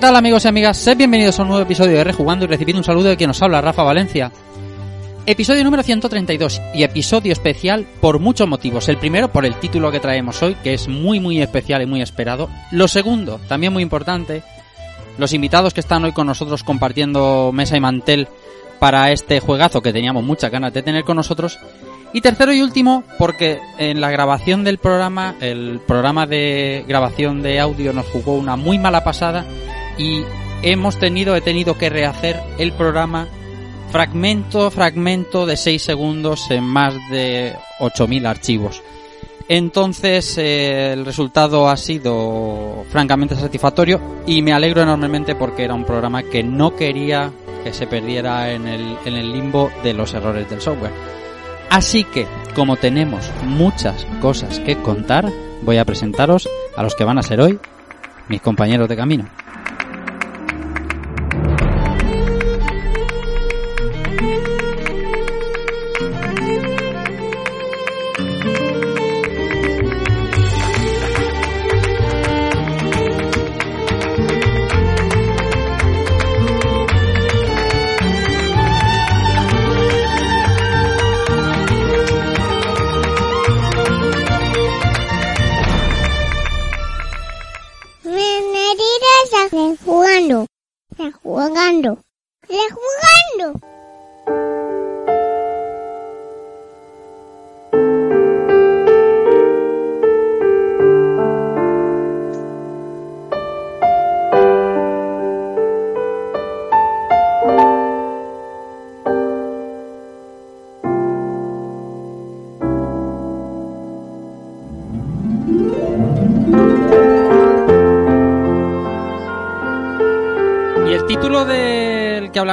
¿Qué tal amigos y amigas? Sed bienvenidos a un nuevo episodio de Rejugando y recibid un saludo de quien nos habla, Rafa Valencia. Episodio número 132 y episodio especial por muchos motivos. El primero por el título que traemos hoy, que es muy muy especial y muy esperado. Lo segundo, también muy importante, los invitados que están hoy con nosotros compartiendo mesa y mantel para este juegazo que teníamos muchas ganas de tener con nosotros. Y tercero y último, porque en la grabación del programa, el programa de grabación de audio nos jugó una muy mala pasada y hemos tenido, he tenido que rehacer el programa fragmento a fragmento de 6 segundos en más de 8.000 archivos. Entonces eh, el resultado ha sido francamente satisfactorio y me alegro enormemente porque era un programa que no quería que se perdiera en el, en el limbo de los errores del software. Así que, como tenemos muchas cosas que contar, voy a presentaros a los que van a ser hoy mis compañeros de camino.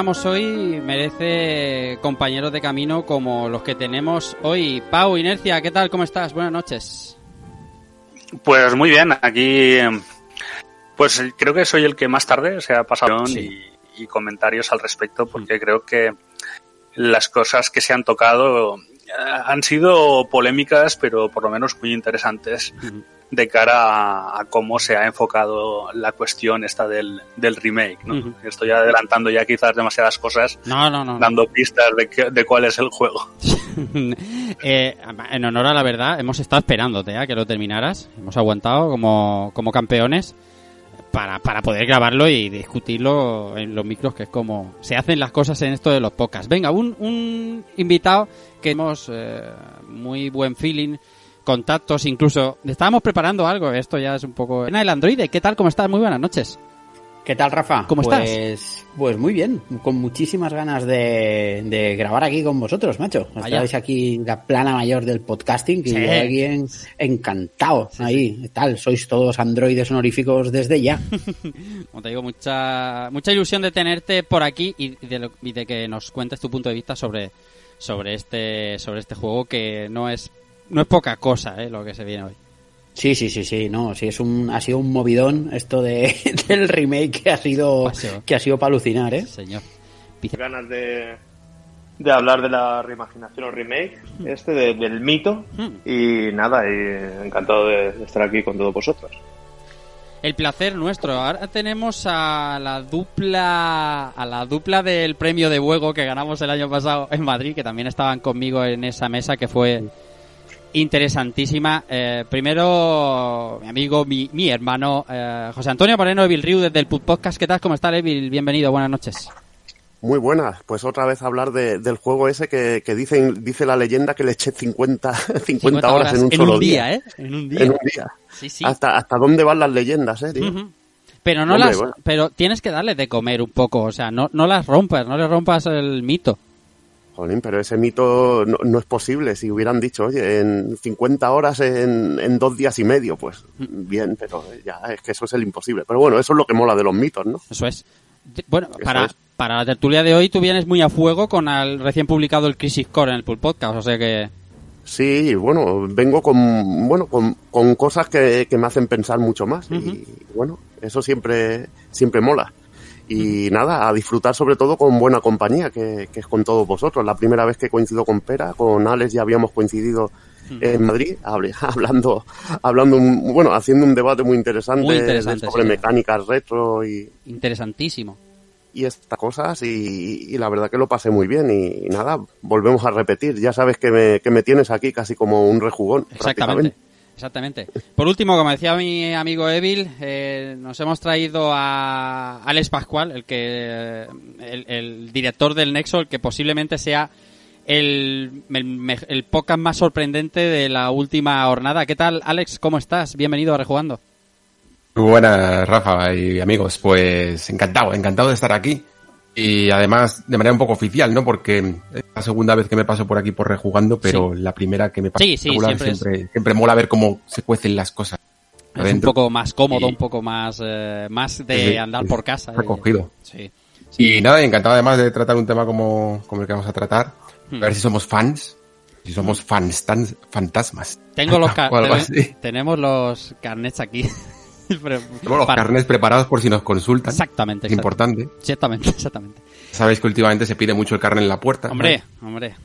Hablamos hoy merece compañeros de camino como los que tenemos hoy. Pau, Inercia, ¿qué tal? ¿Cómo estás? Buenas noches. Pues muy bien, aquí eh, pues creo que soy el que más tarde se ha pasado y, y comentarios al respecto porque creo que las cosas que se han tocado eh, han sido polémicas pero por lo menos muy interesantes de cara a, a cómo se ha enfocado la cuestión esta del, del remake. ¿no? Ujú. Estoy adelantando ya quizás demasiadas cosas, No, no, no. dando pistas de, qué- de cuál es el juego. Eh, en honor a la verdad, hemos estado esperándote a que lo terminaras. Hemos aguantado como, como campeones para, para poder grabarlo y discutirlo en los micros, que es como se hacen las cosas en esto de los podcasts. Venga, un, un invitado que hemos eh, muy buen feeling, contactos, incluso estábamos preparando algo. Esto ya es un poco. El androide, ¿qué tal? ¿Cómo estás? Muy buenas noches. ¿Qué tal, Rafa? ¿Cómo pues, estás? Pues muy bien, con muchísimas ganas de, de grabar aquí con vosotros, macho. Estáis aquí la plana mayor del podcasting y Sí. yo aquí en- encantado. ahí, tal, sois todos androides honoríficos desde ya. Como te digo, mucha, mucha ilusión de tenerte por aquí y de, lo- y de que nos cuentes tu punto de vista sobre, sobre este, sobre este juego que no es, no es poca cosa, eh, lo que se viene hoy. Sí, sí, sí, sí, no, sí, es un, ha sido un movidón esto de, del remake que ha sido, Paseo. que ha sido para alucinar, ¿eh? Señor. ganas de, de hablar de la reimaginación o remake este de- del mito Hmm. y nada y encantado de, de estar aquí con todos vosotros El placer nuestro. Ahora tenemos a la dupla, a la dupla del premio de juego que ganamos el año pasado en Madrid, que también estaban conmigo en esa mesa, que fue interesantísima. Eh, primero, mi amigo, mi, mi hermano, eh, José Antonio Moreno de Vilriu desde el Pub Podcast. ¿Qué tal? ¿Cómo está, Evil? Bienvenido, buenas noches. Muy buenas, pues otra vez hablar de- del juego ese que, que dicen, dice la leyenda que le eché 50, 50, horas, en un solo día, ¿eh? En un día. En un día. Sí, sí. ¿Hasta, ¿Hasta dónde van las leyendas, eh, tío? Pero no Hombre, las, bueno. pero tienes que darle de comer un poco, o sea, no, no las rompas, no le rompas el mito. Jolín, pero ese mito no, no, es posible. Si hubieran dicho, oye, en 50 horas en, en, dos días y medio, pues bien, pero ya es que eso es el imposible. Pero bueno, eso es lo que mola de los mitos, ¿no? Eso es. Bueno, para, es. para la tertulia de hoy tú vienes muy a fuego con el recién publicado el Crisis Core en el Pool Podcast, o sea que... Sí, bueno, vengo con, bueno, con, con cosas que, que, me hacen pensar mucho más. Uh -huh. Y bueno, eso siempre, siempre mola. Y nada, a disfrutar sobre todo con buena compañía, que, que, es con todos vosotros. La primera vez que coincido con Pera, con Alex ya habíamos coincidido en Madrid, hablando, hablando, un, bueno, haciendo un debate muy interesante, muy interesante sobre sí. mecánicas retro y... Interesantísimo. Y estas cosas y, y, la verdad que lo pasé muy bien y, y, nada, volvemos a repetir. Ya sabes que me, que me tienes aquí casi como un rejugón. Exactamente. Exactamente. Por último, como decía mi amigo Evil, eh, nos hemos traído a Alex Pascual, el que el, el, director del Nexo, el que posiblemente sea el, el, el, podcast más sorprendente de la última jornada. ¿Qué tal, Alex? ¿Cómo estás? Bienvenido a Rejugando. Buenas, Rafa y amigos. Pues encantado, encantado de estar aquí. Y además, de manera un poco oficial, ¿no? Porque es la segunda vez que me paso por aquí por rejugando, pero sí. la primera que me pasa sí, sí, siempre, siempre, es... siempre, mola ver cómo se cuecen las cosas. Es adentro. un poco más cómodo, un poco más, eh, más de andar por casa. Recogido. Sí. Y nada, encantado además de tratar un tema como, como el que vamos a tratar. Hmm. A ver si somos fans. Si somos fans tan fantasmas. Tengo los tenemos los carnets aquí. Tenemos los para... carnets preparados por si nos consultan. Exactamente. Es importante. Exactamente, exactamente. Sabéis que últimamente se pide mucho el carnet en la puerta. Hombre, ¿no? hombre.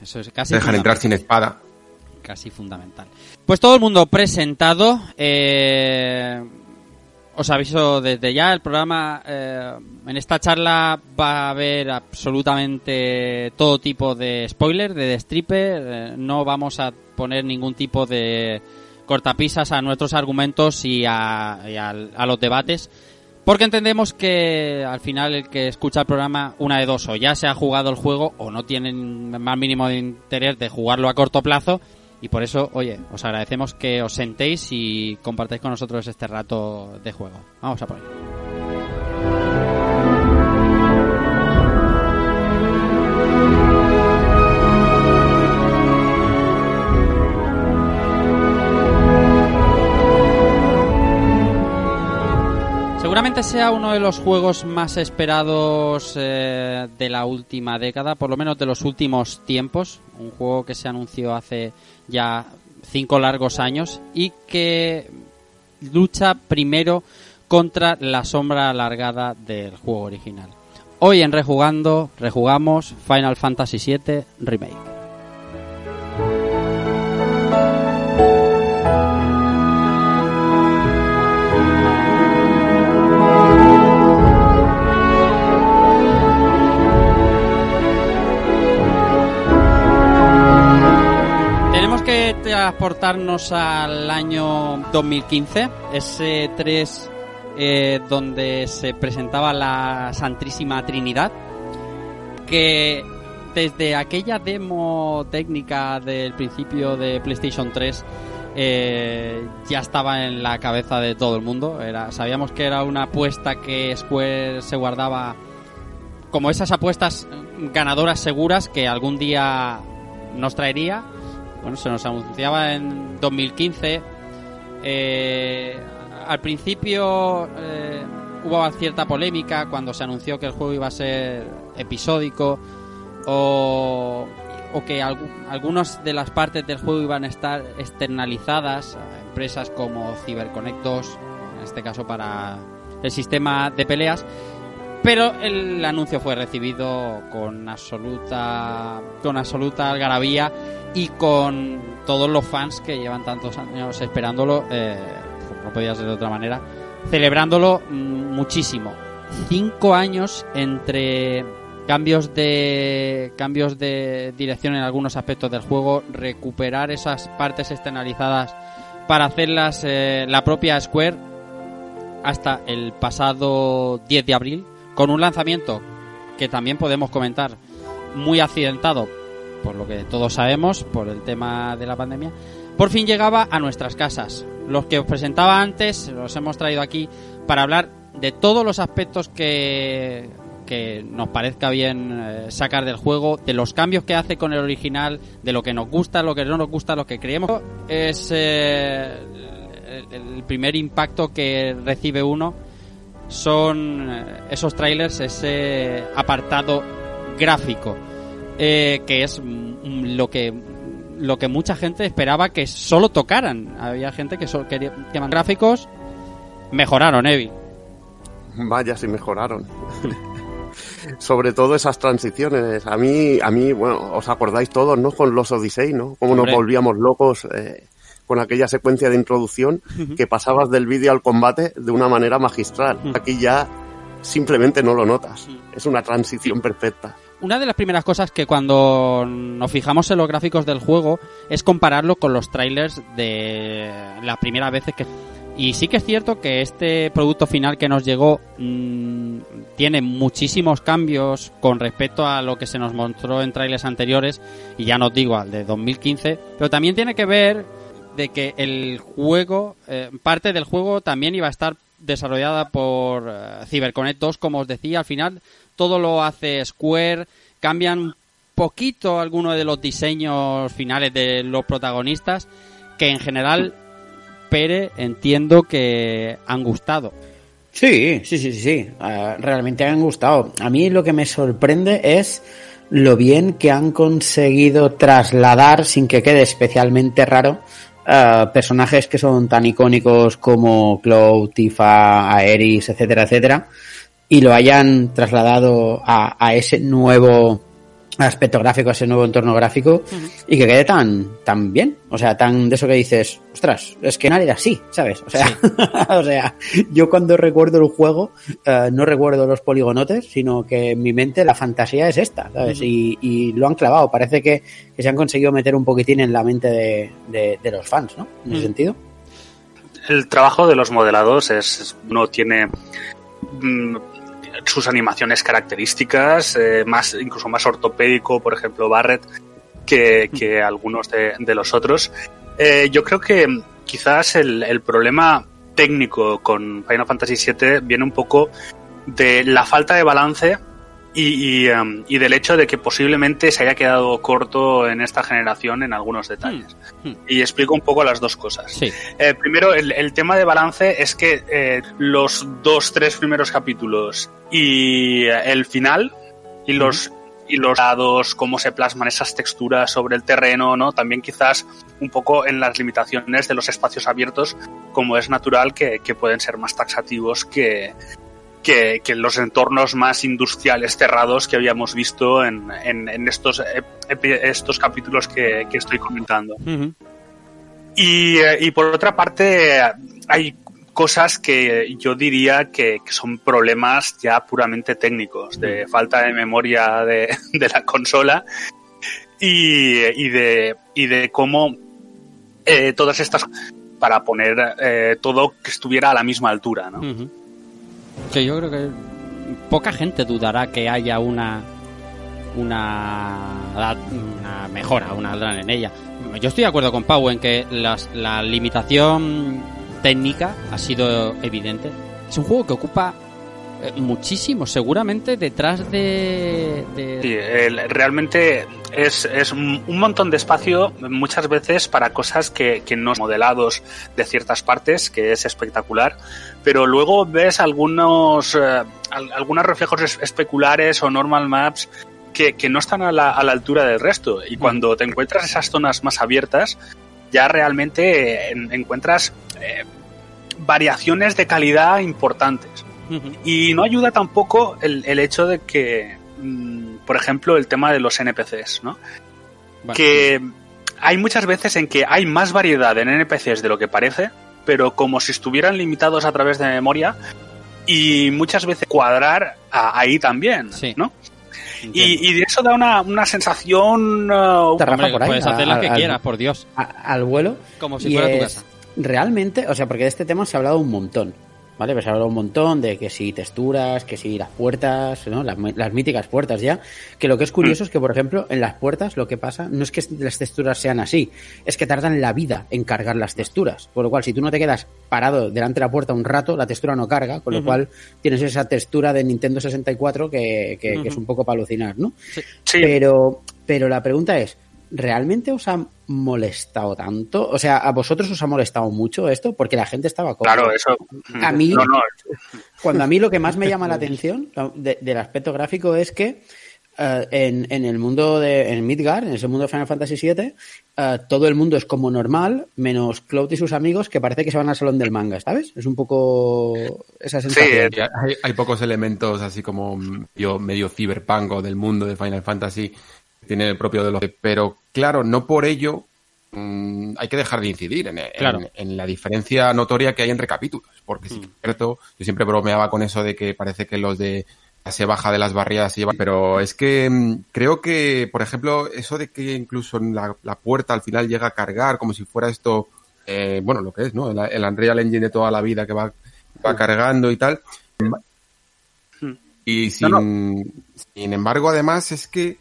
Eso es casi. Te dejan entrar sin espada. Casi fundamental. Pues todo el mundo presentado. Eh, os aviso desde ya, el programa, eh, en esta charla va a haber absolutamente todo tipo de spoiler, de destripe, eh, no vamos a poner ningún tipo de cortapisas a nuestros argumentos y a, los debates, porque entendemos que al final el que escucha el programa, una de dos, o ya se ha jugado el juego o no tienen más mínimo de interés de jugarlo a corto plazo, y por eso, oye, os agradecemos que os sentéis y compartáis con nosotros este rato de juego. Vamos a por. Seguramente sea uno de los juegos más esperados eh, de la última década, por lo menos de los últimos tiempos. Un juego que se anunció hace ya cinco largos años y que lucha primero contra la sombra alargada del juego original. Hoy en Rejugando, rejugamos Final Fantasy VII Remake. Transportarnos al año 2015, ese 3 eh, donde se presentaba la Santísima Trinidad, que desde aquella demo técnica del principio de PlayStation 3 eh, ya estaba en la cabeza de todo el mundo. Era, sabíamos que era una apuesta que Square se guardaba como esas apuestas ganadoras seguras que algún día nos traería bueno, se nos anunciaba en 2015. Eh, al principio eh, hubo cierta polémica cuando se anunció que el juego iba a ser episódico o, que alg algunas de las partes del juego iban a estar externalizadas a empresas como CyberConnect 2, en este caso para el sistema de peleas. Pero el anuncio fue recibido con absoluta con absoluta algarabía y con todos los fans que llevan tantos años esperándolo, eh, no podía ser de otra manera, celebrándolo muchísimo. Cinco años entre cambios de cambios de dirección en algunos aspectos del juego, recuperar esas partes externalizadas para hacerlas eh, la propia Square hasta el pasado 10 de abril con un lanzamiento que también podemos comentar muy accidentado por lo que todos sabemos, por el tema de la pandemia, por fin llegaba a nuestras casas. Los que os presentaba antes los hemos traído aquí para hablar de todos los aspectos que, que nos parezca bien eh, sacar del juego, de los cambios que hace con el original, de lo que nos gusta, lo que no nos gusta, lo que creemos. Es eh, el, el primer impacto que recibe uno son eh, esos trailers, ese apartado gráfico, eh, que es mm, lo que lo que mucha gente esperaba que solo tocaran. Había gente que solo quería que gráficos mejoraron, Evi. Vaya, si mejoraron. Sobre todo esas transiciones. A mí, a mí, bueno, os acordáis todos, ¿no? Con los Odyssey, ¿no? Cómo nos volvíamos locos eh, con aquella secuencia de introducción que pasabas del vídeo al combate de una manera magistral. Aquí ya simplemente no lo notas. Es una transición perfecta. Una de las primeras cosas que cuando nos fijamos en los gráficos del juego es compararlo con los trailers de las primeras veces que... Y sí que es cierto que este producto final que nos llegó mm, tiene muchísimos cambios con respecto a lo que se nos mostró en trailers anteriores, y ya no digo al de 2015, pero también tiene que ver de que el juego, eh, parte del juego también iba a estar desarrollada por eh, CyberConnect 2, como os decía, al final todo lo hace Square, cambian poquito algunos de los diseños finales de los protagonistas, que en general, Pere, entiendo que han gustado. Sí, sí, sí, sí. Ah, realmente han gustado. A mí lo que me sorprende es lo bien que han conseguido trasladar sin que quede especialmente raro ah, personajes que son tan icónicos como Cloud, Tifa, Aeris, etcétera, etcétera, y lo hayan trasladado a ese nuevo aspecto gráfico, a ese nuevo entorno gráfico y que quede tan, tan bien. O sea, tan de eso que dices, ostras, es que nadie era así, ¿sabes? O sea, o sea, yo cuando recuerdo el juego, eh, no recuerdo los poligonotes, sino que en mi mente la fantasía es esta, ¿sabes? y, y lo han clavado. Parece que, que se han conseguido meter un poquitín en la mente de, de- de los fans, ¿no? En ese Mm. sentido. El trabajo de los modelados es no tiene mm, sus animaciones características, eh, más incluso más ortopédico, por ejemplo Barrett, que, que algunos de, de los otros. Eh, yo creo que mm, quizás el, el problema técnico con Final Fantasy VII viene un poco de la falta de balance y, y, em, y del hecho de que posiblemente se haya quedado corto en esta generación en algunos detalles. Hmm. Y explico un poco las dos cosas. Sí. Eh, primero, el, el tema de balance es que eh, los dos, tres primeros capítulos y eh, el final y los y los dados, cómo se plasman esas texturas sobre el terreno, ¿no? También quizás un poco en las limitaciones de los espacios abiertos, como es natural que, que pueden ser más taxativos que, que, que los entornos más industriales cerrados que habíamos visto en, en, en estos, capítulos que, que estoy comentando. Y, eh, y por otra parte, hay cosas que yo diría que, que son problemas ya puramente técnicos, de falta de memoria de, de la consola y, y, de, y de cómo eh, todas estas para poner eh, todo que estuviera a la misma altura, ¿no? Que yo creo que poca gente dudará que haya una una, mejora, una gran en ella. Yo estoy de acuerdo con Pau en que las- la limitación técnica ha sido evidente. Es un juego que ocupa eh, muchísimo, seguramente detrás de... de- Sí, realmente es, es un montón de espacio muchas veces para cosas que, que no son modelados de ciertas partes, que es espectacular, pero luego ves algunos, eh, al- algunos reflejos es- especulares o normal maps que, que no están a la, a la altura del resto. Y cuando te encuentras esas zonas más abiertas, ya realmente en- encuentras eh, variaciones de calidad importantes. Y no ayuda tampoco el, el hecho de que, mm, por ejemplo, el tema de los NPCs, ¿no? Que hay muchas veces en que hay más variedad en NPCs de lo que parece, pero como si estuvieran limitados a través de memoria y muchas veces cuadrar a- ahí también, Sí. ¿no? Y, y de eso da una, una sensación... uh, Te Rafa Hombre, por ahí, puedes hacer la que al- quieras, por Dios. a- al vuelo. Como si y fuera tu casa. Realmente, o sea, porque de este tema se ha hablado un montón. ¿Vale? Pues se habla un montón de que si texturas, que si las puertas, ¿no? Las, las míticas puertas ya. Que lo que es curioso es que, por ejemplo, en las puertas lo que pasa no es que las texturas sean así, es que tardan la vida en cargar las texturas. Por lo cual, si tú no te quedas parado delante de la puerta un rato, la textura no carga, con lo cual tienes esa textura de Nintendo 64 que, que, que es un poco para alucinar, ¿no? Sí. Pero, pero la pregunta es, ¿realmente os ha molestado tanto? O sea, ¿a vosotros os ha molestado mucho esto? Porque la gente estaba cómoda. Claro, eso. A mí, No, no. cuando a mí lo que más me llama la atención de- del aspecto gráfico es que eh, en, en el mundo de en Midgar, en ese mundo de Final Fantasy VII, eh, todo el mundo es como normal, menos Cloud y sus amigos que parece que se van al salón del manga, ¿sabes? Es un poco esa sensación. Y hay, hay pocos elementos así como medio, medio cyberpunk o del mundo de Final Fantasy tiene el propio de los pero claro no por ello mm, hay que dejar de incidir en, en- Claro. en la diferencia notoria que hay entre capítulos porque sí que es cierto yo siempre bromeaba con eso de que parece que los de se baja de las barriadas se llevan pero es que mm, creo que por ejemplo eso de que incluso en la, la puerta al final llega a cargar como si fuera esto eh, bueno lo que es no el, el Unreal Engine de toda la vida que va va cargando y tal. Y sin, No, sin embargo, además, es que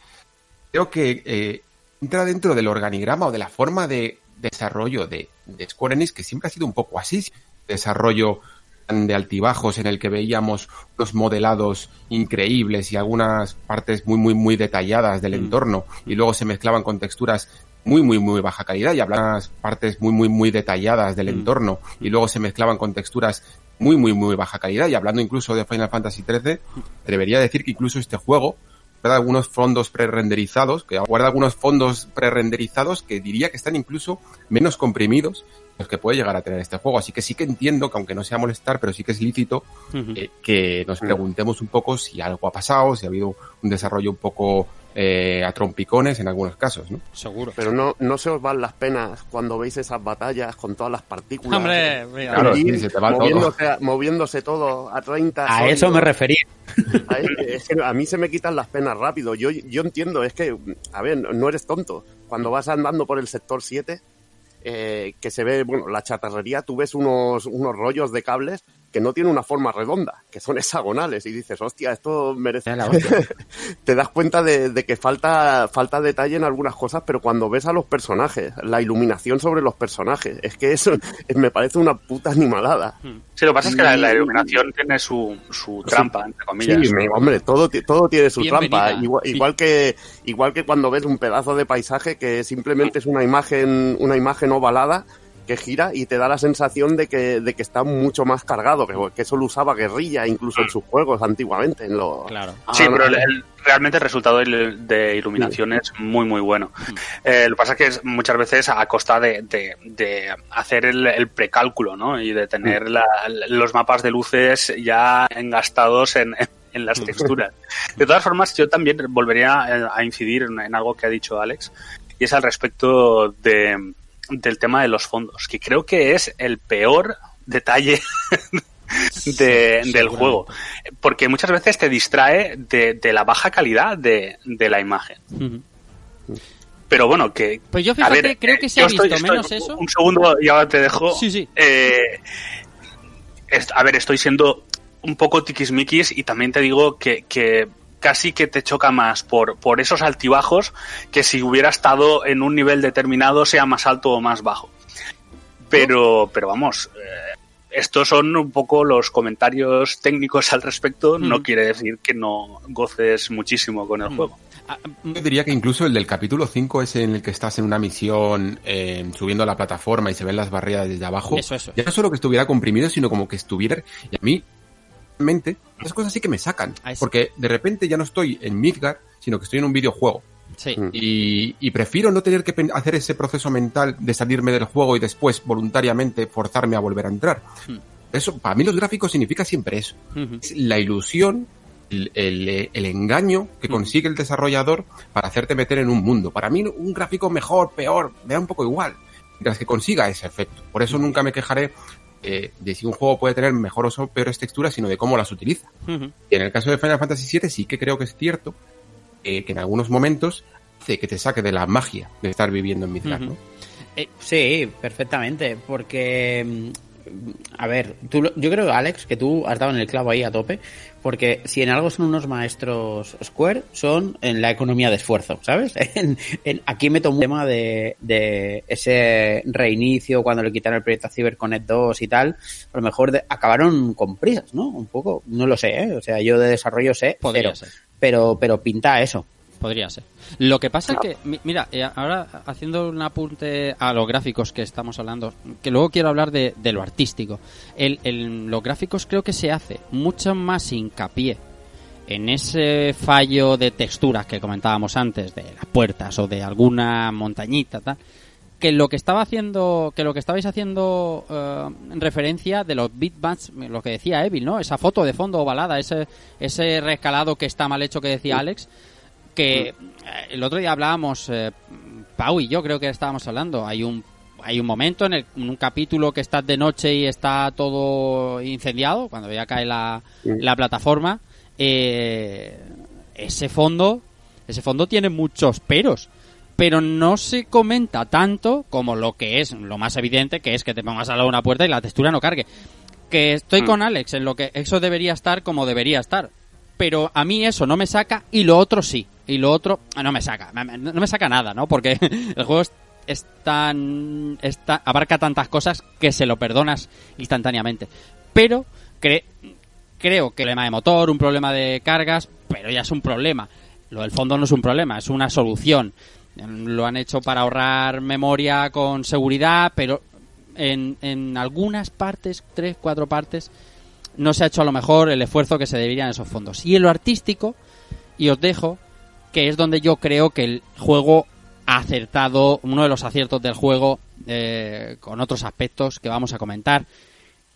creo que eh, entra dentro del organigrama o de la forma de desarrollo de, de Square Enix, que siempre ha sido un poco así, desarrollo de altibajos en el que veíamos unos modelados increíbles y algunas partes muy, muy, muy detalladas del entorno y luego se mezclaban con texturas muy, muy, muy baja calidad y hablaban partes muy, muy, muy detalladas del entorno y luego se mezclaban con texturas muy, muy, muy baja calidad y hablando incluso de Final Fantasy XIII, debería decir que incluso este juego guarda algunos fondos prerenderizados, que guarda algunos fondos prerenderizados que diría que están incluso menos comprimidos los que puede llegar a tener este juego. Así que sí que entiendo que aunque no sea molestar, pero sí que es lícito eh, que nos preguntemos un poco si algo ha pasado, si ha habido un desarrollo un poco eh, a trompicones en algunos casos, ¿no? Seguro. Pero no, no se os van las penas cuando veis esas batallas con todas las partículas. Hombre, mira. Claro, sí, se te va todo. moviéndose, a- moviéndose todo a 30. A sólidos. eso me refería. A, es que a mí se me quitan las penas rápido. Yo, yo entiendo, es que, a ver, no eres tonto. Cuando vas andando por el sector 7, eh, que se ve, bueno, la chatarrería, tú ves unos, unos rollos de cables que no tienen una forma redonda, que son hexagonales, y dices, hostia, esto merece... La hostia. Te das cuenta de, de que falta, falta detalle en algunas cosas, pero cuando ves a los personajes, la iluminación sobre los personajes, es que eso me parece una puta animalada. Sí, lo que pasa es que la, la iluminación tiene su, su trampa, entre comillas. Sí, hombre, todo, todo tiene su Bienvenida. trampa. Igual, igual que igual que cuando ves un pedazo de paisaje que simplemente es una imagen una imagen ovalada que gira y te da la sensación de que, de que está mucho más cargado, que, que eso lo usaba Guerrilla incluso en sus juegos antiguamente. En los, Claro. Sí, Ah, pero el- realmente el resultado de, de iluminación es muy, muy bueno. Eh, lo que pasa es que es muchas veces a costa de, de- de hacer el, el precálculo, ¿no? Y de tener la- los mapas de luces ya engastados en, en las texturas. De todas formas, yo también volvería eh, a incidir en, en algo que ha dicho Alex, y es al respecto de, del tema de los fondos, que creo que es el peor detalle de- del juego. Porque muchas veces te distrae de, de la baja calidad de, de la imagen. Ujú. Pero bueno, que... Pues yo a fíjate, ver, creo que se ha estoy- visto estoy- menos eso. Un segundo y ahora te dejo. Sí, sí. Eh, a ver, estoy siendo un poco tiquismiquis y también te digo que, que casi que te choca más por, por esos altibajos que si hubiera estado en un nivel determinado, sea más alto o más bajo. Pero, pero vamos, eh, estos son un poco los comentarios técnicos al respecto. No Mm. quiere decir que no goces muchísimo con el Mm. juego. Ah, mm, Yo diría que incluso el del capítulo 5 es en el que estás en una misión eh, subiendo a la plataforma y se ven las barreras desde abajo. Eso, eso. Ya no solo que estuviera comprimido, sino como que estuviera... Y a mí, realmente, esas cosas sí que me sacan. Porque de repente ya no estoy en Midgar, sino que estoy en un videojuego. Sí. Mm. Y, y prefiero no tener que hacer ese proceso mental de salirme del juego y después voluntariamente forzarme a volver a entrar. Hmm. Eso, para mí los gráficos significa siempre eso. Es la ilusión, el, el- el engaño que Hmm. consigue el desarrollador para hacerte meter en un mundo. Para mí un gráfico mejor, peor, me da un poco igual. Mientras que consiga ese efecto. Por eso nunca me quejaré eh, de si un juego puede tener mejores o peores texturas, sino de cómo las utiliza. Y en el caso de Final Fantasy VII sí que creo que es cierto eh, que en algunos momentos hace que te saque de la magia de estar viviendo en Midgard, Ujú. ¿no? Sí, perfectamente, porque mm, a ver, tú, yo creo, Alex, que tú has dado en el clavo ahí a tope, porque si en algo son unos maestros Square, son en la economía de esfuerzo, ¿sabes? En, en, aquí meto un tema de, de ese reinicio cuando le quitaron el proyecto CyberConnect 2 y tal, a lo mejor de, acabaron con prisas, ¿no? Un poco, no lo sé, ¿eh? O sea, yo de desarrollo sé, Podría pero, ser. pero, pero pinta eso. Podría ser. Lo que pasa es que, mi- mira, eh, ahora haciendo un apunte a los gráficos que estamos hablando, que luego quiero hablar de, de lo artístico. El, el- los gráficos creo que se hace mucho más hincapié en ese fallo de texturas que comentábamos antes, de las puertas o de alguna montañita, tal, que lo que estaba haciendo, que lo que estabais haciendo eh, en referencia de los bitmaps, lo que decía Evil, ¿no? Esa foto de fondo ovalada, ese, ese rescalado que está mal hecho que decía Alex, que eh, el otro día hablábamos, eh, Pau y yo creo que estábamos hablando, hay un hay un momento en, el, en un capítulo que está de noche y está todo incendiado, cuando ya cae la, la plataforma, eh, ese fondo, ese fondo tiene muchos peros, pero no se comenta tanto como lo que es lo más evidente, que es que te pongas al lado de una puerta y la textura no cargue. Que estoy con Alex en lo que eso debería estar como debería estar, pero a mí eso no me saca y lo otro sí. Y lo otro ah, no me saca, no me saca nada, ¿no? Porque el juego es, tan, abarca tantas cosas que se lo perdonas instantáneamente. Pero cre- creo que problema de motor, un problema de cargas, pero ya es un problema. Lo del fondo no es un problema, es una solución. Lo han hecho para ahorrar memoria con seguridad, pero en algunas partes, tres, cuatro partes, no se ha hecho a lo mejor el esfuerzo que se debería en esos fondos. Y en lo artístico, y os dejo, que es donde yo creo que el juego ha acertado, uno de los aciertos del juego, eh, con otros aspectos que vamos a comentar,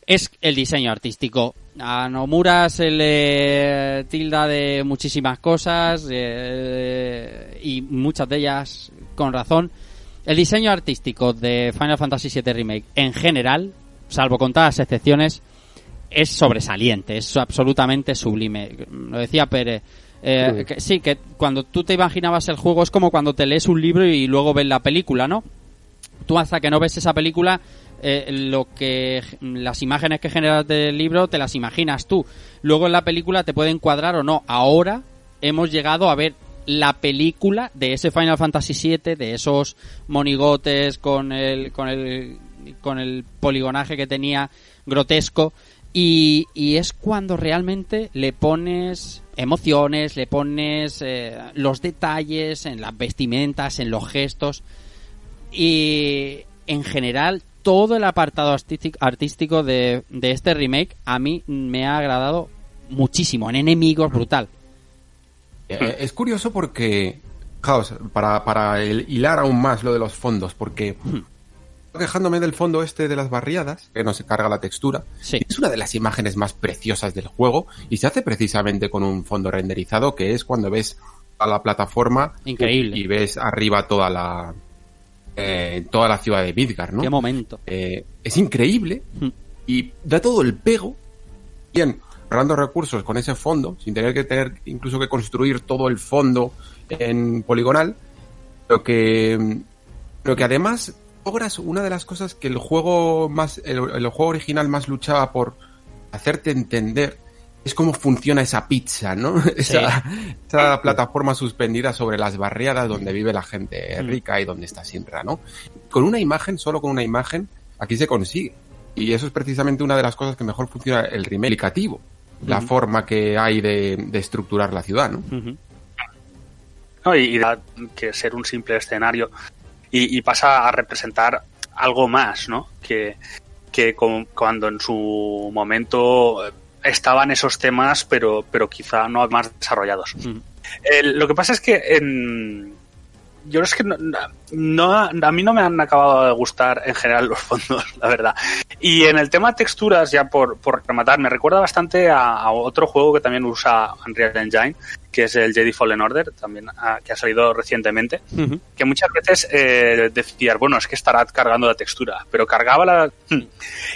es el diseño artístico. A Nomura se le tilda de muchísimas cosas eh, y muchas de ellas con razón. El diseño artístico de Final Fantasy VII Remake en general, salvo contadas excepciones, es sobresaliente, es absolutamente sublime. Lo decía Pérez. eh, Sí. que, sí, que cuando tú te imaginabas el juego es como cuando te lees un libro y luego ves la película, ¿no? Tú hasta que no ves esa película, eh, lo que las imágenes que generas del libro te las imaginas tú. Luego en la película te pueden cuadrar o no. Ahora hemos llegado a ver la película de ese Final Fantasy VII, de esos monigotes con el con el con el poligonaje que tenía grotesco y, y es cuando realmente le pones emociones, le pones eh, los detalles en las vestimentas, en los gestos. Y en general todo el apartado artísti- artístico de, de este remake a mí me ha agradado muchísimo, en enemigos brutal. Eh, es curioso porque, fijaos, para, para el- hilar aún más lo de los fondos, porque quejándome del fondo este de las barriadas, que no se carga la textura, Sí. es una de las imágenes más preciosas del juego y se hace precisamente con un fondo renderizado que es cuando ves a la plataforma Increíble. y ves arriba toda la eh, toda la ciudad de Midgar, ¿no? Qué momento. Eh, es increíble Mm. y da todo el pego. Bien, ahorrando recursos con ese fondo, sin tener que tener incluso que construir todo el fondo en poligonal, pero que, pero que además logras una de las cosas que el juego más, el, el juego original más luchaba por hacerte entender es cómo funciona esa pizza, ¿no? Esa, esa plataforma suspendida sobre las barriadas donde vive la gente Mm. rica y donde está Sinra, ¿no? Con una imagen, solo con una imagen, aquí se consigue. Y eso es precisamente una de las cosas que mejor funciona el remake aplicativo. La forma que hay de, de estructurar la ciudad, ¿no? ¿no? y, y da que ser un simple escenario y, y pasa a representar algo más, ¿no? Que, que con- cuando en su momento eh, estaban esos temas, pero, pero quizá no más desarrollados. El- lo que pasa es que en, yo es que no, no- a mí no me han acabado de gustar en general los fondos, la verdad. Y en el tema texturas, ya por, por rematar, me recuerda bastante a, a otro juego que también usa Unreal Engine, que es el Jedi Fallen Order, también ah, que ha salido recientemente, que muchas veces eh, decías, bueno, es que estará cargando la textura, pero cargaba la...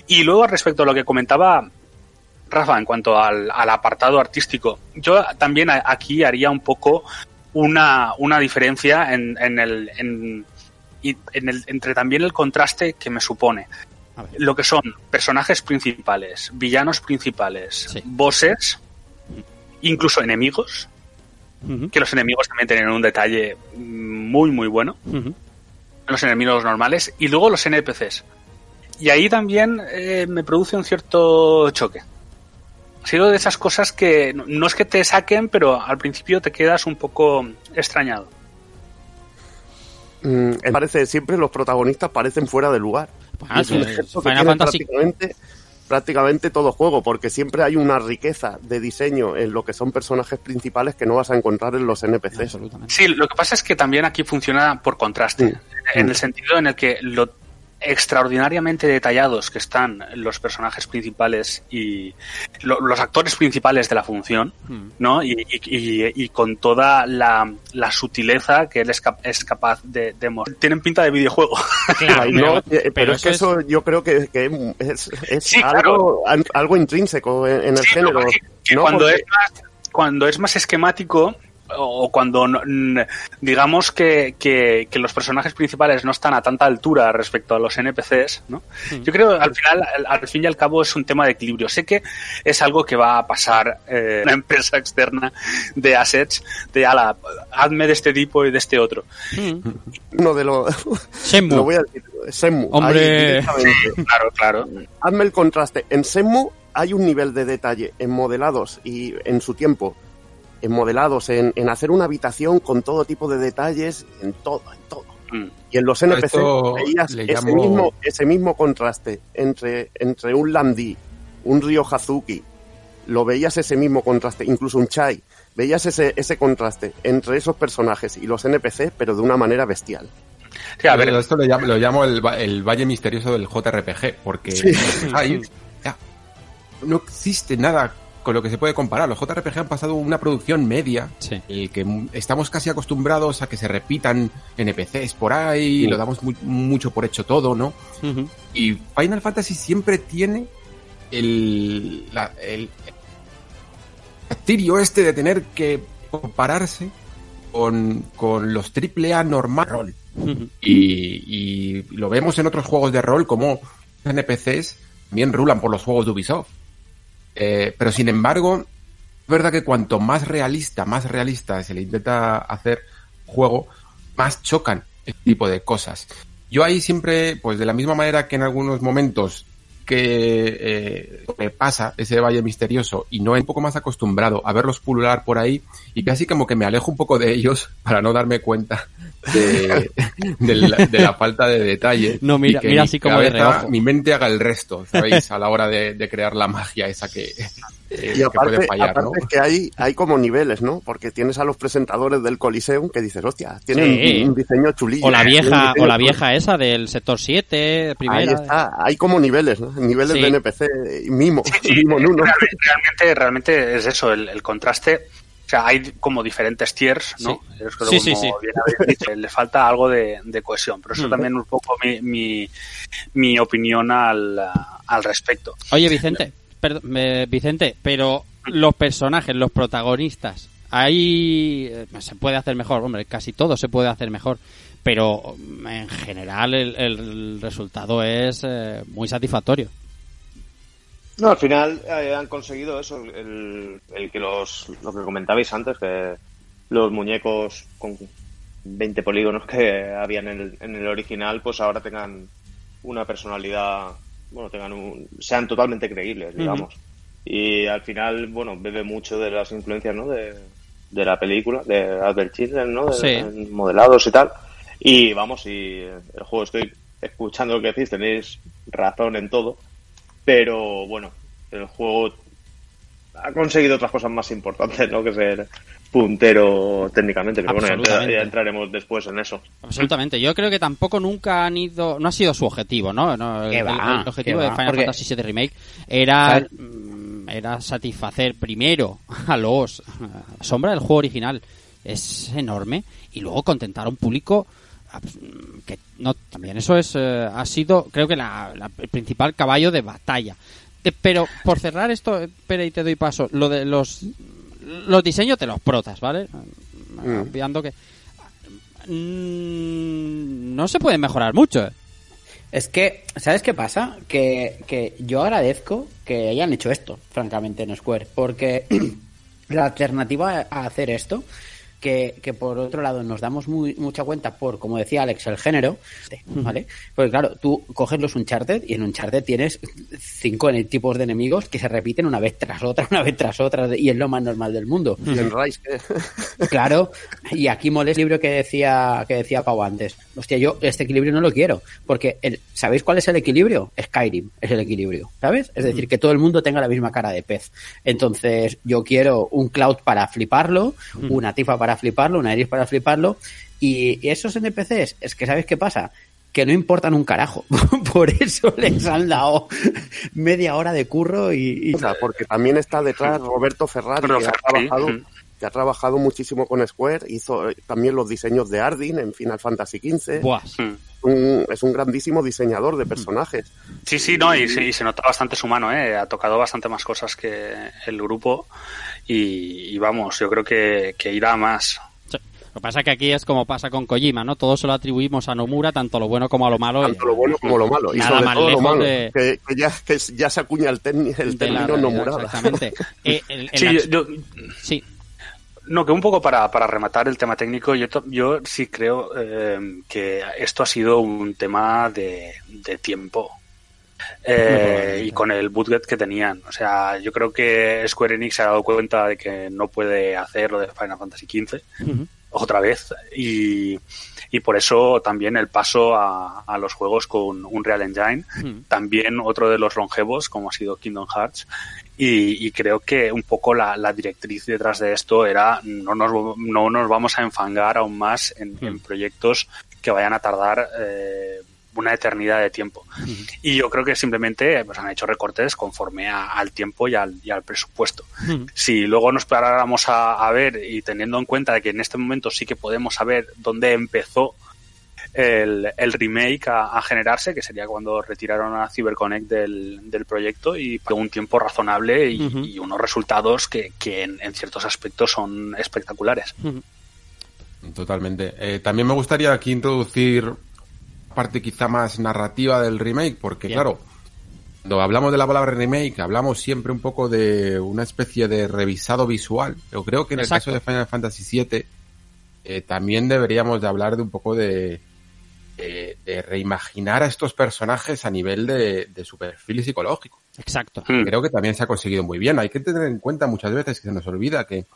Y luego respecto a lo que comentaba Rafa en cuanto al, al apartado artístico, yo también aquí haría un poco una, una diferencia en, en el, en, el, entre también el contraste que me supone. Lo que son personajes principales, villanos principales, Sí. bosses, incluso enemigos, Que los enemigos también tienen un detalle muy muy bueno, los enemigos normales, y luego los NPCs. Y ahí también eh, me produce un cierto choque. Ha sido de esas cosas que no- es que te saquen, pero al principio te quedas un poco extrañado. Mm, me parece siempre los protagonistas parecen fuera de lugar. Ah, Y es un sí, efecto que Final tiene Fantasy. prácticamente, prácticamente todo juego, porque siempre hay una riqueza de diseño en lo que son personajes principales que no vas a encontrar en los NPCs. Sí, lo que pasa es que también aquí funciona por contraste, Sí. en el sentido en el que lo extraordinariamente detallados que están los personajes principales y lo- los actores principales de la función, Mm. ¿no? Y, y- y- y con toda la, la sutileza que él es, cap- es capaz de, de mostrar. Tienen pinta de videojuego. Ay, no, eh, pero, es que eso yo creo que, que es, es Sí, algo, an- algo intrínseco en, en el Sí, género. cuando, Porque- es más, cuando es más esquemático o cuando no- digamos que, que- que los personajes principales no están a tanta altura respecto a los NPCs, ¿no? Yo creo al final, al, al fin y al cabo, es un tema de equilibrio. Sé que es algo que va a pasar eh, una empresa externa de assets, de ala, hazme de este tipo y de este otro. Mm. uno de los lo voy a decir Shenmue, Hombre. Claro, claro. hazme el contraste en Shenmue hay un nivel de detalle en modelados y en su tiempo modelados en, en hacer una habitación con todo tipo de detalles en todo en todo. Mm. y en los NPC veías ese mismo ese mismo contraste entre entre un Landi un Ryo Hazuki. Lo veías ese mismo contraste incluso un Chai. Veías ese ese contraste entre esos personajes y los NPC pero de una manera bestial. Sí, a ver, Esto lo llamo, lo llamo el, el valle misterioso del JRPG, porque ahí, ya, no existe nada con lo que se puede comparar. Los JRPG han pasado una producción media, Sí. que estamos casi acostumbrados a que se repitan NPCs por ahí, Sí. lo damos mu- mucho por hecho todo, ¿no? Y Final Fantasy siempre tiene el, la- el, este de tener que compararse con, con los AAA normal. Y, y lo vemos en otros juegos de rol como NPCs también rulan por los juegos de Ubisoft. Eh, pero sin embargo, es verdad que cuanto más realista, más realista se le intenta hacer juego, más chocan este tipo de cosas. Yo ahí siempre, pues de la misma manera que en algunos momentos que eh, me pasa ese valle misterioso y no he un poco más acostumbrado a verlos pulular por ahí y casi como que me alejo un poco de ellos para no darme cuenta de, de la, de la falta de detalle. No, mira- y que mira mi así como de cabeza, reojo. Mi mente haga el resto, ¿sabéis? A la hora de, de crear la magia esa que, eh, Y aparte, puede fallar, ¿no? aparte es que hay, hay como niveles, ¿no? Porque tienes a los presentadores del Coliseum que dices, hostia, tienen Sí. un, un diseño chulillo. O la un vieja, o la chulo. vieja esa del sector 7, primera. Ahí está, hay como niveles, ¿no? Niveles Sí. de NPC, y mimo, mimo en uno. Realmente, realmente, es eso, el, el contraste. O sea, hay como diferentes tiers, ¿no? Es como Sí, sí, sí. bien habéis dicho, le falta algo de, de cohesión, pero eso Mm. también un poco mi, mi, mi opinión al, al respecto. Oye, Vicente, Vicente, pero los personajes, los protagonistas, ahí eh, se puede hacer mejor, hombre, casi todo se puede hacer mejor, pero mm, en general el, resultado es eh, muy satisfactorio. No, al final eh, han conseguido eso, el, el que los, lo que comentabais antes, que los muñecos con 20 polígonos que habían en el, en el original, pues ahora tengan una personalidad, bueno, tengan un, sean totalmente creíbles, digamos. Y al final, bueno, bebe mucho de las influencias, ¿no? De, de la película, de Albert Children, ¿no? De, Sí. modelados y tal. Y vamos, y el juego estoy escuchando lo que decís, tenéis razón en todo pero bueno, el juego ha conseguido otras cosas más importantes, ¿no? Que ser puntero técnicamente, pero bueno, ya, entraremos después en eso. Absolutamente. Yo creo que tampoco nunca han ido, no ha sido su objetivo, ¿no? No, el, Qué va, el- el objetivo de Final Fantasy VII Remake mm, era satisfacer primero a los a Sombra del juego original es enorme y luego contentar a un público mm, que no también eso es eh, ha sido creo que la- la- el principal caballo de batalla Eh, pero por cerrar esto espera y te doy paso lo de los los diseños de los protas vale Mm. que mm, no se puede mejorar mucho ¿eh? Es que, ¿sabes qué pasa? Que, que yo agradezco que hayan hecho esto, francamente, en Square, porque la alternativa a hacer esto que, que, por otro lado nos damos muy, mucha cuenta por, como decía Alex, el género, ¿vale? Porque claro, tú coges los Uncharted y en Uncharted tienes cinco tipos de enemigos que se repiten una vez tras otra, una vez tras otra, y es lo más normal del mundo. ¿Y el Rise Claro, y aquí molesta el libro que decía, que decía Pau antes. Hostia, yo este equilibrio no lo quiero, porque el, ¿sabéis cuál es el equilibrio? Skyrim es el equilibrio, ¿sabes? Es decir, que todo el mundo tenga la misma cara de pez. Entonces, yo quiero un Cloud para fliparlo, una Tifa para fliparlo, una Iris para fliparlo. Y, esos NPCs, es que ¿sabes qué pasa? Que no importan un carajo. Por eso les han dado media hora de curro y... y... O sea, porque también está detrás Roberto Ferrari, que ha trabajado, que ha trabajado muchísimo con Square, hizo también los diseños de Ardyn en Final Fantasy XV. Buah. Un, es un grandísimo diseñador de personajes. Sí, sí, no, y, se, y se nota bastante su mano, ¿eh? Ha tocado bastante más cosas que el grupo y, y vamos, yo creo que, que irá más. Lo que pasa es que aquí es como pasa con Kojima, ¿no? Todo se lo atribuimos a Nomura, tanto lo bueno como a lo malo. Tanto lo bueno como lo malo. Y Nada sobre más todo lo malo, de- que, que ya, que ya se acuña el, término el término Nomurada. Exactamente. Eh, el- el Sí, yo, sí. No, que un poco para, para rematar el tema técnico, yo, yo sí creo eh, que esto ha sido un tema de, de tiempo. Eh, y con el budget que tenían. O sea, yo creo que Square Enix se ha dado cuenta de que no puede hacer lo de Final Fantasy XV otra vez y, y por eso también el paso a, a los juegos con un Real Engine también otro de los longevos como ha sido Kingdom Hearts. Y, y creo que un poco la, la directriz detrás de esto era no nos, no nos vamos a enfangar aún más en, en proyectos que vayan a tardar eh, una eternidad de tiempo. Y yo creo que simplemente pues, han hecho recortes conforme a- al tiempo y al, y al presupuesto. Si luego nos paráramos a, a ver y teniendo en cuenta de que en este momento sí que podemos saber dónde empezó el, el remake a, a generarse, que sería cuando retiraron a CyberConnect del, del proyecto y por un tiempo razonable y, unos resultados que, que en, en ciertos aspectos son espectaculares. Totalmente. Eh, también me gustaría aquí introducir parte quizá más narrativa del remake, porque Bien. claro, cuando hablamos de la palabra remake, hablamos siempre un poco de una especie de revisado visual. Yo creo que en Exacto. el caso de Final Fantasy VII eh, también deberíamos de hablar de un poco de, de, de reimaginar a estos personajes a nivel de, de su perfil psicológico. Exacto. Mm. Creo que también se ha conseguido muy bien. Hay que tener en cuenta muchas veces que se nos olvida que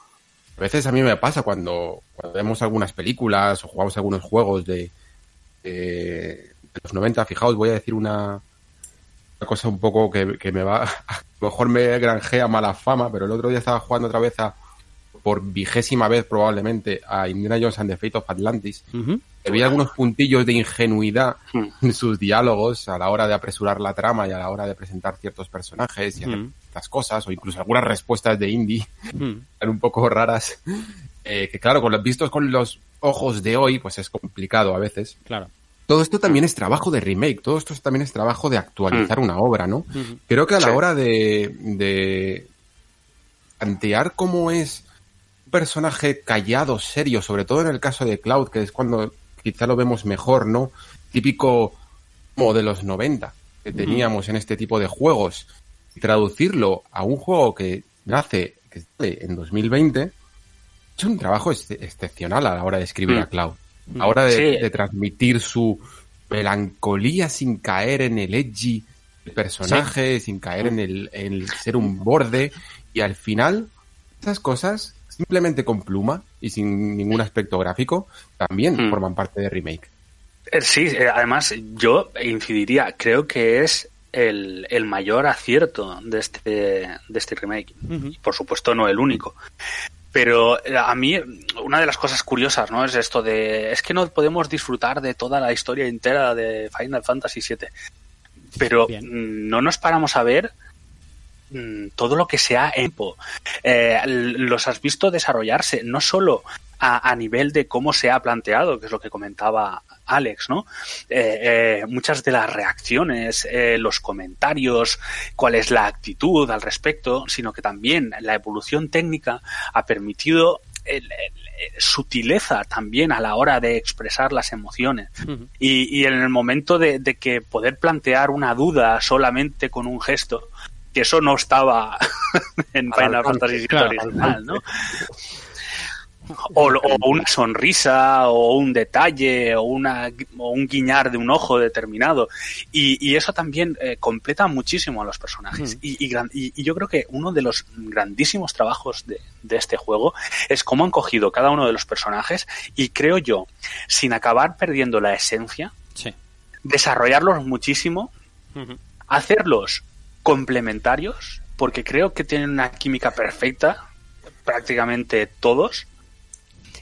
a veces a mí me pasa cuando, cuando vemos algunas películas o jugamos algunos juegos de, de, de los 90. Fijaos, voy a decir una, una cosa un poco que, que me va, a lo mejor me granjea mala fama, pero el otro día estaba jugando otra vez a, por vigésima vez probablemente, a Indiana Jones and the Fate of Atlantis. Había algunos puntillos de ingenuidad Mm. en sus diálogos a la hora de apresurar la trama y a la hora de presentar ciertos personajes y hacer Mm. estas cosas, o incluso algunas respuestas de indie Ujú. eran un poco raras. Eh, que claro, con los vistos con los ojos de hoy, pues es complicado a veces. Claro. Todo esto también es trabajo de remake, todo esto también es trabajo de actualizar una obra, ¿no? Ujú. Creo que a la Sí. hora de, de plantear cómo es un personaje callado, serio, sobre todo en el caso de Cloud, que es cuando quizá lo vemos mejor, ¿no? Típico como de los 90 que teníamos en este tipo de juegos. Traducirlo a un juego que nace, que sale en 2020, es un trabajo ex- excepcional a la hora de escribir Mm. a Cloud. A la hora de, Sí. de transmitir su melancolía sin caer en el edgy del personaje, sin caer en el, en el ser un borde. Y al final, esas cosas, simplemente con pluma y sin ningún aspecto gráfico, también Mm. forman parte de remake. Eh, Sí, eh, además yo incidiría, creo que es el, el mayor acierto de este, de este remake. Y por supuesto no el único. Pero eh, a mí una de las cosas curiosas, ¿no? Es esto de es que no podemos disfrutar de toda la historia entera de Final Fantasy VII. Pero Bien. mm, no nos paramos a ver todo lo que se ha hecho. Eh, los has visto desarrollarse, no solo a, a nivel de cómo se ha planteado, que es lo que comentaba Alex, ¿no? Eh, eh, muchas de las reacciones, eh, los comentarios, cuál es la actitud al respecto, sino que también la evolución técnica ha permitido el- el- sutileza también a la hora de expresar las emociones. Y, y en el momento de, de que poder plantear una duda solamente con un gesto, que eso no estaba en Al Final Fantasy claro, original, ¿no? O, o una sonrisa, o un detalle, o, una, o un guiñar de un ojo determinado. Y, y eso también eh, completa muchísimo a los personajes. Mm. Y, y gran- y- y yo creo que uno de los grandísimos trabajos de, de este juego es cómo han cogido cada uno de los personajes y creo yo, sin acabar perdiendo la esencia, Sí. desarrollarlos muchísimo, hacerlos complementarios, porque creo que tienen una química perfecta, prácticamente todos,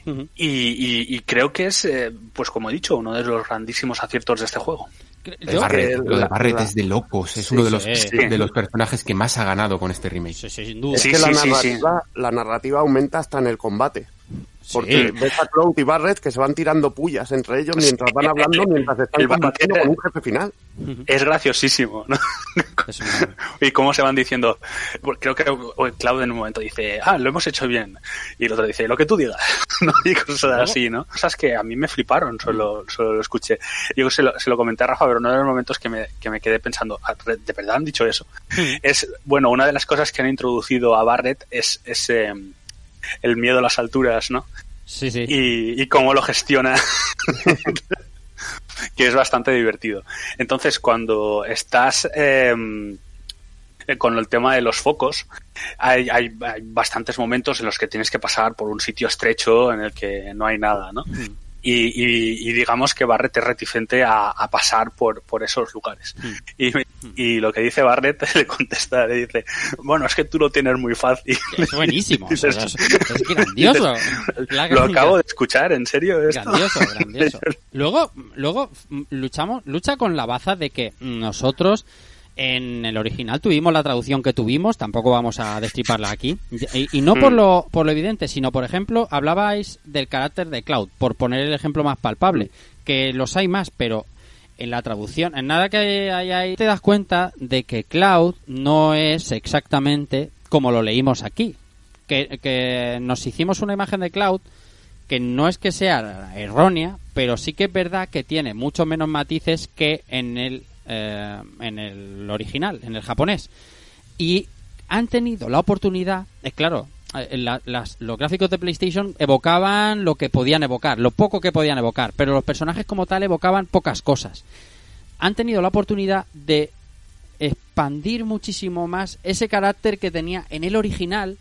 y, y- y creo que es, eh, pues como he dicho, uno de los grandísimos aciertos de este juego. El Yo- Barret, que lo de Barret la- es de locos. Es Sí, uno de los, sí. de los personajes que más ha ganado con este remake. Sí, sí, sin duda. Es Sí, que la, sí, sí, narrativa, la narrativa aumenta hasta en el combate. Sí. Porque ves a Cloud y Barret que se van tirando pullas entre ellos mientras van hablando, mientras están El combatiendo con un jefe final. Es graciosísimo, ¿no? Y cómo se van diciendo. Creo que Claude en un momento dice, ah, lo hemos hecho bien. Y el otro dice, lo que tú digas. ¿no? Y cosas así, ¿no? Cosas que a mí me fliparon, solo, solo lo escuché. Yo se lo, se lo comenté a Rafa, pero no de los momentos que me, que me quedé pensando, "Ah, ¿de verdad han dicho eso? es, bueno, una de las cosas que han introducido a Barrett es, es eh, el miedo a las alturas, ¿no? Sí, sí. y, y cómo lo gestiona. que es bastante divertido. Entonces, cuando estás eh, con el tema de los focos, hay, hay, hay bastantes momentos en los que tienes que pasar por un sitio estrecho en el que no hay nada, ¿no? Y, y- y digamos que es reticente a, a pasar por, por esos lugares. Y, y lo que dice Barrett le contesta, le dice, bueno, es que tú lo tienes muy fácil. Es buenísimo. o sea, Dices- es, es grandioso. Lo acabo de escuchar, ¿en serio? Esto? Grandioso, grandioso. Luego, luego mm, luchamos, lucha con la baza de que nosotros en el original tuvimos la traducción que tuvimos, tampoco vamos a destriparla aquí. Y, y no por lo, por lo evidente, sino por ejemplo, hablabais del carácter de Cloud, por poner el ejemplo más palpable, que los hay más, pero en la traducción, en nada que hay ahí, te das cuenta de que Cloud no es exactamente como lo leímos aquí. Que, que nos hicimos una imagen de Cloud que no es que sea errónea, pero sí que es verdad que tiene mucho menos matices que en el, eh, en el original, en el japonés. Y han tenido la oportunidad, es claro, la- las- los gráficos de PlayStation evocaban lo que podían evocar, lo poco que podían evocar, pero los personajes como tal evocaban pocas cosas. Han tenido la oportunidad de expandir muchísimo más ese carácter que tenía en el original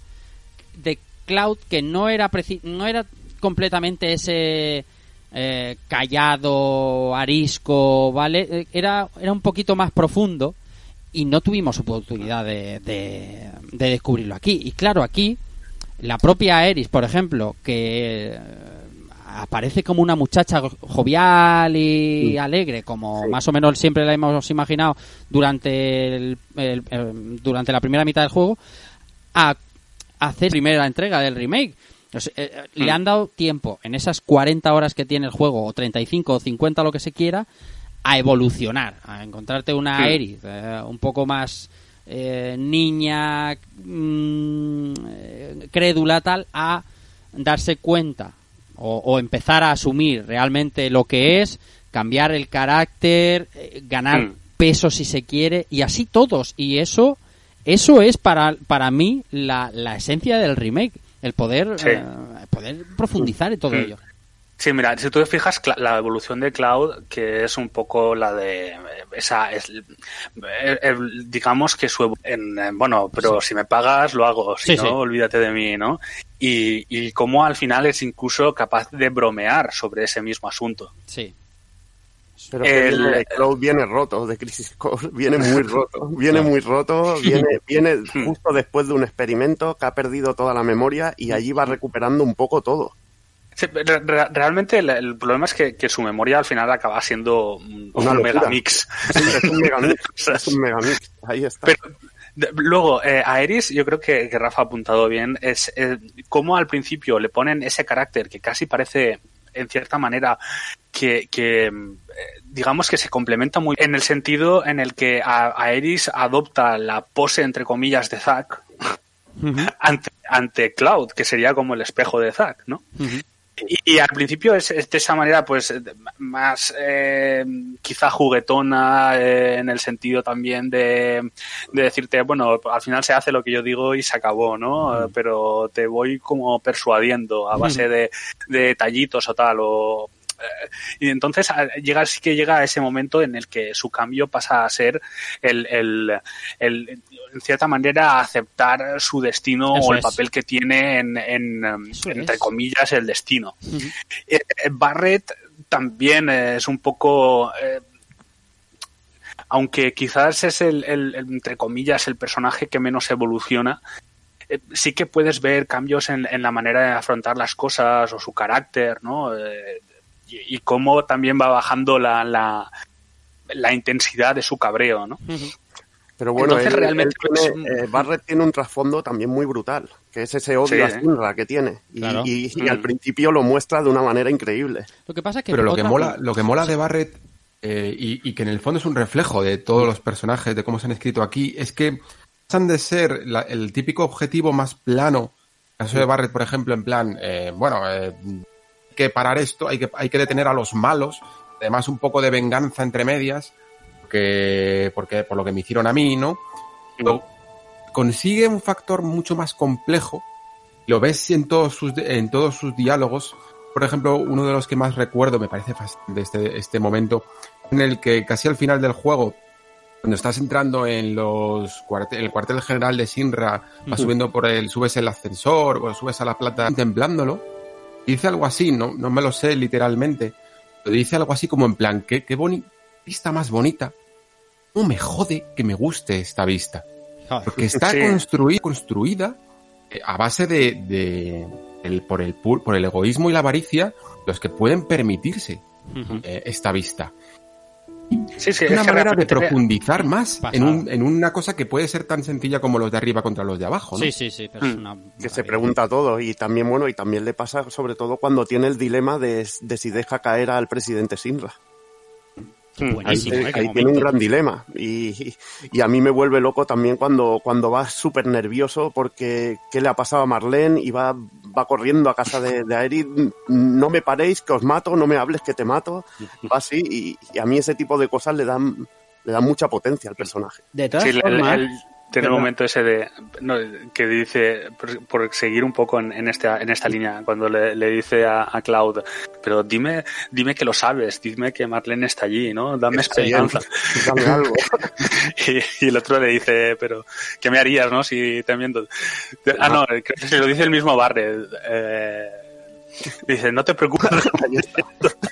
de Cloud que no era preci- no era completamente ese eh, callado arisco vale Eh, era era un poquito más profundo y no tuvimos oportunidad de, de, de descubrirlo aquí y claro aquí la propia Eris por ejemplo que eh, aparece como una muchacha jovial y alegre como más o menos siempre la hemos imaginado durante el- el- el- durante la primera mitad del juego a hacer primera entrega del remake. O sea, eh, eh, Le han dado tiempo en esas 40 horas que tiene el juego, o 35 o 50, lo que se quiera, a evolucionar, a encontrarte una Mm. Eris eh, un poco más eh, niña, mm, eh, crédula, tal, a darse cuenta o, o empezar a asumir realmente lo que es, cambiar el carácter, eh, ganar Mm. peso si se quiere, y así todos. Y eso eso es para, para mí la, la esencia del remake, el poder, Sí. eh, poder profundizar en todo Mm. ello. Sí, mira, si tú te fijas, la evolución de Cloud, que es un poco la de esa, es, eh, eh, digamos que su, en, bueno, pero si me pagas lo hago, si Sí, no, sí. olvídate de mí, ¿no? Y, y cómo al final es incluso capaz de bromear sobre ese mismo asunto. Sí. Pero El- Cloud viene roto de Crisis Core, viene muy roto, viene muy roto, viene, viene justo después de un experimento que ha perdido toda la memoria y allí va recuperando un poco todo. Sí, re- re- realmente el, el problema es que, que su memoria al final acaba siendo un, megamix. Sí, es un megamix, es un megamix, ahí está. Pero luego, eh, a Eris, yo creo que, que Rafa ha apuntado bien, es eh, cómo al principio le ponen ese carácter que casi parece, en cierta manera, que, que, eh, digamos que se complementa muy en el sentido en el que a, a Eris adopta la pose, entre comillas, de Zack. ante, ante Cloud, que sería como el espejo de Zack, ¿no? Y, y, al principio es, es, de esa manera, pues, más eh, quizá juguetona, eh, en el sentido también de, de, decirte, bueno, al final se hace lo que yo digo y se acabó, ¿no? Mm. Pero te voy como persuadiendo a base mm. de, de detallitos o tal, o y entonces llega, sí que llega a ese momento en el que su cambio pasa a ser el, el, el en cierta manera, aceptar su destino Eso o el es. papel que tiene en, en entre es. comillas, el destino. Uh -huh. eh, Barrett también es un poco... Eh, aunque quizás es el, el, entre comillas, el personaje que menos evoluciona, eh, sí que puedes ver cambios en, en, la manera de afrontar las cosas o su carácter, ¿no? Eh, y, y, cómo también va bajando la, la, la, intensidad de su cabreo, ¿no? Uh -huh. Pero bueno, Entonces, él, realmente él tiene, eh, Barrett tiene un trasfondo también muy brutal, que es ese odio sí, a Sinra que tiene. Y, claro. y, y mm. al principio lo muestra de una manera increíble. Lo que pasa es que Pero lo que mola, lo que mola de Barrett eh, y, y, que en el fondo es un reflejo de todos los personajes, de cómo se han escrito aquí, es que pasan de ser la, el típico objetivo más plano, en el caso de Barrett, por ejemplo, en plan, eh, bueno, eh, que parar esto, hay que, hay que detener a los malos, además un poco de venganza entre medias, porque, porque por lo que me hicieron a mí, ¿no? Pero consigue un factor mucho más complejo, lo ves en todos sus, en todos sus diálogos, por ejemplo, uno de los que más recuerdo, me parece fascinante este, este momento, en el que casi al final del juego, cuando estás entrando en los cuartel, el cuartel general de Sinra, vas uh -huh. subiendo por el, subes el ascensor o subes a la plata contemplándolo, dice algo así, no, no me lo sé literalmente, pero dice algo así como en plan, qué, qué vista más bonita, no me jode que me guste esta vista. Porque está sí. construida, construida eh, a base de, de el, por, el, por el egoísmo y la avaricia, los que pueden permitirse uh -huh. eh, esta vista. Sí, sí, es una manera de profundizar más en, un, en, una cosa que puede ser tan sencilla como los de arriba contra los de abajo. ¿no? Sí, sí, sí. Pero es una... Que se pregunta todo y también, bueno, y también le pasa sobre todo cuando tiene el dilema de, de si deja caer al presidente Sinra. Buenísimo, ahí, eh, ahí tiene un gran dilema. Y, y, a mí me vuelve loco también cuando, cuando va súper nervioso porque qué le ha pasado a Marlene y va, va corriendo a casa de, de Aerith, no me paréis que os mato, no me hables que te mato, va así y, y a mí ese tipo de cosas le dan, le dan mucha potencia al personaje. De todas sí, formas... El, el tiene el momento ese de no, que dice por, por, seguir un poco en, en, esta en esta línea cuando le, le dice a, a, Cloud pero dime dime que lo sabes dime que Marlene está allí no dame esperanza dame algo. Y, y, el otro le dice pero qué me harías no si también ah no. creo que se lo dice el mismo Barret eh, Dice, no te preocupes.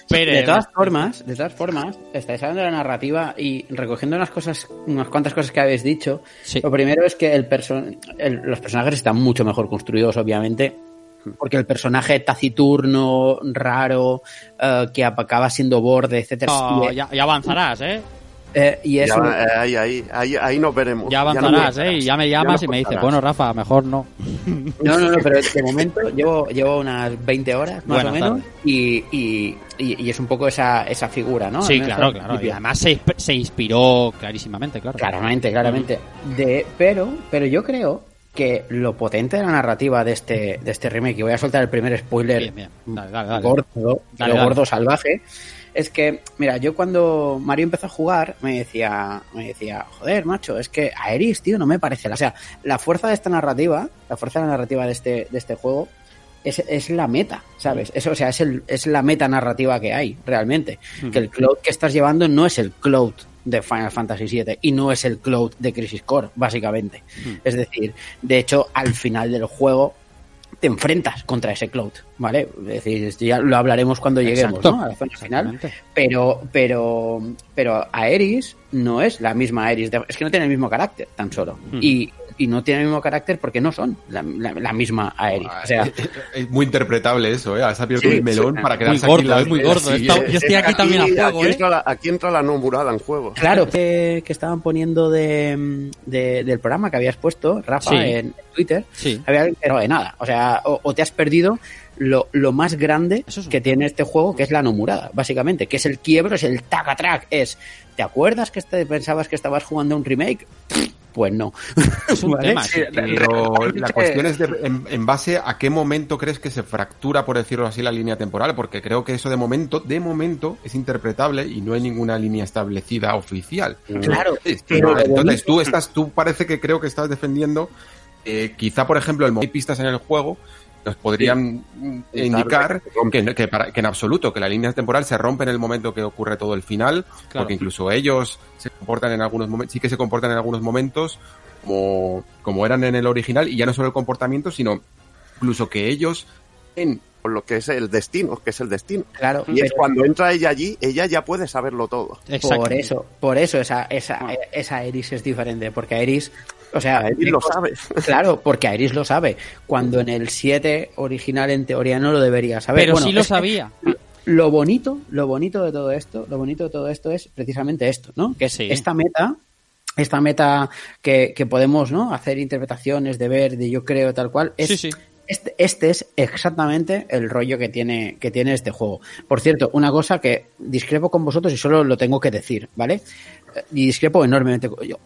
Pero de todas formas, de todas formas, estáis hablando de la narrativa y recogiendo unas cosas, unas cuantas cosas que habéis dicho. Sí. Lo primero es que el perso el, los personajes están mucho mejor construidos, obviamente. Porque el personaje taciturno, raro, uh, que acaba siendo borde, etcétera. Oh, ya, ya avanzarás, ¿eh? Eh, y eso... Ya, eh, ahí, ahí, ahí, ahí, nos veremos. Ya avanzarás, ya no ¿eh? Y ya me llamas ya y me dices, bueno, Rafa, mejor no. No, no, no, pero de momento llevo, llevo unas 20 horas más bueno, o menos y, y, y, es un poco esa, esa figura, ¿no? Sí, claro, claro. Y además se, se inspiró clarísimamente, claro. Claramente, claramente. De, pero, pero yo creo que lo potente de la narrativa de este, de este remake, y voy a soltar el primer spoiler bien, bien. Dale, dale, dale. gordo, dale, gordo salvaje, es que, mira, yo cuando Mario empezó a jugar, me decía, me decía, joder, macho, es que Aeris, tío, no me parece. O sea, la fuerza de esta narrativa, la fuerza de la narrativa de este, de este juego, es, es la meta, ¿sabes? Eso, o sea, es, el, es la meta narrativa que hay, realmente. Mm. Que el cloud que estás llevando no es el cloud de Final Fantasy VII y no es el cloud de Crisis Core, básicamente. Mm. Es decir, de hecho, al final del juego te enfrentas contra ese cloud, ¿vale? Es decir, ya lo hablaremos cuando lleguemos, Exacto. ¿no? A la zona final. Pero, pero, pero Aeris no es la misma Aeris, de, es que no tiene el mismo carácter, tan solo. Mm. Y y no tienen el mismo carácter porque no son la, la, la misma Aerith. O sea, es, es, muy interpretable eso, ¿eh? Has abierto sí, el melón sí, para quedarse muy gordo, aquí. Es muy gordo, sí, Está, yo estoy aquí, aquí también a fuego, aquí, ¿eh? entra la, aquí entra la nombrada en juego. Claro, que, que estaban poniendo de, de, del programa que habías puesto, Rafa, en Twitter, sí. había pero de nada. O sea, o, o te has perdido lo, lo, más grande es que tiene este juego, que es la nomurada, básicamente, que es el quiebro, es el taca track, es, ¿te acuerdas que te pensabas que estabas jugando un remake? Pues no. Es un ¿Vale? tema. Sí, Pero la cuestión es de- en, en base a qué momento crees que se fractura, por decirlo así, la línea temporal, porque creo que eso de momento, de momento, es interpretable y no hay ninguna línea establecida oficial. Claro, Sí, pero lo entonces tú estás, tú parece que creo que estás defendiendo, eh, quizá por ejemplo el hay pistas en el juego nos podrían indicar que, para- que en absoluto que la línea temporal se rompe en el momento que ocurre todo el final, Claro. porque incluso ellos se comportan en algunos momentos, sí que se comportan en algunos momentos como, como eran en el original y ya no solo el comportamiento, sino incluso que ellos en Por lo que es el destino, que es el destino. Claro, Y es cuando entra ella allí, ella ya puede saberlo todo. Por eso, por eso esa, esa, esa Eris es diferente, porque Eris, o sea, A él lo sabe. Claro, porque Iris lo sabe. Cuando en el 7 original en teoría no lo debería saber. Pero Bueno, sí lo sabía. Lo bonito, lo bonito de todo esto, lo bonito de todo esto es precisamente esto, ¿no? Que es Sí. esta meta, esta meta que, que podemos, ¿no? Hacer interpretaciones de ver, de yo creo, tal cual. Es, Sí, sí. Este, este es exactamente el rollo que tiene, que tiene este juego. Por cierto, una cosa que discrepo con vosotros y solo lo tengo que decir, ¿vale? Y discrepo enormemente. con- Yo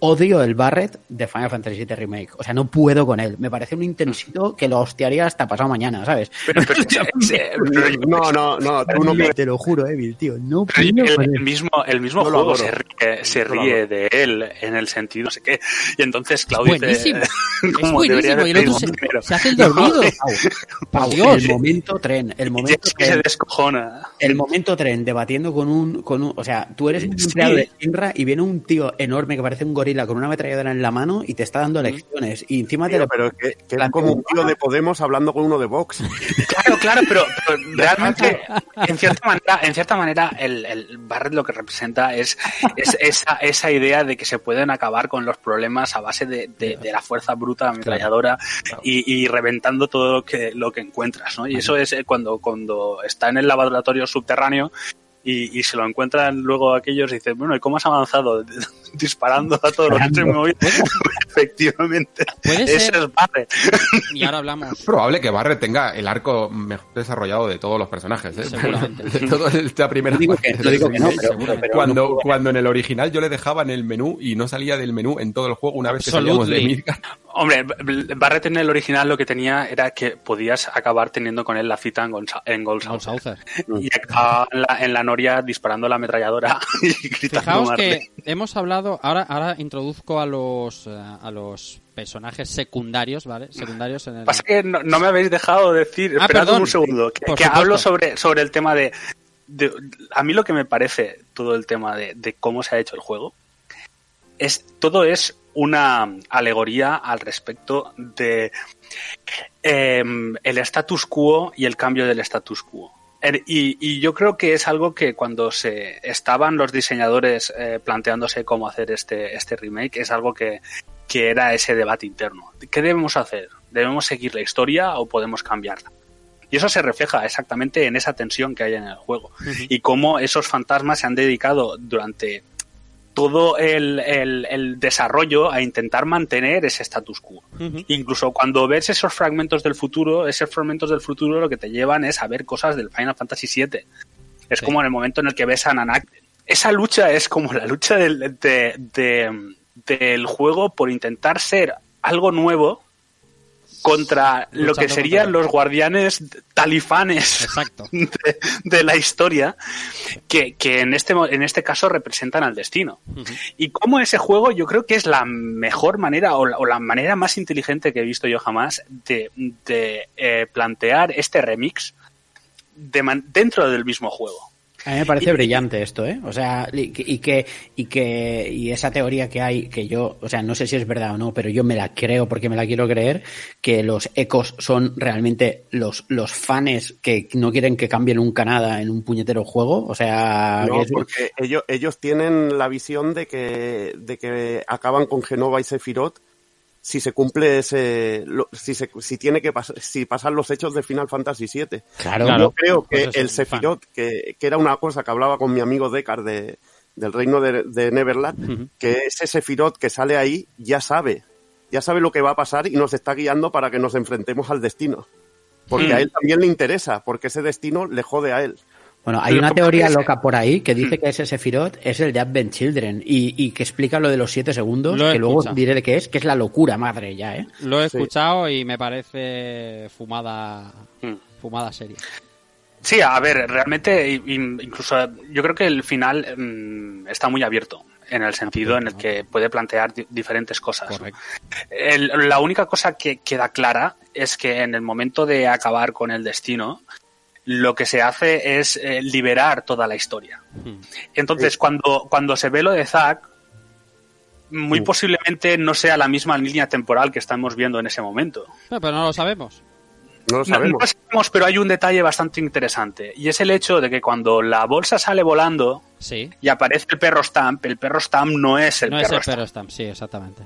odio el Barret de Final Fantasy VII Remake. O sea, no puedo con él. Me parece un intensito que lo hostiaría hasta pasado mañana, ¿sabes? Pero, pero, eh, pero yo- No, no, no, tú no puedes. Te lo juro, Evil, tío. No el, puedo mismo, el mismo lo juego se ríe, se de él en el sentido no sé qué. Y entonces Claudio dice, buenísimo. Es como debería buenísimo. Y el decir otro se, hace el dormido. Pau, Dios. el momento tren, el momento es que se tren, descojona. el momento tren debatiendo con un, con un, o sea, tú eres un Sí. empleado de Inra y viene un tío enorme que parece un gorila con una ametralladora en la mano y te está dando lecciones. Y encima te lo pero es que, que es como un tío de Podemos hablando con uno de Vox. Claro, claro, pero, pero realmente, en cierta manera, en cierta manera, el, el Barret lo que representa es, es esa, esa idea de que se pueden acabar con los problemas a base de, de- de la fuerza bruta ametralladora y, y reventando todo lo que, lo que encuentras, ¿no? Y eso es eh, cuando, cuando está en el laboratorio subterráneo y, y se lo encuentran luego aquellos y dicen, bueno, ¿y cómo has avanzado? Disparando a todos los que se. Efectivamente. Puede Ese ser. es Barret. Y ahora hablamos. Es probable que Barret tenga el arco mejor desarrollado de todos los personajes, ¿eh? Seguramente. De toda esta primera No digo que- no del digo que no, remake. pero- pero- pero cuando, cuando en el original yo le dejaba en el menú y no salía del menú en todo el juego una vez que salíamos de. Midgar. Hombre, B- Barret en el original lo que tenía era que podías acabar teniendo con él la cita en, Gonza- en. Saucer. Y acababa en la, en la noria disparando la ametralladora y gritando Fijaos que hemos hablado, ahora, ahora introduzco a los eh, a los personajes secundarios, ¿vale? Secundarios en el... Pasa que no, no me habéis dejado decir, Ah, esperad perdón. un segundo, que, que hablo sobre, sobre el tema de, de- A mí lo que me parece todo el tema de, de cómo se ha hecho el juego es todo es una alegoría al respecto de em, el status quo y el cambio del status quo. Er- Y, y yo creo que es algo que cuando se estaban los diseñadores eh, planteándose cómo hacer este, este remake, es algo que, que era ese debate interno. ¿Qué debemos hacer? ¿Debemos seguir la historia o podemos cambiarla? Y eso se refleja exactamente en esa tensión que hay en el juego. Y cómo esos fantasmas se han dedicado durante todo el, el- el desarrollo a intentar mantener ese status quo. Incluso cuando ves esos fragmentos del futuro, esos fragmentos del futuro lo que te llevan es a ver cosas del Final Fantasy VII. Es Sí. como en el momento en el que ves a Nanak. Esa lucha es como la lucha del, de- de- del juego por intentar ser algo nuevo contra lo que serían contra- los guardianes talifanes Exacto. de, de la historia que, que en, este, en este caso representan al destino. Y como ese juego yo creo que es la mejor manera o la, o la manera más inteligente que he visto yo jamás de, de, eh, plantear este remix de man- dentro del mismo juego. A mí me parece Y- brillante esto, ¿eh? O sea, y que, y que, y que, y esa teoría que hay, que yo, o sea, no sé si es verdad o no, pero yo me la creo porque me la quiero creer, que los ecos son realmente los, los fans que no quieren que cambie nunca nada en un puñetero juego, o sea, No, es- porque ellos, ellos tienen la visión de que, de que acaban con Genova y Sephiroth si se cumple ese, lo- si se, si tiene que pasar, si pasan los hechos de Final Fantasy VII. claro, Claro. Yo creo que Pues el. Sephiroth, que, que era una cosa que hablaba con mi amigo Deckard de, del reino de, de Neverland, Ujú. que ese Sephiroth que sale ahí ya sabe, ya sabe lo que va a pasar y nos está guiando para que nos enfrentemos al destino. Porque Mm. a él también le interesa, porque ese destino le jode a él. Bueno, hay una teoría loca por ahí que dice que ese Sephiroth es el de Advent Children y, y que explica lo de los siete segundos, Lo he que luego escuchado. diré de qué es, que es la locura madre ya, ¿eh? Lo he Sí. escuchado y me parece fumada, Mm. fumada seria. Sí, a ver, realmente incluso yo creo que el final mm, está muy abierto en el sentido en el que puede plantear di- diferentes cosas. ¿no? Correcto. El- la única cosa que queda clara es que en el momento de acabar con el destino, lo que se hace es eh, liberar toda la historia. Mm. Entonces, cuando, cuando se ve lo de Zack, muy Sí. posiblemente no sea la misma línea temporal que estamos viendo en ese momento. No, pero no lo sabemos. No lo sabemos. no lo sabemos, pero hay un detalle bastante interesante. Y es el hecho de que cuando la bolsa sale volando Sí. y aparece el perro Stamp, el perro Stamp no es el no es perro el Stamp. perro Stamp, sí, exactamente.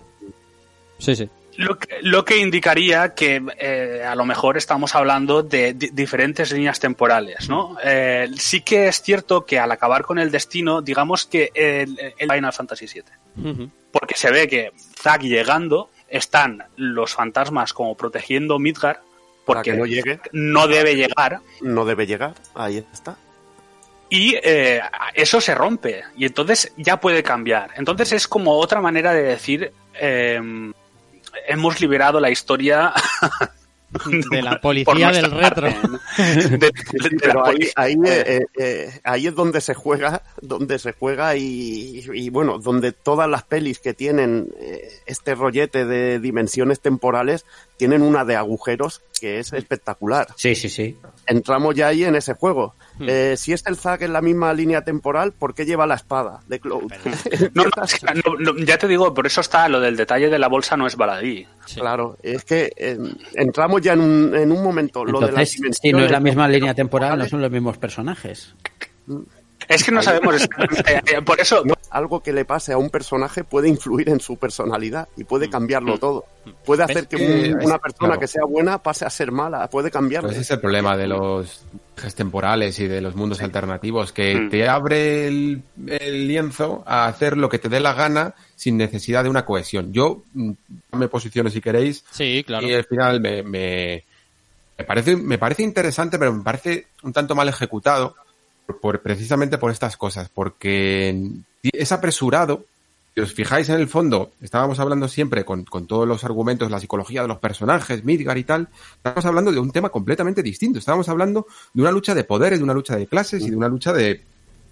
Sí, sí. Lo que, lo que indicaría que eh, a lo mejor estamos hablando de di- diferentes líneas temporales, ¿no? Eh, sí que es cierto que al acabar con el destino, digamos que el, el Final Fantasy VII. Porque se ve que Zack llegando, están los fantasmas como protegiendo Midgar, porque que no llegue, no debe llegar, no debe llegar. Ahí está. y eh, eso se rompe y entonces ya puede cambiar. Entonces es como otra manera de decir eh, hemos liberado la historia De la policía del retro. Pero ahí, eh, eh, ahí es donde se juega, donde se juega y, y, bueno, donde todas las pelis que tienen eh, este rollete de dimensiones temporales tienen una de agujeros que es espectacular. Sí, sí, sí. Entramos ya ahí en ese juego. Hmm. Eh, si es el Zack en la misma línea temporal, ¿por qué lleva la espada de Cloud? No, no, es que no, no, ya te digo, por eso está lo del detalle de la bolsa no es baladí. Sí. Claro, es que eh, entramos ya en un, en un momento. lo de las Entonces, si no es la misma línea temporal, no son los mismos personajes. Es que no sabemos exactamente, eh, por eso algo que le pase a un personaje puede influir en su personalidad y puede cambiarlo Mm. todo. Puede hacer que que- un- una persona claro. que sea buena pase a ser mala, puede cambiarlo. Pues ese es el problema de los viajes temporales y de los mundos alternativos, que Mm. te abre el, el lienzo a hacer lo que te dé la gana sin necesidad de una cohesión. Yo mm, me posiciono si queréis Sí, claro. y al final me, me, me parece, me parece interesante, pero me parece un tanto mal ejecutado por, precisamente por estas cosas, porque es apresurado. Si os fijáis en el fondo, estábamos hablando siempre con, con todos los argumentos, la psicología de los personajes, Midgar y tal, estábamos hablando de un tema completamente distinto. Estábamos hablando de una lucha de poderes, de una lucha de clases y de una lucha de,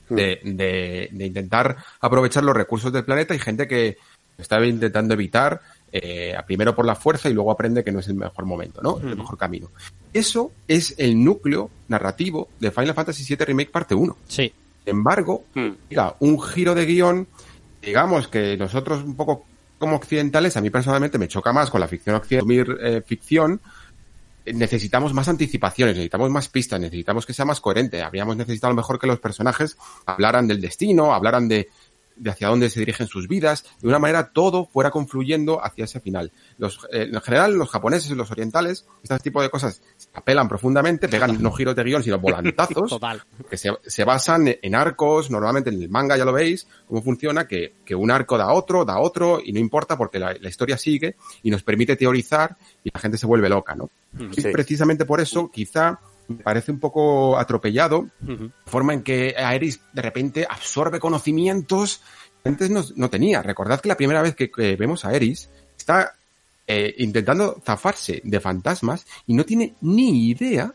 de, de- de intentar aprovechar los recursos del planeta y gente que estaba intentando evitar, eh, primero por la fuerza y luego aprende que no es el mejor momento, ¿no? El mejor camino. Eso es el núcleo narrativo de Final Fantasy VII Remake parte 1. Sí. Sin embargo, diga, un giro de guion, digamos que nosotros un poco como occidentales, a mí personalmente me choca más con la ficción occidental, eh, ficción, eh, necesitamos más anticipaciones, necesitamos más pistas, necesitamos que sea más coherente. Habríamos necesitado a lo mejor que los personajes hablaran del destino, hablaran de, de hacia dónde se dirigen sus vidas, de una manera todo fuera confluyendo hacia ese final. Los, eh, en general, los japoneses y los orientales, este tipo de cosas apelan profundamente, pegan no giros de guion, sino volantazos Total. que se, se basan en arcos, normalmente en el manga ya lo veis, cómo funciona, que, que un arco da otro, da otro, y no importa porque la, la historia sigue y nos permite teorizar y la gente se vuelve loca, ¿no? Y Sí. precisamente por eso, quizá me parece un poco atropellado Ujú. la forma en que Aeris de repente absorbe conocimientos que antes no, no tenía. Recordad que la primera vez que, que vemos a Aeris está eh, intentando zafarse de fantasmas y no tiene ni idea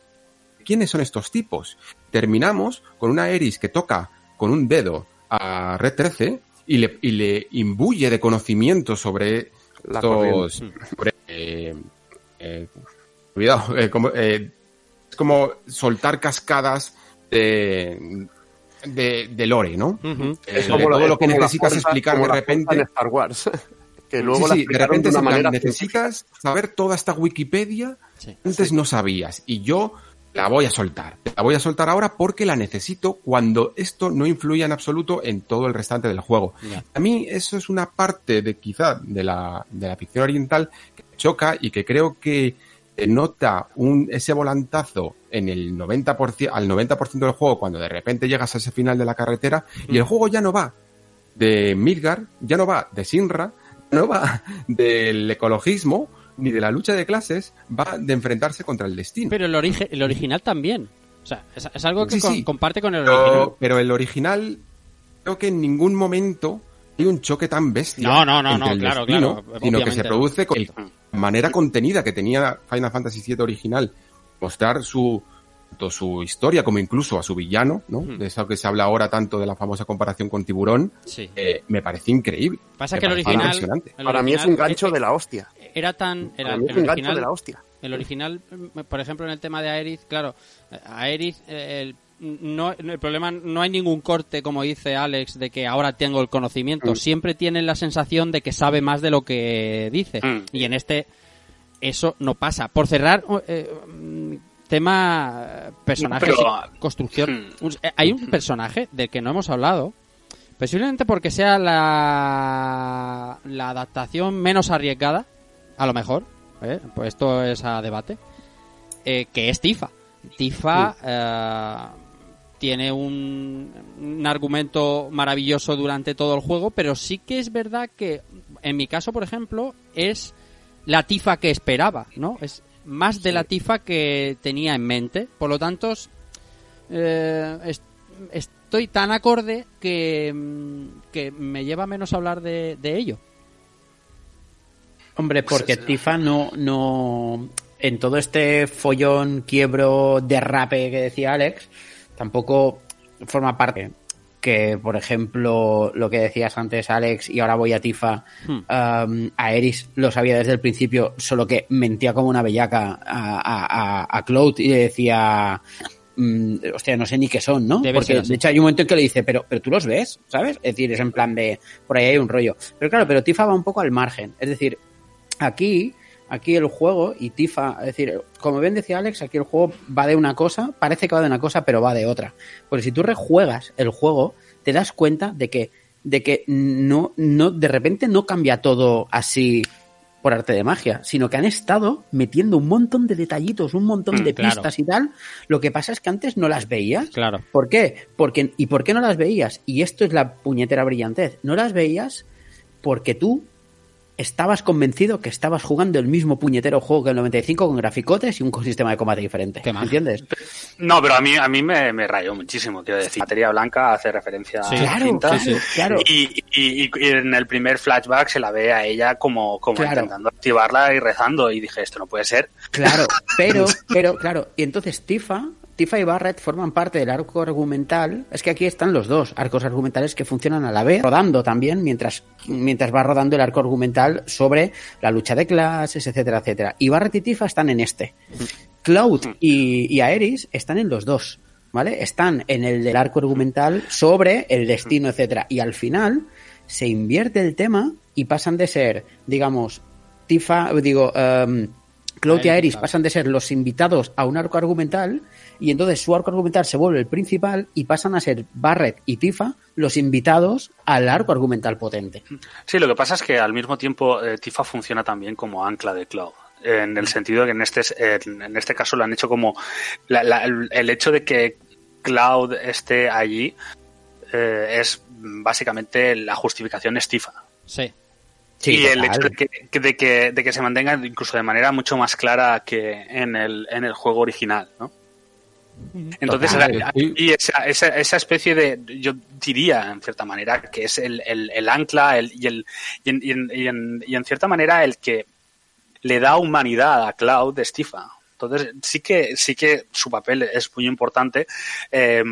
de quiénes son estos tipos. Terminamos con una Aeris que toca con un dedo a Red 13 y le, y le imbuye de conocimientos sobre La estos... sobre, eh, eh, cuidado, como, es como soltar cascadas de, de, de lore, ¿no? Eh, Es como todo lo que necesitas fuerza- explicar de repente. en Star Wars. que Sí, luego la sí, de repente de manera necesitas saber toda esta Wikipedia Sí. antes no sabías y yo la voy a soltar. La voy a soltar ahora porque la necesito cuando esto no influya en absoluto en todo el restante del juego. A mí eso es una parte de quizá de la, de la ficción oriental que me choca y que creo que nota un, ese volantazo en el 90%, al 90% del juego cuando de repente llegas a ese final de la carretera y el juego ya no va de Midgar, ya no va de Sinra, no va del ecologismo ni de la lucha de clases, va de enfrentarse contra el destino. Pero el, origi- el original también. O sea, es, es algo que Sí, con- sí. comparte con el original. Pero el original, creo que en ningún momento hay un choque tan bestia. No, no, no, entre no, el claro, destino, claro, Sino que se produce con la manera contenida que tenía Final Fantasy VII original. Mostrar su, tanto su historia como incluso a su villano, ¿no? Hmm. De eso que se habla ahora tanto de la famosa comparación con Tiburón, Sí. eh, me parece increíble. Pasa Me que el original. Para mí es un gancho de la hostia. Era tan. Era, Para mí es el un gancho de la hostia. El original, por ejemplo, en el tema de Aerith, claro, eh, Aerith, eh, el, no, el problema no hay ningún corte, como dice Alex, de que ahora tengo el conocimiento. Mm. Siempre tienen la sensación de que sabe más de lo que dice. Mm. Y en este, eso no pasa. Por cerrar, eh, mm, tema personajes Pero- y construcción. Mm. Eh, Hay un personaje del que no hemos hablado. Posiblemente porque sea la, la adaptación menos arriesgada, a lo mejor, ¿eh? pues esto es a debate, eh, que es Tifa. Tifa eh, tiene un, un argumento maravilloso durante todo el juego, pero sí que es verdad que, en mi caso, por ejemplo, es la Tifa que esperaba, ¿no? Es más de la Tifa que tenía en mente. Por lo tanto, eh, es- estoy tan acorde que, mm, que me lleva menos a hablar de, de ello. Hombre, porque Tifa no, no. En todo este follón, quiebro, derrape que decía Alex, tampoco forma parte. Que, por ejemplo, lo que decías antes, Alex, y ahora voy a Tifa, Hmm. um, a Eris lo sabía desde el principio, solo que mentía como una bellaca a, a, Cloud y le decía. mm, hostia, no sé ni qué son, ¿no? Debe Porque de hecho hay un momento en que le dice, pero, pero tú los ves, ¿sabes? Es decir, es en plan de, por ahí hay un rollo. Pero claro, pero Tifa va un poco al margen. Es decir, aquí, aquí el juego y Tifa, es decir, como bien decía Alex, aquí el juego va de una cosa, parece que va de una cosa, pero va de otra. Porque si tú rejuegas el juego, te das cuenta de que, de que no, no, de repente no cambia todo así por arte de magia, sino que han estado metiendo un montón de detallitos, un montón Mm, de claro. pistas y tal. Lo que pasa es que antes no las veías. Claro. ¿Por qué? Porque, ¿Y por qué no las veías? Y esto es la puñetera brillantez. No las veías porque tú estabas convencido que estabas jugando el mismo puñetero juego que el 95 con graficotes y un sistema de combate diferente. Qué mal. ¿Entiendes? No, pero a mí, a mí me, me rayó muchísimo, quiero decir. Materia Blanca hace referencia Sí, a claro, cinta. sí, sí, claro. Y, y- y en el primer flashback se la ve a ella como, como Claro. intentando activarla y rezando. Y dije, esto no puede ser. Claro, pero, pero, claro. Y entonces Tifa, Tifa y Barret forman parte del arco argumental. Es que aquí están los dos arcos argumentales que funcionan a la vez, rodando también mientras, mientras va rodando el arco argumental sobre la lucha de clases, etcétera, etcétera. Y Barret y Tifa están en este. Cloud y, y Aeris están en los dos, ¿vale? Están en el del arco argumental sobre el destino, etcétera. Y al final se invierte el tema y pasan de ser, digamos, Tifa, digo, em, Cloud y Aeris, pasan de ser los invitados a un arco argumental y entonces su arco argumental se vuelve el principal y pasan a ser Barret y Tifa los invitados al arco argumental potente. Sí, lo que pasa es que al mismo tiempo eh, Tifa funciona también como ancla de Cloud. En el sentido de que en este, en este caso lo han hecho como la- la- el, hecho de que Cloud esté allí eh, es básicamente la justificación es Tifa. Sí. Sí, y el hecho de que, que- de, que, de que se mantenga incluso de manera mucho más clara que en el, en el juego original, ¿no? Entonces, Total. la- y esa, esa, esa especie de, yo diría, en cierta manera, que es el, el, el ancla el, y, el, y, en, y, en, y, en, y en cierta manera el que le da humanidad a Cloud de Stifa. Entonces, sí que, sí que su papel es muy importante. eh,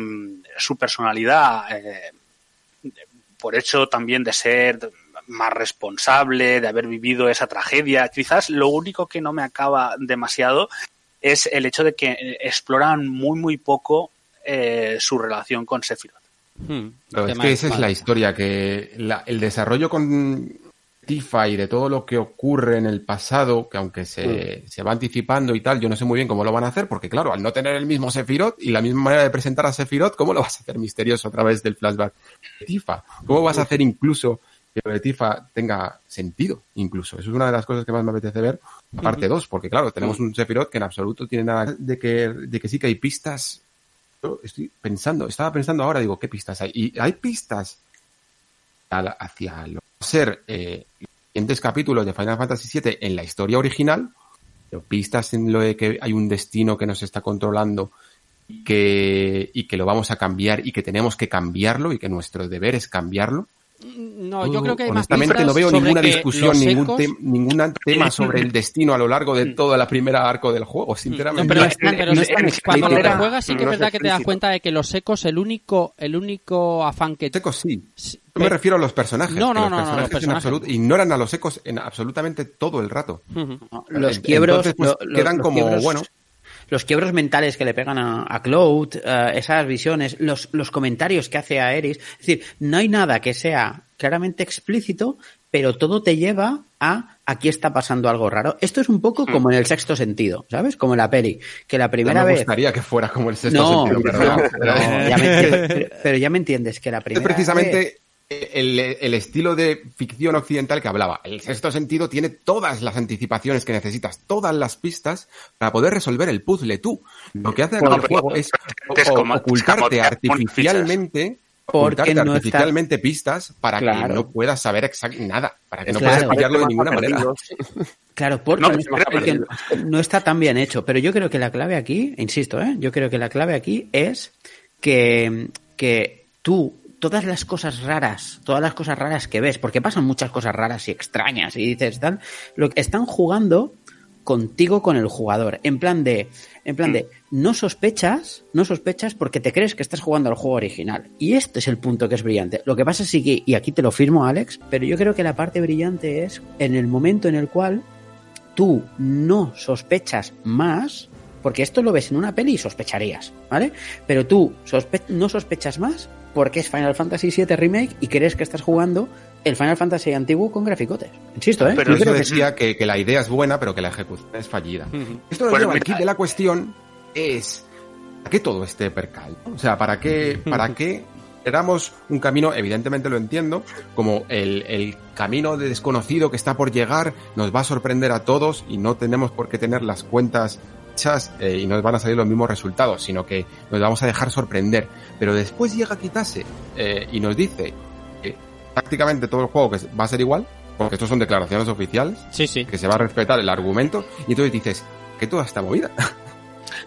su personalidad, eh, por hecho también de ser más responsable, de haber vivido esa tragedia. Quizás lo único que no me acaba demasiado es el hecho de que exploran muy, muy poco eh, su relación con Sephiroth. Hmm. Pero es que esa es la historia, que la- el desarrollo con Tifa y de todo lo que ocurre en el pasado, que aunque se, se va anticipando y tal, yo no sé muy bien cómo lo van a hacer, porque claro, al no tener el mismo Sephiroth y la misma manera de presentar a Sephiroth, ¿cómo lo vas a hacer misterioso a través del flashback de Tifa? ¿Cómo vas a hacer incluso que lo de Tifa tenga sentido? Incluso. Eso es una de las cosas que más me apetece ver, parte 2, porque claro, tenemos un Sephiroth que en absoluto tiene nada de que, de que sí que hay pistas yo estoy pensando, estaba pensando ahora, digo, ¿qué pistas hay? Y hay pistas hacia lo ser eh, los siguientes capítulos de Final Fantasy VII en la historia original, pero pistas en lo de que hay un destino que nos está controlando que, y que lo vamos a cambiar y que tenemos que cambiarlo y que nuestro deber es cambiarlo. No, yo creo que hay más Honestamente no veo ninguna que discusión, ningún, ecos- tem- ningún tema sobre el destino a lo largo de toda la primera arco del juego, sinceramente. No, pero, No es tan- pero no sí, es tan cuando lo juegas sí que es No es verdad que te das cuenta de que los ecos, el único, el único afán que Ecos sí. Yo me refiero a los personajes. No, que no, los no, no, los personajes, en personajes. ignoran a los ecos en absolutamente todo el rato. Ujú. Los En- quiebros, entonces, pues, lo- lo- quedan los como, quiebros- bueno. Los quiebros mentales que le pegan a, a Cloud, eh, esas visiones, los, los comentarios que hace a Eris. Es decir, no hay nada que sea claramente explícito, pero todo te lleva a aquí está pasando algo raro. Esto es un poco como en el sexto sentido, ¿sabes? Como en la peli, que la primera me vez... gustaría que fuera como el sexto No, sentido, no, perdón. no, ya me- pero, pero ya me entiendes que la primera vez- precisamente el, el estilo de ficción occidental que hablaba. El sexto sentido tiene todas las anticipaciones que necesitas, todas las pistas para poder resolver el puzzle tú. Lo que hace Bueno, el juego es es como- ocultarte es como- artificialmente Porque ocultarte no está- artificialmente pistas para que Claro. no puedas saber exactamente nada, para que no Claro. puedas pillarlo de ninguna manera. Claro, porque No, porque no está tan bien hecho. Pero yo creo que la clave aquí, insisto, ¿eh? yo creo que la clave aquí es que, que tú, todas las cosas raras, todas las cosas raras que ves, porque pasan muchas cosas raras y extrañas, y dices, están, lo están jugando contigo con el jugador. En plan de, en plan de, no sospechas, no sospechas porque te crees que estás jugando al juego original. Y este es el punto que es brillante. Lo que pasa es que, y aquí te lo firmo, Alex, pero yo creo que la parte brillante es en el momento en el cual tú no sospechas más, porque esto lo ves en una peli y sospecharías, ¿vale? Pero tú sospe- no sospechas más porque es Final Fantasy VII Remake y crees que estás jugando el Final Fantasy antiguo con graficotes. Insisto, ¿eh? Pero Yo eso creo que decía que, que la idea es buena, pero que la ejecución es fallida. Esto nos Pues lleva al kit de la cuestión es ¿para qué todo este percal? O sea, ¿para qué, para qué éramos un camino, evidentemente lo entiendo, como el, el camino de desconocido que está por llegar, nos va a sorprender a todos y no tenemos por qué tener las cuentas hechas eh, y nos van a salir los mismos resultados, sino que nos vamos a dejar sorprender. Pero después llega Kitase eh, y nos dice que prácticamente todo el juego que va a ser igual, porque estos son declaraciones oficiales, Sí, sí. que se va a respetar el argumento, y entonces dices, que toda esta movida.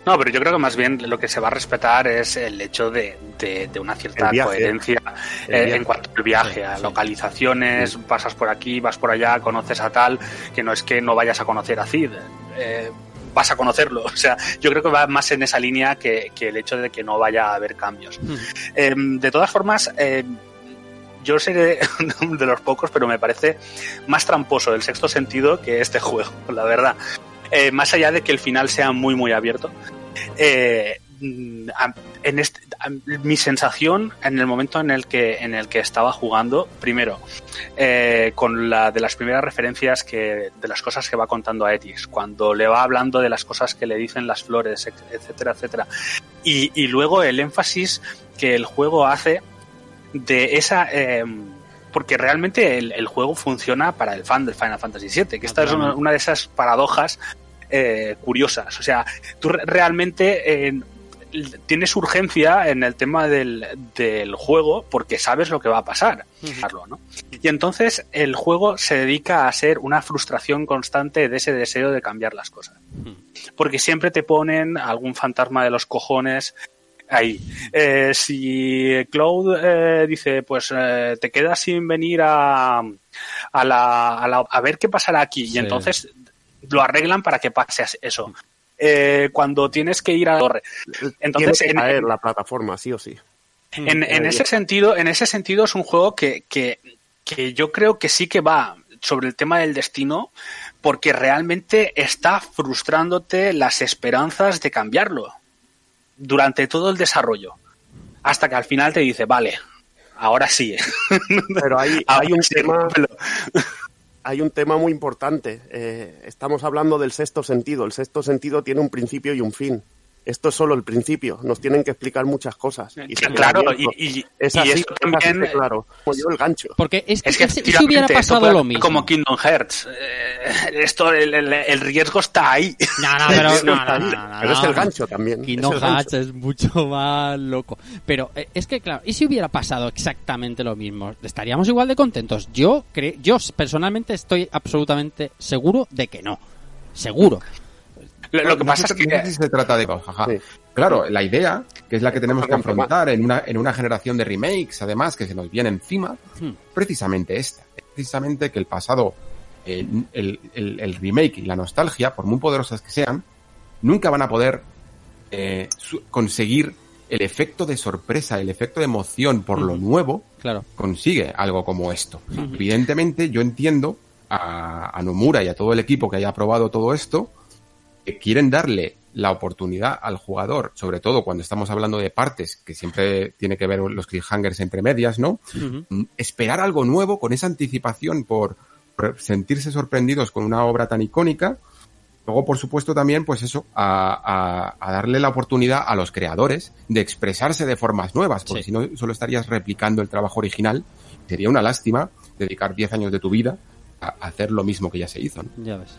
No, pero yo creo que más bien lo que se va a respetar es el hecho de, de- de una cierta viaje. coherencia eh, en cuanto al viaje, a localizaciones, pasas por aquí, vas por allá, conoces a tal, que no es que no vayas a conocer a Cid, eh, vas a conocerlo. O sea, yo creo que va más en esa línea que, que el hecho de que no vaya a haber cambios. Eh, de todas formas, eh, yo seré de los pocos, pero me parece más tramposo el sexto sentido que este juego, la verdad. Eh, más allá de que el final sea muy, muy abierto. eh, mm, en este, mi sensación en el momento en el que en el que estaba jugando primero eh, con la de las primeras referencias que de las cosas que va contando a Etis cuando le va hablando de las cosas que le dicen las flores et- etcétera etcétera y, y luego el énfasis que el juego hace de esa eh, porque realmente el, el juego funciona para el fan del Final Fantasy VII, que esta es una, una de esas paradojas eh, curiosas. O sea, tú re- realmente eh, tienes urgencia en el tema del, del juego porque sabes lo que va a pasar. ¿no? Y entonces el juego se dedica a ser una frustración constante de ese deseo de cambiar las cosas. Porque siempre te ponen algún fantasma de los cojones ahí. Eh, si Cloud eh, dice, pues eh, te quedas sin venir a, a, la, a, la- a ver qué pasará aquí, Sí. y entonces lo arreglan para que pase as- eso. Eh, cuando tienes que ir a la torre. Entonces, que en- caer la plataforma, sí o sí. en, en ese sentido, en ese sentido es un juego que, que, que yo creo que sí que va sobre el tema del destino, porque realmente está frustrándote las esperanzas de cambiarlo durante todo el desarrollo. Hasta que al final te dice, vale, ahora sí. Pero hay, Ahora hay un sí, tema. hay un tema muy importante. Eh, estamos hablando del sexto sentido. El sexto sentido tiene un principio y un fin. Esto es solo el principio. Nos tienen que explicar muchas cosas. Y Claro, y, es y- así, y eso es así también de claro. Como yo el gancho. Porque es que, Es que si- si hubiera pasado lo mismo. Como Kingdom Hearts. Eh, esto, el, el- el riesgo está ahí. No, no, pero, no, no, no, no, Pero es el gancho también. Kingdom es. Hearts es mucho más loco. Pero eh, es que, claro, ¿y si hubiera pasado exactamente lo mismo? ¿Estaríamos igual de contentos? Yo, yo personalmente estoy absolutamente seguro de que no. Seguro. Lo, lo que No pasa es que... no se trata de. Sí. claro, la idea, que es la que tenemos que afrontar en una, en una generación de remakes, además, que se nos viene encima, Hmm. precisamente esta. Precisamente que el pasado, el, el- el- el remake y la nostalgia, por muy poderosas que sean, nunca van a poder eh, conseguir el efecto de sorpresa, el efecto de emoción por lo nuevo, Claro. consigue algo como esto. Evidentemente, yo entiendo a, a Nomura y a todo el equipo que haya probado todo esto, que quieren darle la oportunidad al jugador, sobre todo cuando estamos hablando de partes, que siempre tiene que ver los cliffhangers entre medias, ¿no? Mm, Esperar algo nuevo con esa anticipación por, por sentirse sorprendidos con una obra tan icónica. Luego, por supuesto, también, pues eso, a, a- a darle la oportunidad a los creadores de expresarse de formas nuevas, porque Sí. si no, solo estarías replicando el trabajo original. Sería una lástima dedicar 10 años de tu vida a hacer lo mismo que ya se hizo. ¿no? Ya ves.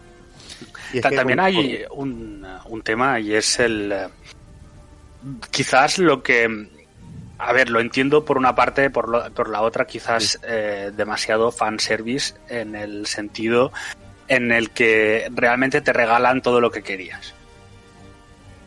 También hay un, un tema y es el. Quizás lo que. A ver, lo entiendo por una parte, por, lo- por la otra, quizás eh, demasiado fanservice en el sentido en el que realmente te regalan todo lo que querías.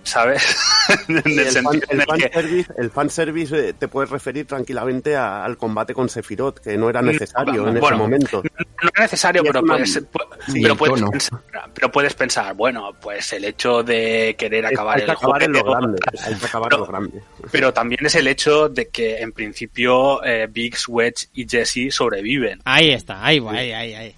¿Sabes? en el el, fan, en el que- fanservice, el fanservice eh, te puedes referir tranquilamente a- al combate con Sephiroth, que no era necesario en ese momento. No es necesario, pero una- puedes, Sí, pero, puedes pensar, pero puedes pensar, bueno, pues el hecho de querer Es- acabar hay que el acabar en lo juego, grande. Hay que acabar en lo grande. pero también es el hecho de que en principio eh, Biggs, Wedge y Jesse sobreviven. Ahí está, ahí va, ahí, ahí, ahí.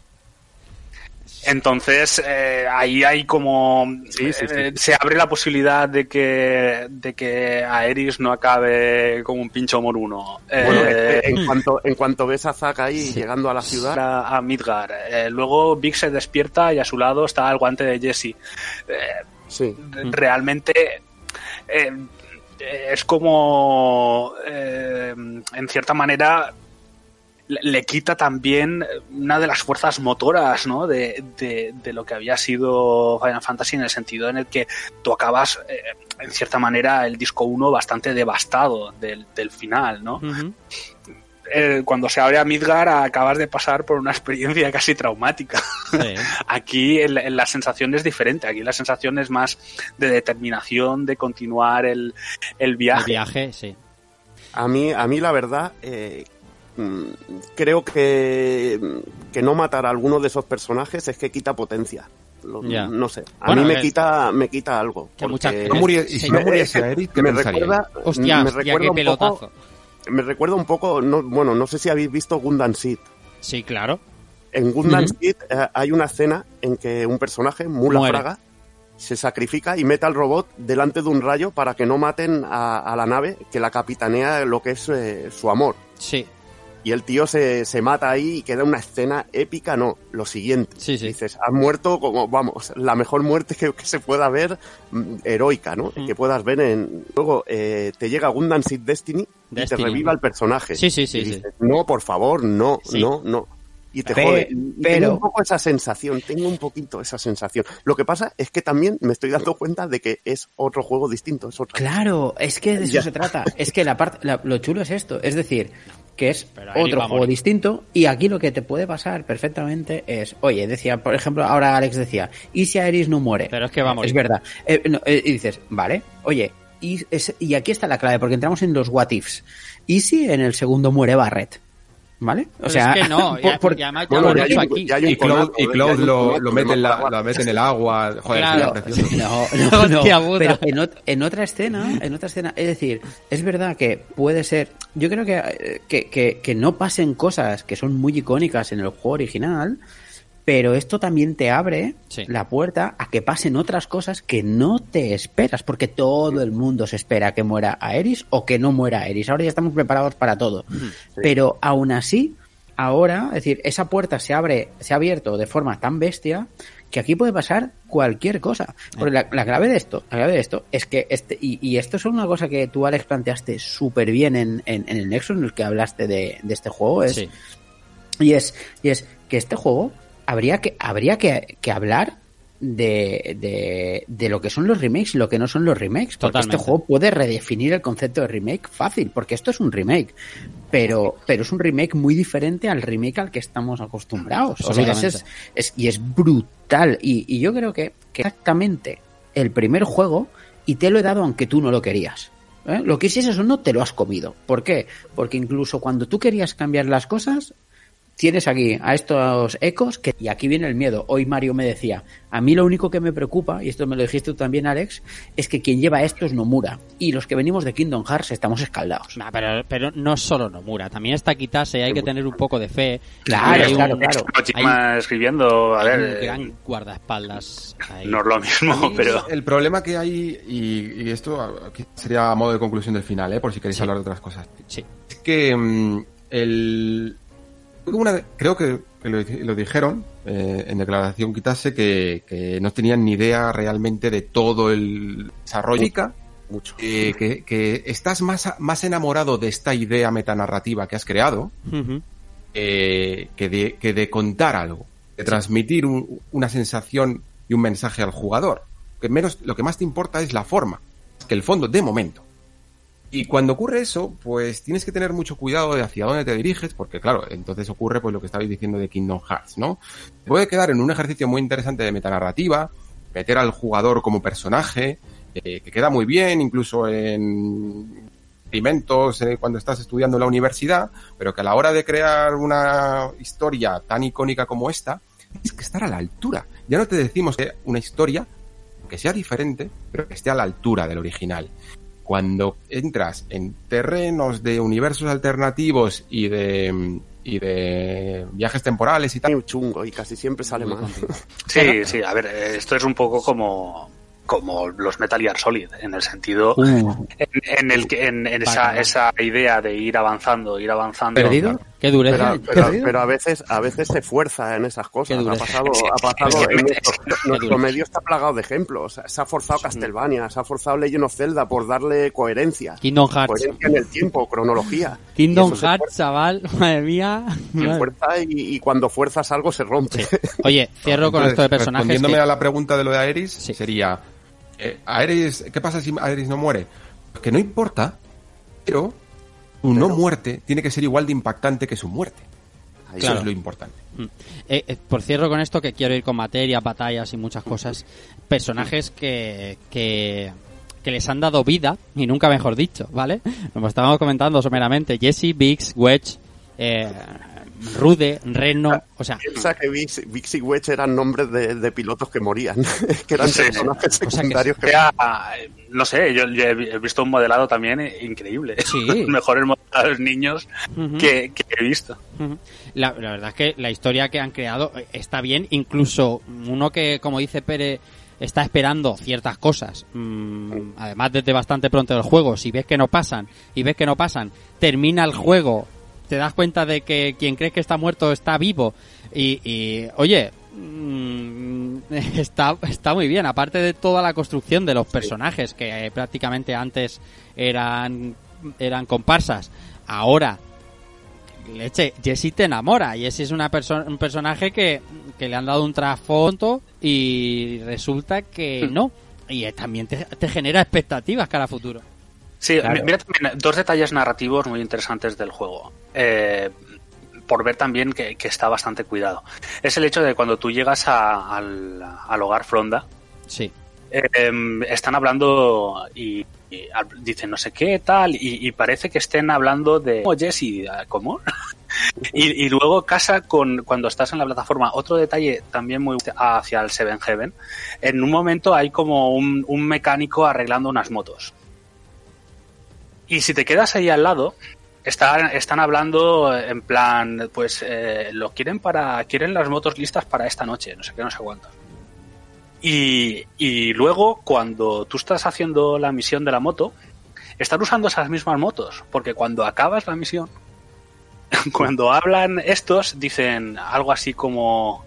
Entonces eh, ahí hay como Sí, sí, sí. eh, se abre la posibilidad de que de que Aeris no acabe como un pincho moruno. Bueno, Eh, en cuanto, en cuanto ves a Zack ahí llegando a la ciudad, a, a Midgar. Eh, luego Biggs se despierta y a su lado está el guante de Jesse. Eh, sí. realmente es como eh, en cierta manera le, quita también una de las fuerzas motoras ¿no? de, de- de lo que había sido Final Fantasy en el sentido en el que tú acabas eh, en cierta manera el disco 1 bastante devastado del, del final ¿no? Eh, cuando se abre a Midgar acabas de pasar por una experiencia casi traumática Sí. Aquí el- el- la sensación es diferente. Aquí la sensación es más de determinación, de continuar el, el El viaje. viaje, sí. A mí, a mí la verdad, eh, creo que, que no matar a alguno de esos personajes es que quita potencia. Lo- Ya. No sé. A Bueno, mí me eh, quita, me quita algo. que Si no murie- y si no Sí. muriese Es que Eric, ¿qué me recuerda, Hostia, me hostia, recuerda qué un pelotazo. poco, me recuerda un poco, no, bueno, no sé si habéis visto Gundam Seed. Sí, claro. En Gundam Ujú. Seed eh, hay una escena en que un personaje, Mula Muere. Fraga, se sacrifica y mete al robot delante de un rayo para que no maten a, a la nave que la capitanea lo que es eh, su amor. Sí, Y el tío se, se mata ahí y queda una escena épica, no, lo siguiente. sí, sí. Dices, has muerto como, vamos, la mejor muerte que, que se pueda ver, mm, heroica, ¿no? Mm. Que puedas ver en... Luego eh, te llega Gundam Seed Destiny, y te reviva el personaje. Sí, sí, sí, Y sí. dices, no, por favor, no, no, no. Y te jode. Y- pero- Tengo un poco esa sensación, tengo un poquito esa sensación. Lo que pasa es que también me estoy dando cuenta de que es otro juego distinto, es otra. Claro, es que de eso Ya. se trata. Es que la parte, lo chulo es esto, es decir, que es otro juego distinto y aquí lo que te puede pasar perfectamente es, oye, decía, por ejemplo, ahora Alex decía, ¿y si Aeris no muere? Pero es que va a morir. Es verdad. Eh, no, eh, y dices, vale, oye, y, es- y aquí está la clave, porque entramos en los what ifs. ¿Y si en el segundo muere Barret? ¿Vale? O Pero sea, es que no, ya, por- ya, Bueno, aquí. Y Cloud, lo, mete en la, mete en el agua. Joder, Claro. precioso. No, no, no. Pero en, ot- en otra escena, en otra escena, es decir, es verdad que puede ser. Yo creo que, eh, que, que, que no pasen cosas que son muy icónicas en el juego original, pero esto también te abre Sí. la puerta a que pasen otras cosas que no te esperas, porque todo el mundo se espera que muera Aeris o que no muera Aeris. Ahora ya estamos preparados para todo. Pero aún así, ahora, es decir, esa puerta se abre, se ha abierto de forma tan bestia que aquí puede pasar cualquier cosa. Porque la, la clave de esto, la clave de esto es que este, y, y esto es una cosa que tú, Alex, planteaste súper bien en, en, en el Nexus, en el que hablaste de, de este juego, es, Sí. y es, y es que este juego habría que, habría que, que hablar de, de, de lo que son los remakes y lo que no son los remakes. Porque Totalmente. este juego puede redefinir el concepto de remake fácil, porque esto es un remake. Pero, pero es un remake muy diferente al remake al que estamos acostumbrados. O sea, es, es- y es brutal. Y, y yo creo que, que exactamente el primer juego y te lo he dado aunque tú no lo querías. ¿eh? Lo quisieses o no, te lo has comido. ¿Por qué? Porque incluso cuando tú querías cambiar las cosas, tienes aquí a estos ecos que, y aquí viene el miedo. Hoy Mario me decía, a mí lo único que me preocupa, y esto me lo dijiste tú también Alex, es que quien lleva esto es Nomura. Y los que venimos de Kingdom Hearts estamos escaldados. Nah, pero, pero no solo Nomura, también está Kitase, hay que tener un poco de fe. Claro, Hay un- claro, claro. Kojima escribiendo, a hay ver, un eh, gran guardaespaldas ahí. no es lo mismo, pero El problema que hay, y, y esto aquí sería a modo de conclusión del final, ¿eh? por si queréis hablar de otras cosas, Sí. es que mm, el... una creo que, lo, lo dijeron eh, en declaración Kitase que, que no tenían ni idea realmente de todo el desarrollo. Mucho. Eh, que, que estás más, más enamorado de esta idea metanarrativa que has creado eh, que, de, que de contar algo, de transmitir un- una sensación y un mensaje al jugador. Que menos, lo que más te importa es la forma, que el fondo, de momento. Y cuando ocurre eso, pues tienes que tener mucho cuidado de hacia dónde te diriges, porque claro, entonces ocurre pues lo que estabais diciendo de Kingdom Hearts, ¿no? Puede quedar en un ejercicio muy interesante de metanarrativa, meter al jugador como personaje, eh, que queda muy bien, incluso en experimentos eh, cuando estás estudiando en la universidad, pero que a la hora de crear una historia tan icónica como esta, tienes que estar a la altura. Ya no te decimos que una historia que sea diferente, pero que esté a la altura del original. Cuando entras en terrenos de universos alternativos y de y de viajes temporales y tal, Muy chungo y casi siempre sale mal. sí, sí, a ver, eh, esto es un poco como como los Metal Gear Solid, en el sentido Uh, en, en el que en, en esa, esa idea de ir avanzando, ir avanzando. ¿Perdido? Qué dureza. Pero, pero- pero a veces a veces se fuerza en esas cosas. Ha pasado, ha pasado en nuestro, medio está plagado de ejemplos. Se ha forzado Castlevania, se ha forzado Legend of Zelda por darle coherencia. Kingdom Hearts. Coherencia en el tiempo, cronología. Kingdom Hearts, chaval, madre mía. Se fuerza y, y cuando fuerzas algo se rompe. Oye, cierro con Entonces, esto de personajes. Respondiéndome que- a la pregunta de lo de Aeris, Sí. sería, eh, Aeris, ¿qué pasa si Aeris no muere? Que no importa, pero su no muerte tiene que ser igual de impactante que su muerte. Eso Claro. es lo importante. Eh, eh, por cierro con esto que quiero ir con materia, batallas y muchas cosas. Personajes que, que, que les han dado vida, y nunca mejor dicho, ¿vale? Como estábamos comentando someramente, Jesse, Biggs, Wedge, eh, Rude, Reno, o sea, Piensa que Vix, Vix y Wedge eran nombres de, de pilotos que morían, que eran Sí. personajes que secundarios que, Sea, no sé, yo, yo he visto un modelado también increíble. Sí. Mejores modelados niños Ujú. que, que he visto. La, la verdad es que la historia que han creado eh, está bien, incluso uno que, como dice Pere, está esperando ciertas cosas, mm, además desde bastante pronto del juego, si ves que no pasan y ves que no pasan, termina el juego, te das cuenta de que quien crees que está muerto está vivo. Y, y, oye, mm, está, está muy bien, aparte de toda la construcción de los personajes que eh, prácticamente antes eran, eran comparsas, ahora leche, Jessie te enamora. Jessie es una perso- un personaje que, que le han dado un trasfondo y resulta que no. Y eh, también te, te genera expectativas cara a futuro. Sí, Claro. mira también dos detalles narrativos muy interesantes del juego. Eh, por ver también que, que está bastante cuidado. Es el hecho de cuando tú llegas a- al, al hogar Fronda, Sí. eh, em, están hablando y, dicen no sé qué tal y, parece que estén hablando de oh, Jesse cómo y, luego casa con cuando estás en la plataforma otro detalle también muy hacia el Seven Heaven. En un momento hay como un, un mecánico arreglando unas motos. Y si te quedas ahí al lado están, están hablando en plan pues eh, lo quieren para quieren las motos listas para esta noche no sé qué no sé cuánto y, y luego, cuando tú estás haciendo la misión de la moto, están usando esas mismas motos, porque cuando acabas la misión, cuando hablan estos, dicen algo así como...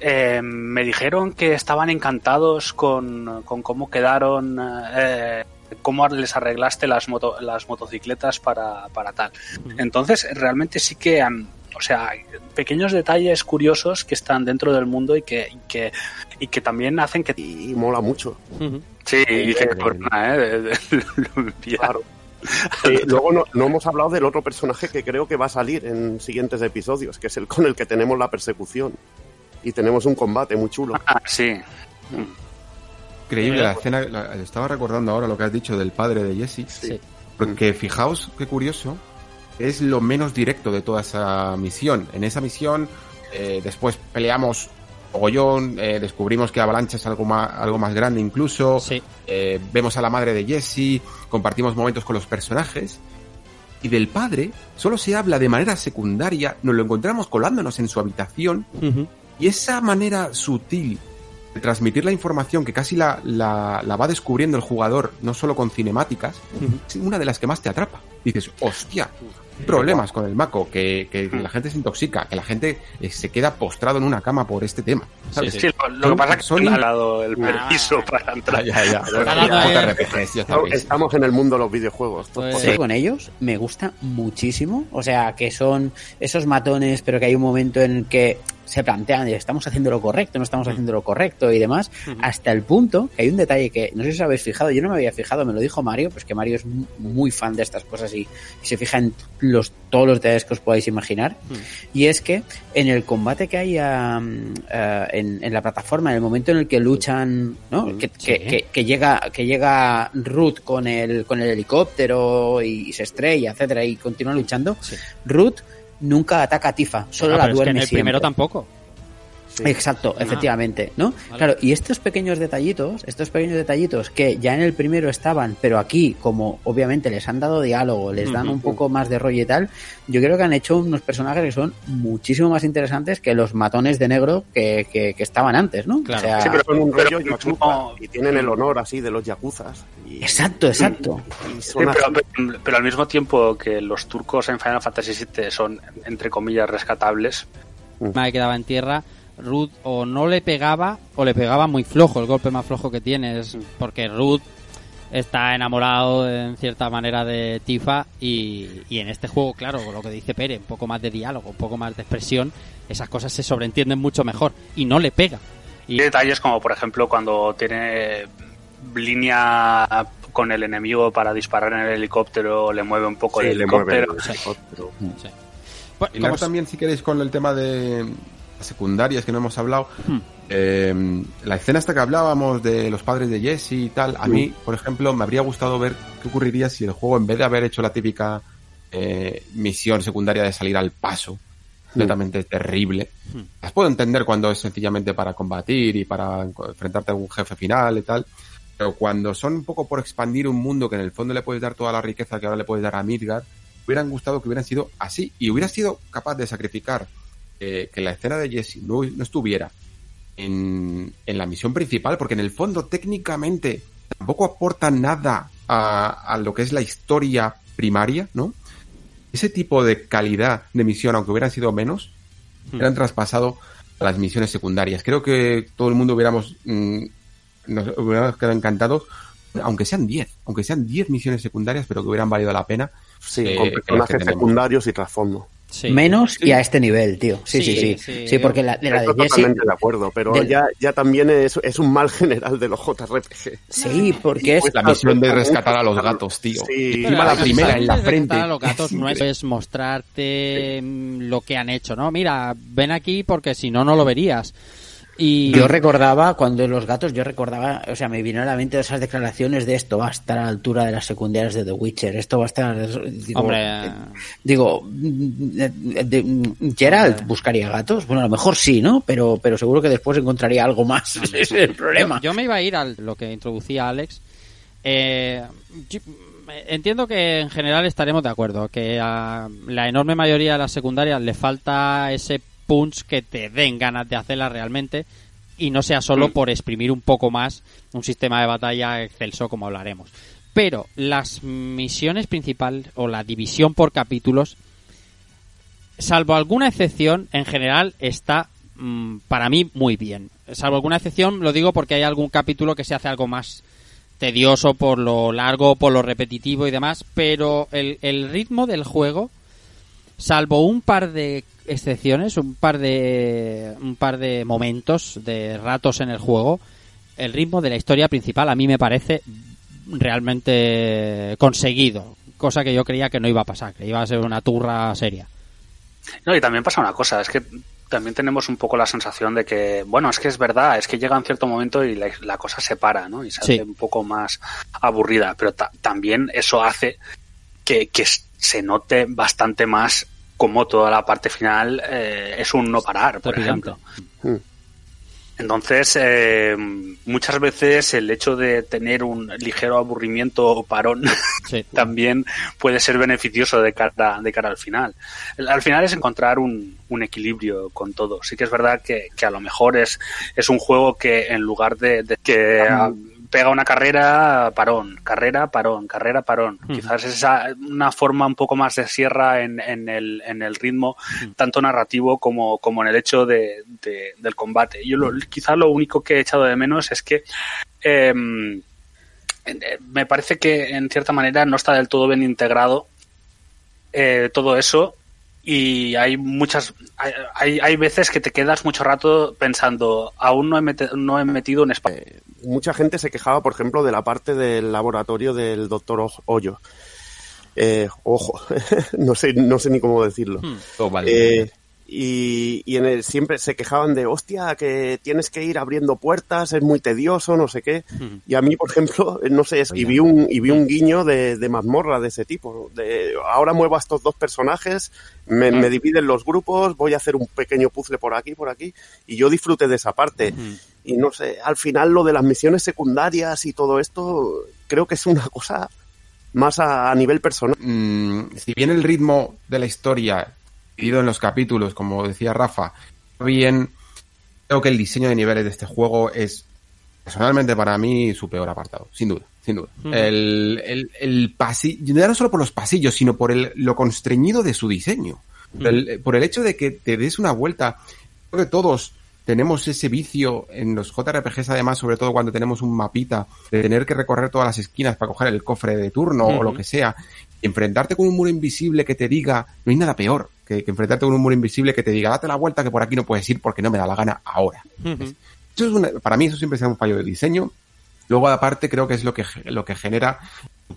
eh, me dijeron que estaban encantados con, con cómo quedaron, eh, cómo les arreglaste las, moto, las motocicletas para, para tal. Entonces, realmente sí que han, o sea, pequeños detalles curiosos que están dentro del mundo y que, y que, y que también hacen que... y mola mucho. Sí, dice Eh, que ¿eh? De- de-. Claro. Eh, luego no, no hemos hablado del otro personaje que creo que va a salir en siguientes episodios, que es el con el que tenemos la persecución. Y tenemos un combate muy chulo. Ah, sí. increíble la escena. la- estaba recordando ahora lo que has dicho del padre de Jesse. Sí. Porque fijaos qué curioso, es lo menos directo de toda esa misión. En esa misión, eh, después peleamos mogollón, eh, descubrimos que Avalancha es algo más, algo más grande incluso, Sí. eh, vemos a la madre de Jesse, compartimos momentos con los personajes. Y del padre solo se habla de manera secundaria, nos lo encontramos colándonos en su habitación y esa manera sutil de transmitir la información que casi la, la, la va descubriendo el jugador, no solo con cinemáticas, es una de las que más te atrapa. Dices, hostia, problemas con el Mako, que, que la gente se intoxica, que la gente eh, se queda postrado en una cama por este tema. ¿sabes? Sí, lo, lo que pasa es que Son- no le ha dado el permiso para entrar. Ya, ya, ya. Estamos- en el mundo de los videojuegos. Pues-. Sí, con ellos me gusta muchísimo. O sea, que son esos matones, pero que hay un momento en el que se plantean, estamos haciendo lo correcto, no estamos haciendo lo correcto y demás, hasta el punto que hay un detalle que no sé si os habéis fijado, yo no me había fijado, me lo dijo Mario, pues que Mario es mu- muy fan de estas cosas y, y se fija en los, todos los detalles que os podáis imaginar. Y es que en el combate que hay am, eh, en, en la plataforma, en el momento en el que luchan, ¿no? Que, que- Sí. que- que llega que llega Ruth con el con el helicóptero y, se estrella, etcétera, y continúa luchando. Sí. Ruth nunca ataca a Tifa, solo Ah, la pero es que duerme en el primero siempre. Exacto, efectivamente, ¿no? Vale. Claro, y estos pequeños detallitos, estos pequeños detallitos que ya en el primero estaban, pero aquí, como obviamente les han dado diálogo, les dan un poco más de rollo y tal, yo creo que han hecho unos personajes que son muchísimo más interesantes que los matones de negro que, que, que estaban antes, ¿no? Claro. O sea, Sí, pero son un Pero- rollo y tienen el honor así de los yakuzas. Y, Exacto, exacto. y Sí, son pero, así. pero- pero al mismo tiempo que los turcos en Final Fantasy VII son, entre comillas, rescatables, Me quedaba en tierra. Ruth o no le pegaba o le pegaba muy flojo, el golpe más flojo que tiene es porque Ruth está enamorado en cierta manera de Tifa y, y en este juego, claro, lo que dice Pere, un poco más de diálogo, un poco más de expresión, esas cosas se sobreentienden mucho mejor y no le pega. Y detalles como, por ejemplo, cuando tiene línea con el enemigo para disparar en el helicóptero, le mueve un poco Sí, el le mueve helicóptero. el helicóptero. sí. Bueno, Y luego como- también, si queréis, con el tema de secundarias que no hemos hablado, Hmm. eh, la escena hasta que hablábamos de los padres de Jesse y tal, a mí, por ejemplo, me habría gustado ver qué ocurriría si el juego, en vez de haber hecho la típica eh, misión secundaria de salir al paso, completamente terrible, las puedo entender cuando es sencillamente para combatir y para enfrentarte a un jefe final y tal, pero cuando son un poco por expandir un mundo que en el fondo le puedes dar toda la riqueza que ahora le puedes dar a Midgard, hubieran gustado que hubieran sido así y hubiera sido capaz de sacrificar eh, que la escena de Jesse no, no estuviera en, en la misión principal, porque en el fondo técnicamente tampoco aporta nada a, a lo que es la historia primaria, ¿no? Ese tipo de calidad de misión, aunque hubieran sido menos, eran traspasado a las misiones secundarias. Creo que todo el mundo hubiéramos, mm, nos hubiéramos quedado encantados, aunque sean 10, aunque sean 10 misiones secundarias, pero que hubieran valido la pena. Sí, eh, con personajes secundarios y trasfondo. Sí. Menos y Sí. a este nivel, tío. Sí, sí, Sí, sí. sí. Sí, porque la, de la de Estoy Jesse. totalmente de acuerdo, pero del- ya, ya también es, es un mal general de los JRPG. Sí, porque es. Pues la misión de rescatar a los gatos, tío. Sí. Encima la primera en la frente. rescatar a los gatos no es, mostrarte lo que han hecho, ¿no? Mira, ven aquí porque si no, no lo verías. Y Yo recordaba, cuando los gatos, yo recordaba, o sea, me vino a la mente esas declaraciones de esto va a estar a la altura de las secundarias de The Witcher, esto va a estar... Digo, Hombre, eh, digo mm, eh, de- mm, Geralt buscaría gatos, bueno, a lo mejor sí, ¿no? Pero, pero seguro que después encontraría algo más, ese es el problema. Yo, yo me iba a ir a lo que introducía Alex. Eh, yo- entiendo que en general estaremos de acuerdo, que a la enorme mayoría de las secundarias le falta ese punch que te den ganas de hacerla realmente y no sea solo por exprimir un poco más un sistema de batalla excelso como hablaremos. Pero las misiones principales o la división por capítulos, salvo alguna excepción, en general está mm, para mí muy bien. Salvo alguna excepción, lo digo porque hay algún capítulo que se hace algo más tedioso por lo largo, por lo repetitivo y demás, pero el, el ritmo del juego, salvo un par de excepciones, un par de un par de momentos, de ratos en el juego, el ritmo de la historia principal a mí me parece realmente conseguido, cosa que yo creía que no iba a pasar, que iba a ser una turra seria. No, y también pasa una cosa, es que también tenemos un poco la sensación de que, bueno, es que es verdad, es que llega un cierto momento y la, la cosa se para, ¿no? Y se hace un poco más aburrida, pero también eso hace que, que se note bastante más como toda la parte final eh, es un no parar, por ejemplo. Mm. Entonces, eh, muchas veces el hecho de tener un ligero aburrimiento o parón también puede ser beneficioso de cara, de cara al final. Al final es encontrar un, un equilibrio con todo. Sí que es verdad que, que, a lo mejor es, es un juego que en lugar de, de que pega una carrera, parón, carrera, parón, carrera, parón. Quizás es esa, una forma un poco más de sierra en, en, el, en el ritmo, tanto narrativo como, como en el hecho de, del combate. Yo lo, quizás lo único que he echado de menos es que em, eh, me parece que en cierta manera no está del todo bien integrado eh, todo eso y hay muchas hay, hay veces que te quedas mucho rato pensando aún no he, no he metido un espacio eh, mucha gente se quejaba por ejemplo de la parte del laboratorio del doctor Hoyo eh, ojo no sé no sé ni cómo decirlo hmm. oh, vale. eh, y, y en el, siempre se quejaban de, hostia, que tienes que ir abriendo puertas, es muy tedioso, no sé qué. Y a mí, por ejemplo, no sé, y vi un, y vi un guiño de, de mazmorra de ese tipo. De, ahora muevo a estos dos personajes, me, me, dividen los grupos, voy a hacer un pequeño puzzle por aquí, por aquí, y yo disfruté de esa parte. Y no sé, al final lo de las misiones secundarias y todo esto, creo que es una cosa más a, a nivel personal. Mm, si bien el ritmo de la historia dividido en los capítulos, como decía Rafa, bien, creo que el diseño de niveles de este juego es personalmente para mí su peor apartado, sin duda, sin duda. El, el, el pasillo, no solo por los pasillos, sino por el, lo constreñido de su diseño. por el hecho de que te des una vuelta, creo que todos tenemos ese vicio en los JRPGs además, sobre todo cuando tenemos un mapita, de tener que recorrer todas las esquinas para coger el cofre de turno o lo que sea, enfrentarte con un muro invisible que te diga, no hay nada peor que, enfrentarte con un muro invisible que te diga, date la vuelta que por aquí no puedes ir porque no me da la gana ahora. eso es para mí eso siempre será un fallo de diseño. Luego aparte creo que es lo que, lo que genera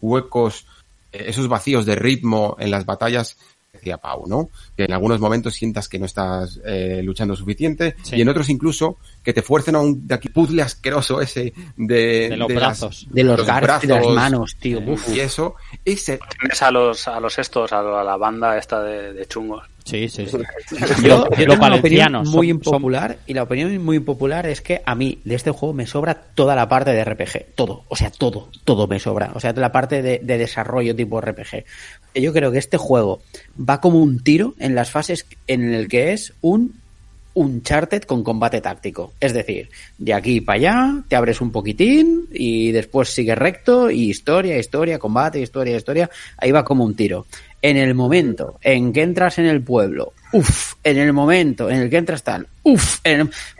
huecos, eh, esos vacíos de ritmo en las batallas decía Pau, ¿no? Que en algunos momentos sientas que no estás eh, luchando suficiente y en otros incluso que te fuercen a un de aquí puzzle asqueroso ese de, de los brazos, de los, brazos, de las manos, tío. Y eso, ese. Tienes a los, a los estos, a la banda esta de, de chungos. Sí, sí, sí. Yo, yo tengo una opinión muy impopular y la opinión muy impopular es que a mí de este juego me sobra toda la parte de RPG, todo, o sea, todo, todo me sobra, o sea, la parte de, de desarrollo tipo RPG. Yo creo que este juego va como un tiro en las fases en el que es un Uncharted con combate táctico. Es decir, de aquí para allá, te abres un poquitín y después sigues recto y historia, historia, combate, historia, historia. Ahí va como un tiro en el momento en que entras en el pueblo, uff, en el momento en el que entras tal, uff,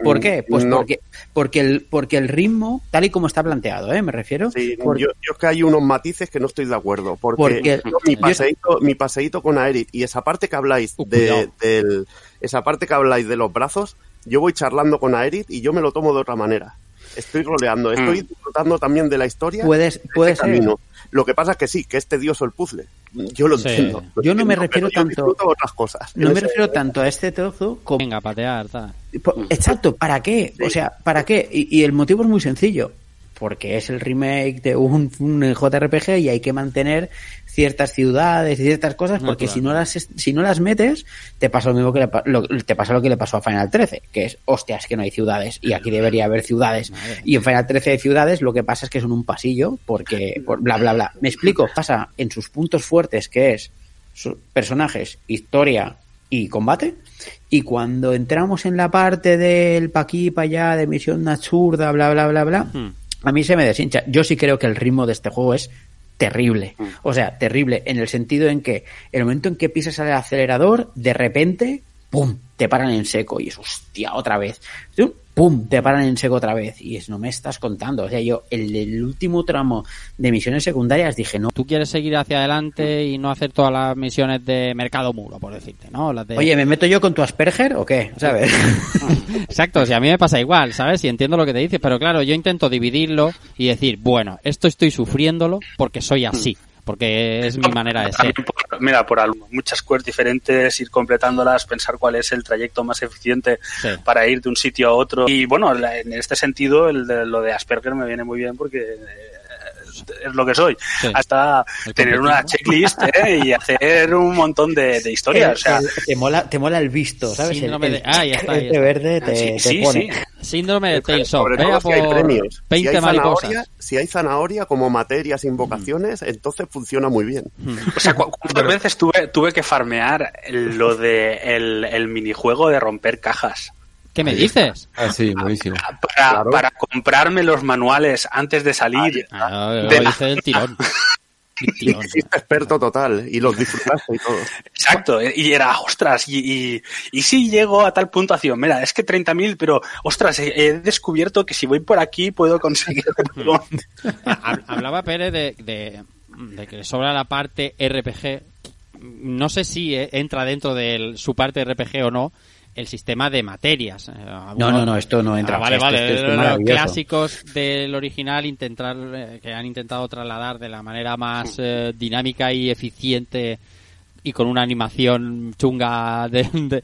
¿por qué? Pues porque, porque, el, porque el ritmo, tal y como está planteado, ¿eh? Me refiero. Sí, yo, yo, que hay unos matices que no estoy de acuerdo, porque, mi, paseíto, mi paseíto con Aerith y esa parte que habláis uh, de, del, esa parte que habláis de los brazos, yo voy charlando con Aerith y yo me lo tomo de otra manera. Estoy roleando, estoy mm. disfrutando también de la historia. Puedes, puedes Lo que pasa es que sí, que es tedioso el puzzle. Yo lo entiendo. yo no me refiero tanto. a otras cosas. No me refiero tanto a este trozo como. Venga, patear, Exacto, ¿para qué? O sea, ¿para qué? Y, y, el motivo es muy sencillo. Porque es el remake de un, un JRPG y hay que mantener ciertas ciudades y ciertas cosas, porque si no las si no las metes, te pasa lo mismo que le, lo, te pasa lo que le pasó a Final 13, que es, hostias, que no hay ciudades, y aquí debería haber ciudades. Y en Final 13 hay ciudades, lo que pasa es que son un pasillo, porque, por bla, bla, bla. Me explico, pasa en sus puntos fuertes, que es personajes, historia y combate, y cuando entramos en la parte del pa' aquí, pa' allá, de misión absurda, bla, bla, bla, bla, hmm. A mí se me deshincha. Yo sí creo que el ritmo de este juego es terrible. Mm. O sea, terrible en el sentido en que el momento en que pisas el acelerador, de repente, ¡pum! te paran en seco y es hostia, otra vez. ¡Pum! Te paran en seco otra vez. Y es, no me estás contando. O sea, yo, el, el último tramo de misiones secundarias dije, no. Tú quieres seguir hacia adelante y no hacer todas las misiones de mercado muro, por decirte, ¿no? Las de... Oye, ¿me meto yo con tu Asperger o qué? ¿Sabes? Exacto, si a mí me pasa igual, ¿sabes? Y entiendo lo que te dices, pero claro, yo intento dividirlo y decir, bueno, esto estoy sufriéndolo porque soy así porque es mi manera de ser. Por- mira, por al- muchas quests diferentes, ir completándolas, pensar cuál es el trayecto más eficiente Sí. para ir de un sitio a otro. Y bueno, en este sentido, el de, lo de Asperger me viene muy bien porque es lo que soy. Sí. Hasta El tener una checklist ¿eh? y hacer un montón de, de historias. El- o sea, el- te, mola, te mola el visto, ¿sabes? Síndrome el, de- ah, ya está, ya está. verde te, sí, te sí, pone. sí. Síndrome de Tales of. Sobre Vea todo si hay por premios. 20 si hay zanahoria, si hay zanahoria como materias, invocaciones, entonces funciona muy bien. O sea, ¿cu- ¿cuántas veces tuve, tuve que farmear lo de el, el minijuego de romper cajas? ¿Qué me dices? Ah, sí, buenísimo. Para, Claro. para comprarme los manuales antes de salir. Ah, lo De la- hice del tirón. Y hiciste experto total y los disfrutaste y todo. Exacto, y era, ostras, y, y, y sí llego a tal puntuación, mira, es que 30.000, pero, ostras, he, he descubierto que si voy por aquí puedo conseguir... Hab- Hablaba Pérez de, de, de que le sobra la parte RPG. No sé si eh, entra dentro de su parte RPG o no el sistema de materias. Eh, No, no, no, esto no entra. Ah, vale, vale. esto es los clásicos del original intentar eh, que han intentado trasladar de la manera más eh, dinámica y eficiente y con una animación chunga de- de-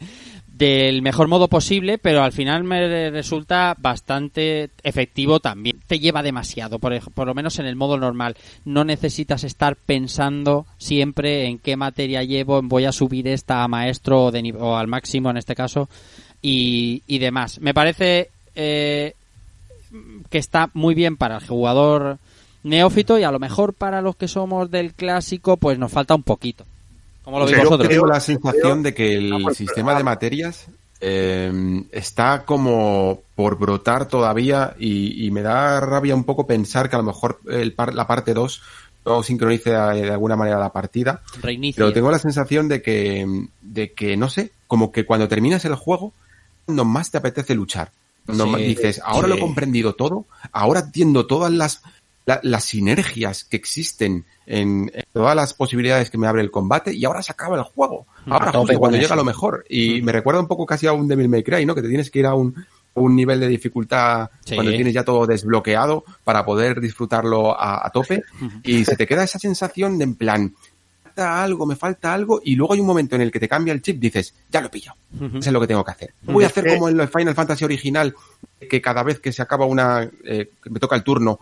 del mejor modo posible, pero al final me resulta bastante efectivo también. Te lleva demasiado, por, por lo menos en el modo normal. No necesitas estar pensando siempre en qué materia llevo, voy a subir esta a maestro o, de, o al máximo en este caso y, y demás. Me parece eh, que está muy bien para el jugador neófito y a lo mejor para los que somos del clásico pues nos falta un poquito. ¿Cómo lo Sí, veis yo vosotros? Tengo creo- la sensación de que el Ah, bueno, sistema pero- de materias eh, está como por brotar todavía y, y me da rabia un poco pensar que a lo mejor el par- la parte 2 no sincronice de, de alguna manera la partida. Reinicia. Pero tengo la sensación de que, de que, no sé, como que cuando terminas el juego, cuando más te apetece luchar. Cuando Sí, más dices, ahora sí. lo he comprendido todo, ahora entiendo todas las, la- las sinergias que existen en, en todas las posibilidades que me abre el combate y ahora se acaba el juego. Ahora A tope justo cuando llega eso. lo mejor. Y me recuerda un poco casi a un Devil May Cry, ¿no? Que te tienes que ir a un, un nivel de dificultad Sí. cuando tienes ya todo desbloqueado para poder disfrutarlo a, a tope y se te queda esa sensación de en plan, falta algo, me falta algo y luego hay un momento en el que te cambia el chip, dices, ya lo he pillado, eso es lo que tengo que hacer. Voy a hacer como en el Final Fantasy original, que cada vez que se acaba una, eh, que me toca el turno,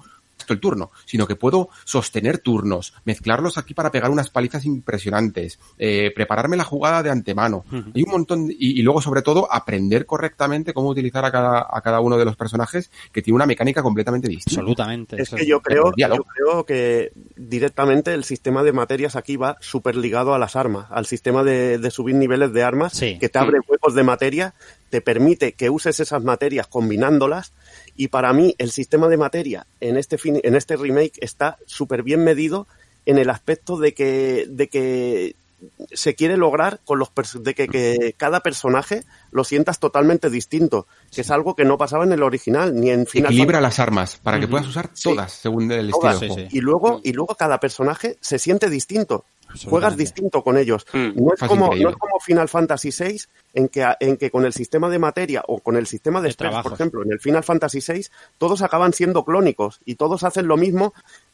el turno, sino que puedo sostener turnos, mezclarlos aquí para pegar unas palizas impresionantes, eh, prepararme la jugada de antemano. Hay un montón, de- y, y luego sobre todo aprender correctamente cómo utilizar a cada, a cada uno de los personajes que tiene una mecánica completamente distinta. Absolutamente. Es que yo creo, yo creo que directamente el sistema de materias aquí va súper ligado a las armas, al sistema de, de subir niveles de armas, Sí. que te abre huecos de materia, te permite que uses esas materias combinándolas, y para mí el sistema de materia en este, en este remake está súper bien medido en el aspecto de que, de que se quiere lograr con los pers- de que, que cada personaje lo sientas totalmente distinto, que es algo que no pasaba en el original ni en Final Equilibra Fantasy. las armas para que puedas usar Sí. todas según el Todas, estilo de sí, juego. sí. y luego y luego cada personaje se siente distinto juegas distinto con ellos Mm. no es como no es como Final Fantasy VI en que en que con el sistema de materia o con el sistema de De spells, por ejemplo en el Final Fantasy VI todos acaban siendo clónicos y todos hacen lo mismo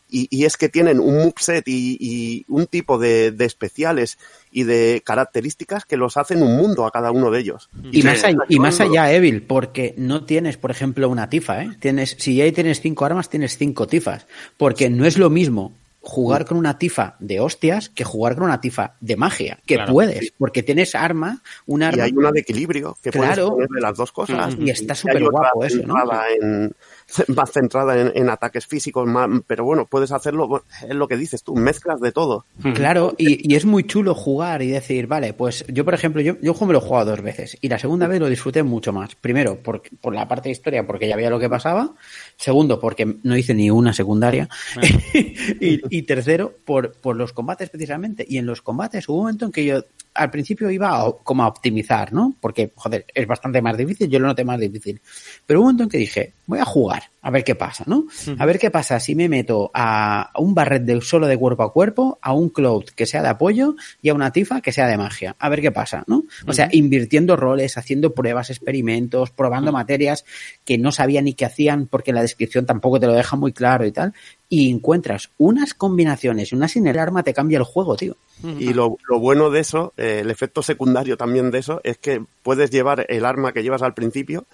y, y es que tienen un moveset y, y un tipo de, de especiales y de características que los hacen un mundo a cada uno de ellos Y, más allá, y más allá, Evil, porque no tienes, por ejemplo, una tifa, ¿eh? Tienes, si ya tienes cinco armas, tienes cinco tifas. Porque no es lo mismo jugar con una tifa de hostias que jugar con una tifa de magia. Que Claro. puedes, porque tienes arma, un y arma. hay una de equilibrio que Claro. puedes ponerle las dos cosas Y está súper guapo eso, ¿no? en- más centrada en, en ataques físicos más, pero bueno puedes hacerlo es lo que dices tú mezclas de todo Claro, y, y es muy chulo jugar y decir, vale, pues yo, por ejemplo, yo, yo me lo he jugado dos veces y la segunda vez lo disfruté mucho más. Primero, por, por la parte de historia, porque ya veía lo que pasaba. Segundo, porque no hice ni una secundaria. y, y tercero, por, por los combates precisamente. Y en los combates hubo un momento en que yo al principio iba a- como a optimizar, ¿no? Porque, joder, es bastante más difícil, yo lo noté más difícil. Pero hubo un momento en que dije, voy a jugar, a ver qué pasa, ¿no? A ver qué pasa si me meto a un barret de solo de cuerpo a cuerpo, a un cloud que sea de apoyo y a una tifa que sea de magia. A ver qué pasa, ¿no? O sea, invirtiendo roles, haciendo pruebas, experimentos, probando materias que no sabía ni qué hacían porque la descripción tampoco te lo deja muy claro y tal. Y encuentras unas combinaciones y una sin el arma te cambia el juego, tío. Y lo, lo bueno de eso, eh, el efecto secundario también de eso, es que puedes llevar el arma que llevas al principio,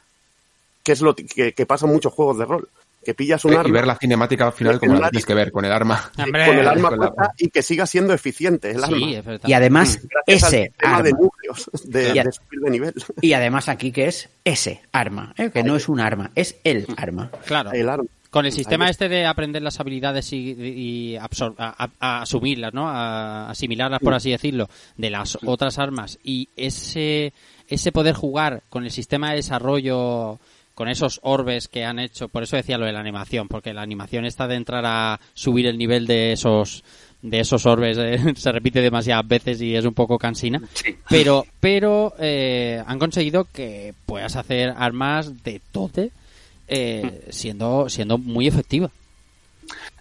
que es lo que, que pasa en muchos juegos de rol. Que pillas un y arma ver la cinemática al final como la tienes que ver, con el arma. Hombre, con el arma con la- puesta y que siga siendo eficiente el arma. Sí. Y además, Gracias al ese tema de arma. núcleos, de, subir de nivel. Y además aquí que es ese arma, ¿eh? que no es un arma, es el arma. Claro. El arma. Con el sistema este de aprender las habilidades y, y absor- a, a- a asumirlas, ¿no? A asimilarlas, por así decirlo, de las otras armas y ese, ese poder jugar con el sistema de desarrollo, con esos orbes que han hecho, por eso decía lo de la animación, porque la animación está de entrar a subir el nivel de esos de esos orbes eh, se repite demasiadas veces y es un poco cansina Sí. pero pero eh, han conseguido que puedas hacer armas de tote eh, siendo siendo muy efectiva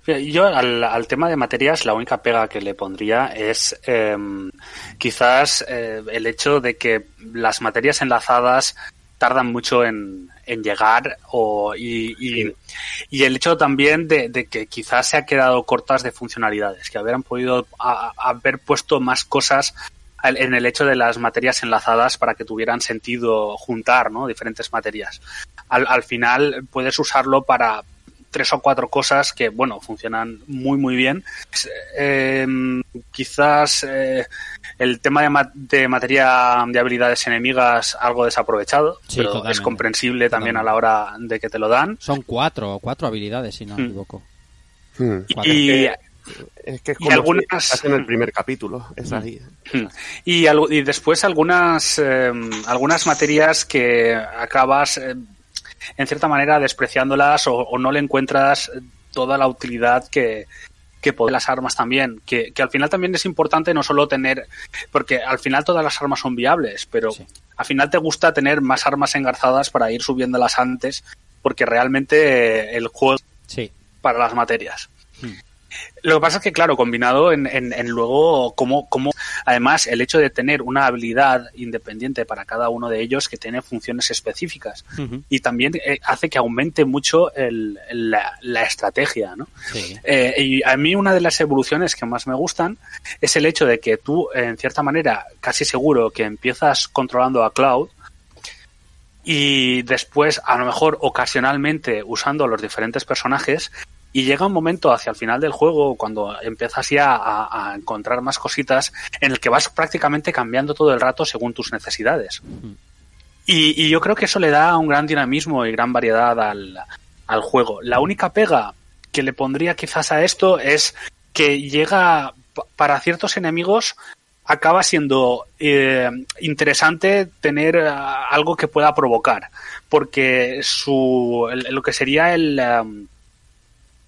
Yo al, al tema de materias la única pega que le pondría es em, quizás eh, el hecho de que las materias enlazadas tardan mucho en, en llegar o, y, y, y el hecho también de, de que quizás se ha quedado cortas de funcionalidades, que hubieran podido a- a- haber puesto más cosas al- en el hecho de las materias enlazadas para que tuvieran sentido juntar ¿no? diferentes materias. Al, al final puedes usarlo para tres o cuatro cosas que, bueno, funcionan muy, muy bien. Eh, quizás eh, el tema de, ma- de materia de habilidades enemigas algo desaprovechado, Sí, pero totalmente. es comprensible también a la hora de que te lo dan. son cuatro cuatro habilidades si no me Mm. equivoco Hmm. Y, Es que es Y como algunas- si en el primer capítulo. Es ahí. Y, algo- y después algunas, eh, algunas materias que acabas, eh, en cierta manera, despreciándolas o, o no le encuentras toda la utilidad que, que pueden las armas también. Que, que al final también es importante no solo tener, porque al final todas las armas son viables, pero Sí. al final te gusta tener más armas engarzadas para ir subiéndolas antes, porque realmente el juego sí para las materias. Lo que pasa es que, claro, combinado en, en, en luego cómo, cómo, además, el hecho de tener una habilidad independiente para cada uno de ellos que tiene funciones específicas. Y también eh, hace que aumente mucho el, el- la, la estrategia, ¿no? sí. Eh, y a mí una de las evoluciones que más me gustan es el hecho de que tú, en cierta manera, casi seguro que empiezas controlando a Cloud y después, a lo mejor ocasionalmente usando los diferentes personajes y llega un momento hacia el final del juego cuando empiezas ya a, encontrar más cositas en el que vas prácticamente cambiando todo el rato según tus necesidades. Y, yo creo que eso le da un gran dinamismo y gran variedad al, al juego. La única pega que le pondría quizás a esto es que llega pa- para ciertos enemigos acaba siendo eh, interesante tener ah, algo que pueda provocar porque su lo que sería el um,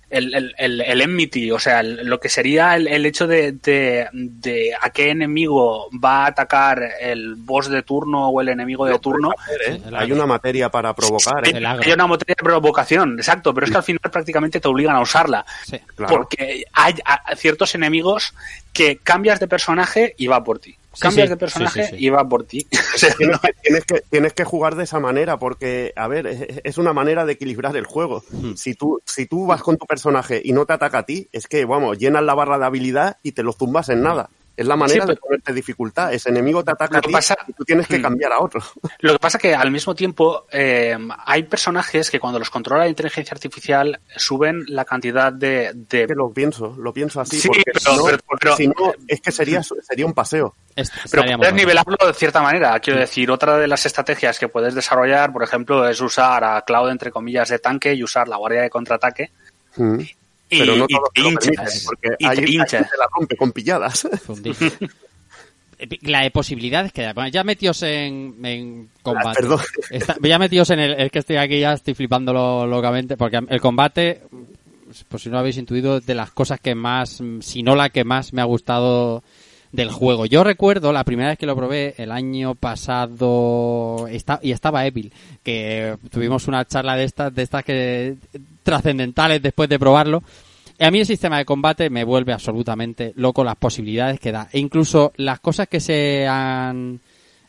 el, el, el, el enmity, o sea, el- lo que sería el, el hecho de, de, de a qué enemigo va a atacar el boss de turno o el enemigo de turno, ¿eh? Hay una materia para provocar. hay, ¿eh? Hay una materia de provocación, exacto, pero es que al final prácticamente te obligan a usarla. sí Claro. Porque hay a- ciertos enemigos que cambias de personaje y va por ti. Sí, Cambias sí. de personaje Sí, sí, sí. y va por ti. O sea, Tienes que, tienes, que, tienes que jugar de esa manera porque, a ver, es, es una manera de equilibrar el juego. Si tú, si tú vas con tu personaje y no te ataca a ti, es que, vamos, llenas la barra de habilidad y te lo zumbas en nada. Es la manera Sí, de ponerte dificultad. Ese enemigo te ataca a ti pasa- y tú tienes que Mm. cambiar a otro. Lo que pasa que al mismo tiempo eh, hay personajes que cuando los controla la inteligencia artificial suben la cantidad de, de Que lo pienso, lo pienso así. Sí, porque pero- si no, pero- pero- si no, es que sería, sería un paseo. Pero puedes nivelarlo de cierta manera. Quiero decir, otra de las estrategias que puedes desarrollar, por ejemplo, es usar a Cloud entre comillas de tanque y usar la guardia de contraataque. Mm. Y, Pero no y todos te te lo hinchas, permiten, porque y ahí, te hinchas. te la rompe con pilladas. La de posibilidades que hay. Ya metidos en, en combate. Ah, perdón. Está- ya metidos en el, el que estoy aquí, ya estoy flipándolo locamente. Porque el combate, pues si no lo habéis intuido, de las cosas que más, si no la que más me ha gustado del juego. Yo recuerdo la primera vez que lo probé el año pasado está, y estaba Evil, que tuvimos una charla de estas, de estas que trascendentales después de probarlo. Y a mí el sistema de combate me vuelve absolutamente loco las posibilidades que da. E incluso las cosas que se han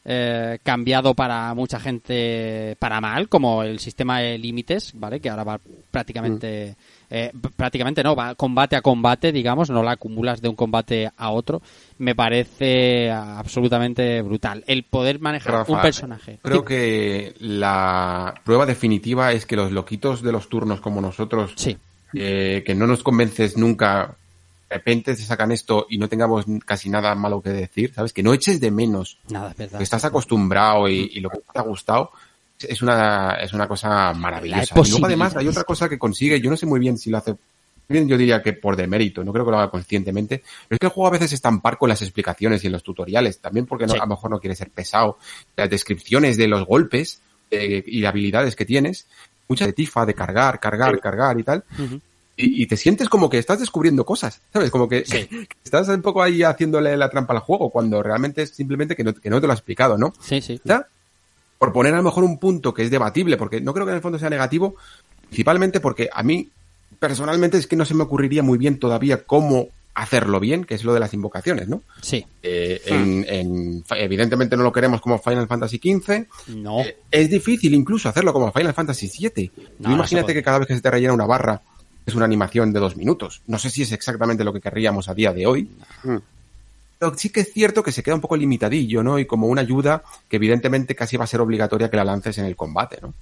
eh, cambiado para mucha gente para mal, como el sistema de límites, ¿vale? Que ahora va prácticamente, eh, prácticamente no, va combate a combate, digamos, no la acumulas de un combate a otro. Me parece absolutamente brutal. El poder manejar Rafa, un personaje. Creo que la prueba definitiva es que los loquitos de los turnos como nosotros, Sí. eh, que no nos convences nunca, de repente se sacan esto y no tengamos casi nada malo que decir, ¿sabes? Que no eches de menos. Nada, es verdad. Que estás acostumbrado y, y lo que te ha gustado es una, es una cosa maravillosa. Y luego además hay otra cosa que consigue, yo no sé muy bien si lo hace bien, yo diría que por demérito, no creo que lo haga conscientemente, pero es que el juego a veces es tan parco en las explicaciones y en los tutoriales, también porque no, Sí. a lo mejor no quiere ser pesado, las descripciones de los golpes eh, y habilidades que tienes, mucha de tifa, de cargar, cargar, cargar y tal, y, y te sientes como que estás descubriendo cosas, ¿sabes? Como que, Sí. que estás un poco ahí haciéndole la trampa al juego, cuando realmente es simplemente que no, que no te lo ha explicado, ¿no? Sí, sí. ¿Ya? Por poner a lo mejor un punto que es debatible, porque no creo que en el fondo sea negativo, principalmente porque a mí, personalmente, es que no se me ocurriría muy bien todavía cómo hacerlo bien, que es lo de las invocaciones, ¿no? Sí. Eh, en- en- evidentemente no lo queremos como Final Fantasy XV. No. Eh, es difícil incluso hacerlo como Final Fantasy VII. No, imagínate que cada vez que se te rellena una barra es una animación de dos minutos. No sé si es exactamente lo que querríamos a día de hoy. Pero sí que es cierto que se queda un poco limitadillo, ¿no? Y como una ayuda que evidentemente casi va a ser obligatoria que la lances en el combate, ¿no?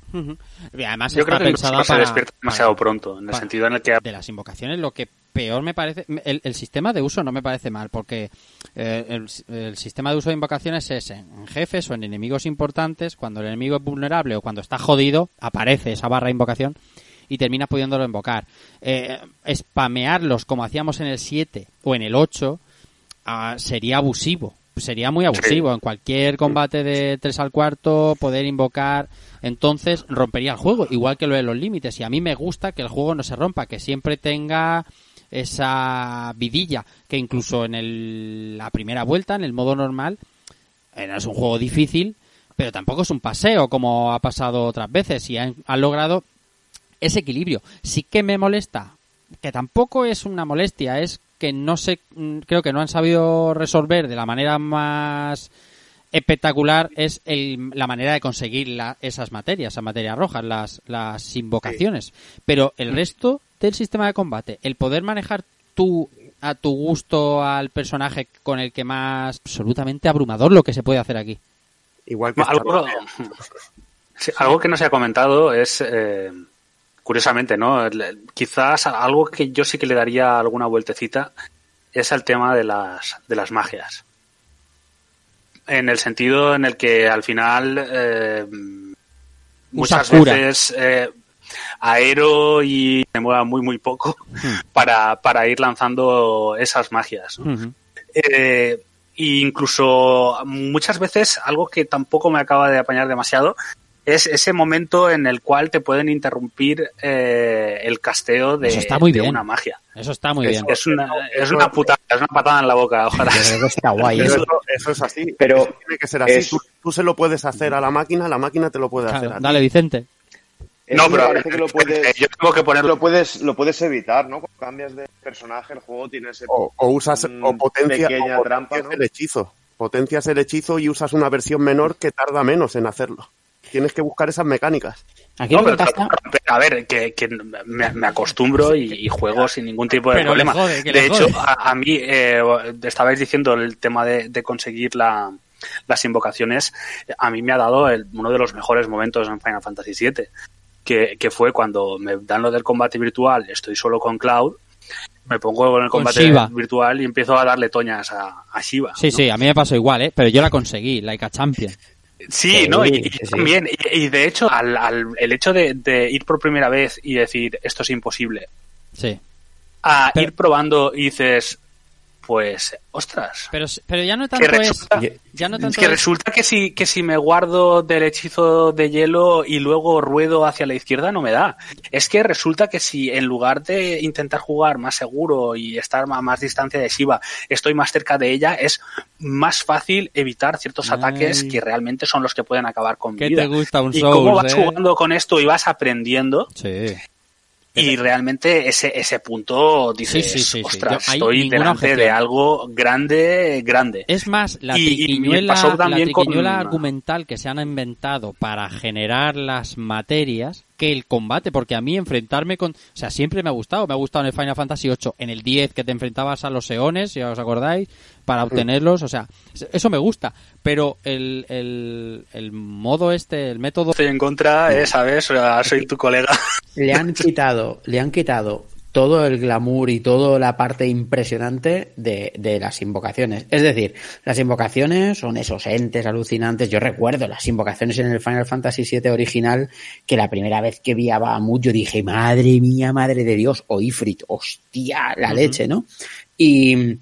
Y además Yo está creo que pensada no se para- despierta demasiado para- pronto, en el para- sentido en el que de las invocaciones lo que peor me parece el, el sistema de uso no me parece mal porque eh, el, el sistema de uso de invocaciones es en, en jefes o en enemigos importantes cuando el enemigo es vulnerable o cuando está jodido aparece esa barra de invocación y terminas pudiéndolo invocar eh, spamearlos como hacíamos en el 7 o en el 8 ah, sería abusivo sería muy abusivo. En cualquier combate de 3 al cuarto poder invocar entonces rompería el juego igual que lo de los límites. Y a mí me gusta que el juego no se rompa que siempre tenga esa vidilla que incluso en el- la primera vuelta en el modo normal eh, no es un juego difícil pero tampoco es un paseo como ha pasado otras veces y han, han logrado ese equilibrio. Sí que me molesta, que tampoco es una molestia, es que no sé, mm, creo que no han sabido resolver de la manera más espectacular es el- la manera de conseguir la- esas materias, esas materias rojas, las, las invocaciones. Pero el resto del sistema de combate, el poder manejar tú a tu gusto al personaje con el que más absolutamente abrumador lo que se puede hacer aquí. Igual que algo, sí, algo que no se ha comentado es, eh, curiosamente, ¿no? Quizás algo que yo sí que le daría alguna vueltecita es el tema de las, de las magias. En el sentido en el que al final eh, muchas veces eh, aero y me mueva muy muy poco para, para ir lanzando esas magias. Eh, e incluso muchas veces algo que tampoco me acaba de apañar demasiado es ese momento en el cual te pueden interrumpir eh, el casteo de, Eso está muy de bien. una magia. Eso está muy es, bien. es una, es una putada, es una patada en la boca, ojalá. Que está guay. Pero eso. es así. Pero Eso tiene que ser así. es- Tú, tú se lo puedes hacer a la máquina, la máquina te lo puede Claro, hacer a ti. dale, Vicente. Eso No, pero parece que lo puedes, yo tengo que ponerlo. lo puedes, lo puedes evitar, ¿no? Cuando cambias de personaje, el juego tiene ese O, o usas o potencia, pequeña o trampa, potencias ¿no? el hechizo. Potencias el hechizo y usas una versión menor que tarda menos en hacerlo. Tienes que buscar esas mecánicas. Aquí No, pero, a ver, que, que me, me acostumbro y, y juego sin ningún tipo de Pero le problema. jode, de hecho, a, a mí, eh, estabais diciendo el tema de, de conseguir la, las invocaciones, a mí me ha dado el- uno de los mejores momentos en Final Fantasy VII, que, que fue cuando me dan lo del combate virtual, estoy solo con Cloud, me pongo con el combate virtual y empiezo a darle toñas a, a Shiva. Sí, ¿no? sí, a mí me pasó igual, ¿eh? Pero yo la conseguí, like a champion. Sí, Sí, ¿no? Y, sí. también, y, y de hecho, al, al- el hecho de, de ir por primera vez y decir esto es imposible, Sí. a Pero- ir probando y dices, pues, ostras. Pero, pero ya no tanto que es. Ya no tanto que es- resulta que si, que si me guardo del hechizo de hielo y luego ruedo hacia la izquierda no me da. Es que resulta que si en lugar de intentar jugar más seguro y estar a más distancia de Shiva, estoy más cerca de ella, es más fácil evitar ciertos Ay. ataques que realmente son los que pueden acabar con ¿Qué vida. te gusta un y Souls, cómo vas eh? jugando con esto y vas aprendiendo. Sí. Y realmente ese, ese punto dices, Sí, sí, sí, ostras, Yo- estoy delante de objeción. algo grande, grande. Es más, la Y- y triquiñuela, la también con- triquiñuela argumental que se han inventado para generar las materias que el combate, porque a mí enfrentarme con... O sea, siempre me ha gustado, me ha gustado en el Final Fantasy VIII, en el 10 que te enfrentabas a los eones, si os acordáis, para obtenerlos, o sea, eso me gusta, pero el, el, el modo este, el método... Estoy en contra, eh, ¿sabes? O sea, soy tu colega. Le han quitado, le han quitado todo el glamour y toda la parte impresionante de, de las invocaciones. Es decir, las invocaciones son esos entes alucinantes. Yo recuerdo las invocaciones en el Final Fantasy VII original, que la primera vez que vi a Bahamut yo dije, madre mía, madre de Dios, o Ifrit, hostia, la leche, ¿no? Y,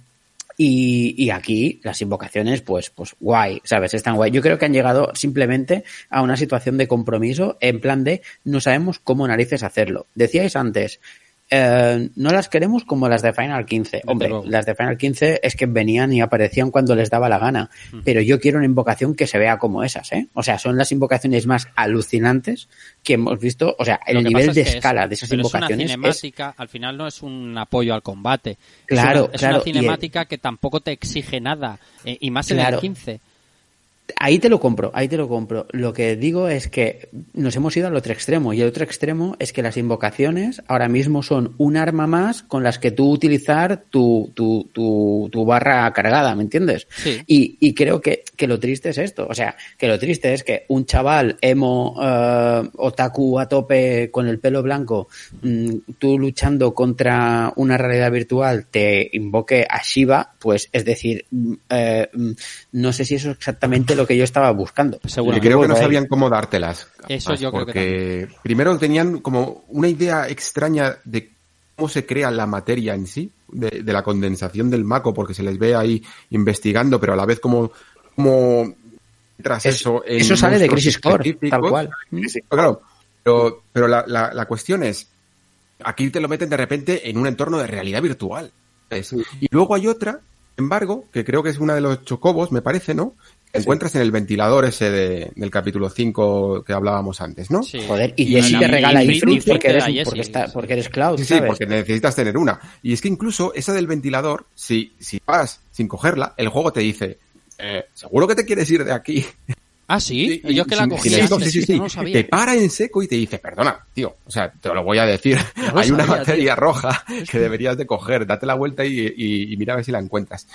y, y aquí las invocaciones, pues, pues guay, ¿sabes? Están guay. Yo creo que han llegado simplemente a una situación de compromiso en plan de no sabemos cómo narices hacerlo. Decíais antes, eh, no las queremos como las de Final 15. Hombre, las de Final 15 es que venían y aparecían cuando les daba la gana. Pero yo quiero una invocación que se vea como esas, ¿eh? O sea, son las invocaciones más alucinantes que hemos visto. O sea, el nivel de es que es- escala de esas pero invocaciones Es una cinemática, al final no es un apoyo al combate. Claro, es una, es claro, una y el- cinemática que tampoco te exige nada, eh, y más en Claro. el 15. Ahí te lo compro, ahí te lo compro. Lo que digo es que nos hemos ido al otro extremo y el otro extremo es que las invocaciones ahora mismo son un arma más con las que tú utilizar tu, tu, tu, tu barra cargada, ¿me entiendes? Sí. Y, y creo que, que lo triste es esto, o sea, que lo triste es que un chaval emo eh, otaku a tope con el pelo blanco, mm, tú luchando contra una realidad virtual te invoque a Shiva, pues es decir, mm, eh, mm, no sé si eso es exactamente lo que yo estaba buscando. Seguramente. creo que no sabían cómo dártelas. Eso yo creo que porque primero tenían como una idea extraña de cómo se crea la materia en sí, de, de la condensación del maco, porque se les ve ahí investigando, pero a la vez como, como tras Es- eso. en eso sale de Crisis Core, tal cual. Claro, pero, pero la, la, la cuestión es, aquí te lo meten de repente en un entorno de realidad virtual. ¿ves? Y luego hay otra, sin embargo, que creo que es una de los chocobos, me parece, ¿no? Que encuentras en el ventilador ese de- del capítulo 5 que hablábamos antes, ¿no? Sí. Joder, y la- te regala Ifrit- porque eres, Jessie, porque, está, sí. porque eres Cloud, Sí, sí, ¿sabes? porque necesitas tener una. Y es que incluso esa del ventilador, si, si vas sin cogerla, el juego te dice, eh, seguro que te quieres ir de aquí. Ah, sí, Y- yo que la cogí antes, sí, sí, sí. no lo sabía. Te para en seco y te dice, perdona, tío, o sea, te lo voy a decir, hay una materia roja que deberías de coger, date la vuelta y, y- y mira a ver si la encuentras.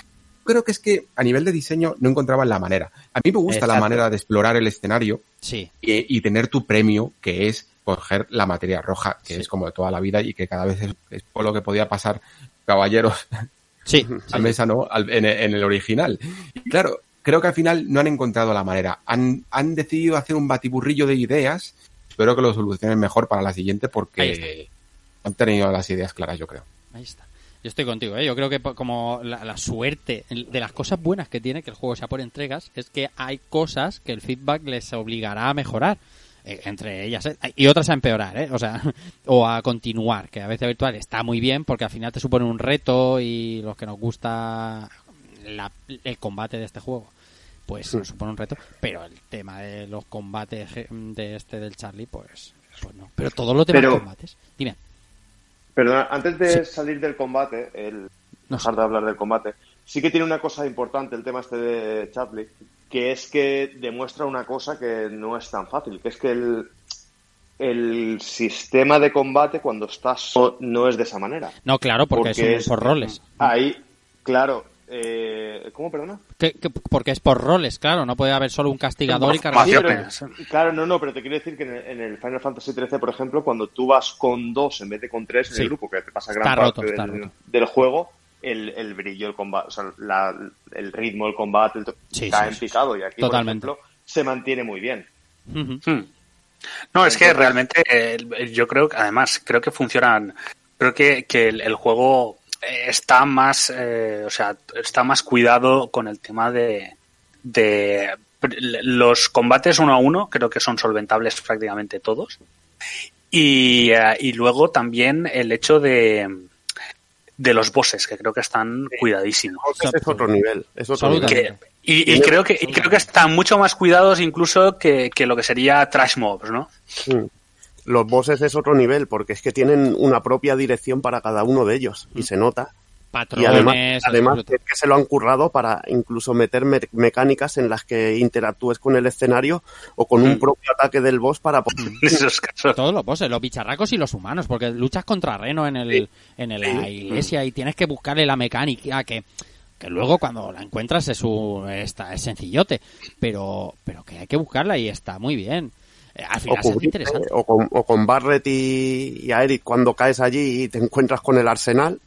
Creo que es que a nivel de diseño no encontraban la manera. A mí me gusta la manera de explorar el escenario Sí, y, y tener tu premio, que es coger la materia roja, que Sí. es como de toda la vida y que cada vez es, es por lo que podía pasar caballeros sí. a mesa, ¿no? Al- en, en el original. Y claro, creo que al final no han encontrado la manera. Han, han decidido hacer un batiburrillo de ideas. Espero que lo solucionen mejor para la siguiente porque han tenido las ideas claras, yo creo. Ahí está. Yo estoy contigo, ¿eh? Yo creo que como la, la suerte de las cosas buenas que tiene que el juego sea por entregas es que hay cosas que el feedback les obligará a mejorar. Eh, entre ellas, ¿eh? y otras a empeorar, ¿eh? O sea, o a continuar, que a veces virtual está muy bien porque al final te supone un reto y los que nos gusta la- el combate de este juego, pues nos supone un reto, pero el tema de los combates eh, de este del Charlie, pues, pues no. Pero todos los demás Pero- combates, dime. Perdona, antes de Sí. salir del combate, el dejar de hablar del combate, sí que tiene una cosa importante el tema este de Chaplin, que es que demuestra una cosa que no es tan fácil, que es que el, el sistema de combate cuando estás no es de esa manera. No, claro, porque, Porque es, es- por roles. Ahí, claro, eh, ¿cómo, perdona? Que- que- porque es por roles, claro. No puede haber solo un castigador y cargador. Sí, claro, no, no, pero te quiero decir que en el, en el Final Fantasy XIII, por ejemplo, cuando tú vas con dos en vez de con tres en Sí. el grupo, que te pasa Está gran roto, parte está del, juego, el, el brillo, el combate, o sea, la- el ritmo del combate el Sí, sí, en picado y aquí, Totalmente. por ejemplo, se mantiene muy bien. Hmm. No, es que realmente eh, yo creo que además creo que funcionan, creo que, que el, el juego está más, eh, o sea, está más cuidado con el tema de, de los combates uno a uno, creo que son solventables prácticamente todos. Y, eh, y luego también el hecho de, de los bosses, que creo que están cuidadísimos. es otro nivel. Es otro nivel. Que- y, y creo que, y creo que están mucho más cuidados incluso que, que lo que sería Trash Mobs, ¿no? Mm. Los bosses es otro nivel, porque es que tienen una propia dirección para cada uno de ellos, y se nota. Y Patrones, además, además absoluto. es que se lo han currado para incluso meter me- mecánicas en las que interactúes con el escenario o con un Mm. propio ataque del boss para poder... En esos casos. todos los bosses, los bicharracos y los humanos, porque luchas contra Reno en el, en el- la iglesia y tienes que buscarle la mecánica que, que luego cuando la encuentras es un, está, es sencillote, pero, pero que hay que buscarla y está muy bien. Eh, Al o, final es cubrirte, interesante. o, con, o con Barret y, y a Eric cuando caes allí y te encuentras con el arsenal.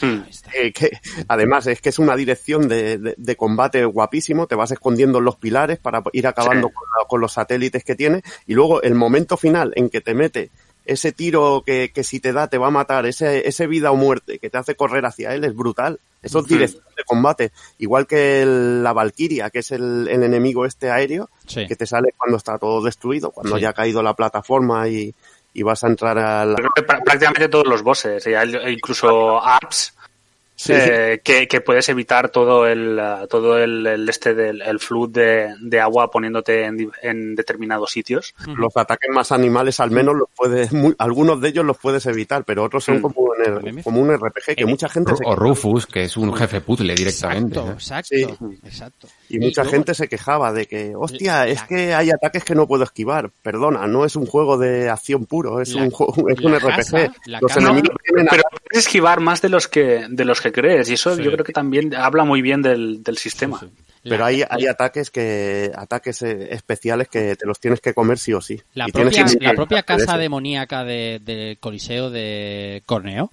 Mm. Está. eh, que además es que es una dirección de, de- de combate guapísimo, te vas escondiendo en los pilares para ir acabando Sí. con, con los satélites que tiene y luego el momento final en que te mete ese tiro que, que si te da te va a matar, ese, ese vida o muerte que te hace correr hacia él es brutal. Eso es dirección de combate, igual que el- la Valkyria, que es el, el enemigo este aéreo, Sí. que te sale cuando está todo destruido, cuando Sí. ya ha caído la plataforma y, y vas a entrar al... Creo que prá- prácticamente todos los bosses, incluso apps Sí. eh, que, que puedes evitar todo el uh, todo el, el este del el flood de, de agua poniéndote en, en determinados sitios. los ataques más animales al menos los puedes muy- algunos de ellos los puedes evitar pero otros son Mm. como, en el- me- como un RPG que mucha gente se O Rufus, que es un jefe puzzle directamente. Exacto, ¿no? exacto, Sí. exacto. y mucha luego- gente se quejaba de que hostia es que hay ataques que no puedo esquivar perdona no es un juego de acción puro es La- un juego es un RPG los casa- enemigos a- Pero puedes esquivar más de los que de los que crees y eso Sí. yo creo que también habla muy bien del, del sistema. Sí, sí. pero La- hay, hay ataques que ataques eh, especiales que te los tienes que comer sí o sí La Y propia, que- la propia casa demoníaca de- del Coliseo de Corneo,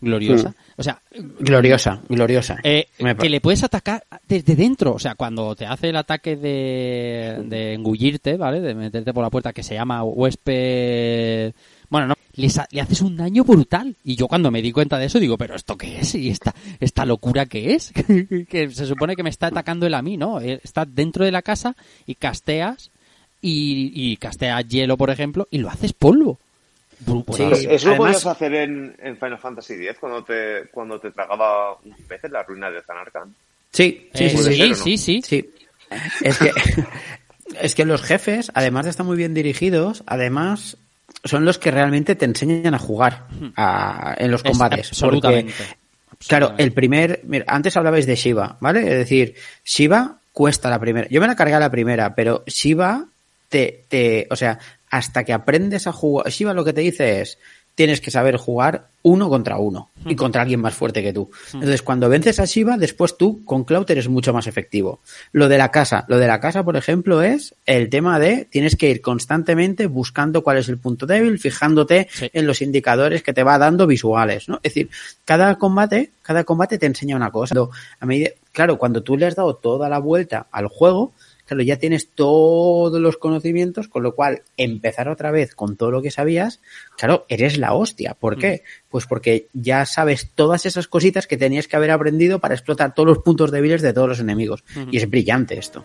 gloriosa. Mm. O sea, Gloriosa, gloriosa. eh, que le puedes atacar desde dentro. O sea, cuando te hace el ataque de, de engullirte, ¿vale? De meterte por la puerta, que se llama huésped. No. Le, haces un daño brutal. Y yo cuando me di cuenta de eso digo, ¿pero esto qué es? ¿Y esta, esta locura qué es? que se supone que me está atacando él a mí, ¿no? Está dentro de la casa y casteas. Y, y casteas hielo, por ejemplo, y lo haces polvo. Bru- Sí, Pues eso lo podías hacer en, en Final Fantasy X cuando te, cuando te tragaba un pez en la ruina de Zanarkand. Sí, sí, Eh, sí, sí. ser, ¿o no? sí, sí. Sí. Es que, es que los jefes, además de estar muy bien dirigidos, además son los que realmente te enseñan a jugar a- en los Es combates. absolutamente. Porque, claro, el primer. Mira, antes hablabais de Shiva, ¿vale? Es decir, Shiva cuesta la primera. Yo me la cargué a la primera, pero Shiva te, te. O sea, hasta que aprendes a jugar. Shiva lo que te dice es. Tienes que saber jugar uno contra uno y contra alguien más fuerte que tú. Entonces, cuando vences a Shiva, después tú con Cloud eres mucho más efectivo. Lo de la casa, lo de la casa, por ejemplo, es el tema de tienes que ir constantemente buscando cuál es el punto débil, fijándote Sí. en los indicadores que te va dando visuales, ¿no? Es decir, cada combate, cada combate te enseña una cosa. Cuando- A medida, claro, cuando tú le has dado toda la vuelta al juego, claro, ya tienes todos los conocimientos, con lo cual empezar otra vez con todo lo que sabías, claro, eres la hostia. ¿Por qué? Pues porque ya sabes todas esas cositas que tenías que haber aprendido para explotar todos los puntos débiles de todos los enemigos. Y es brillante esto.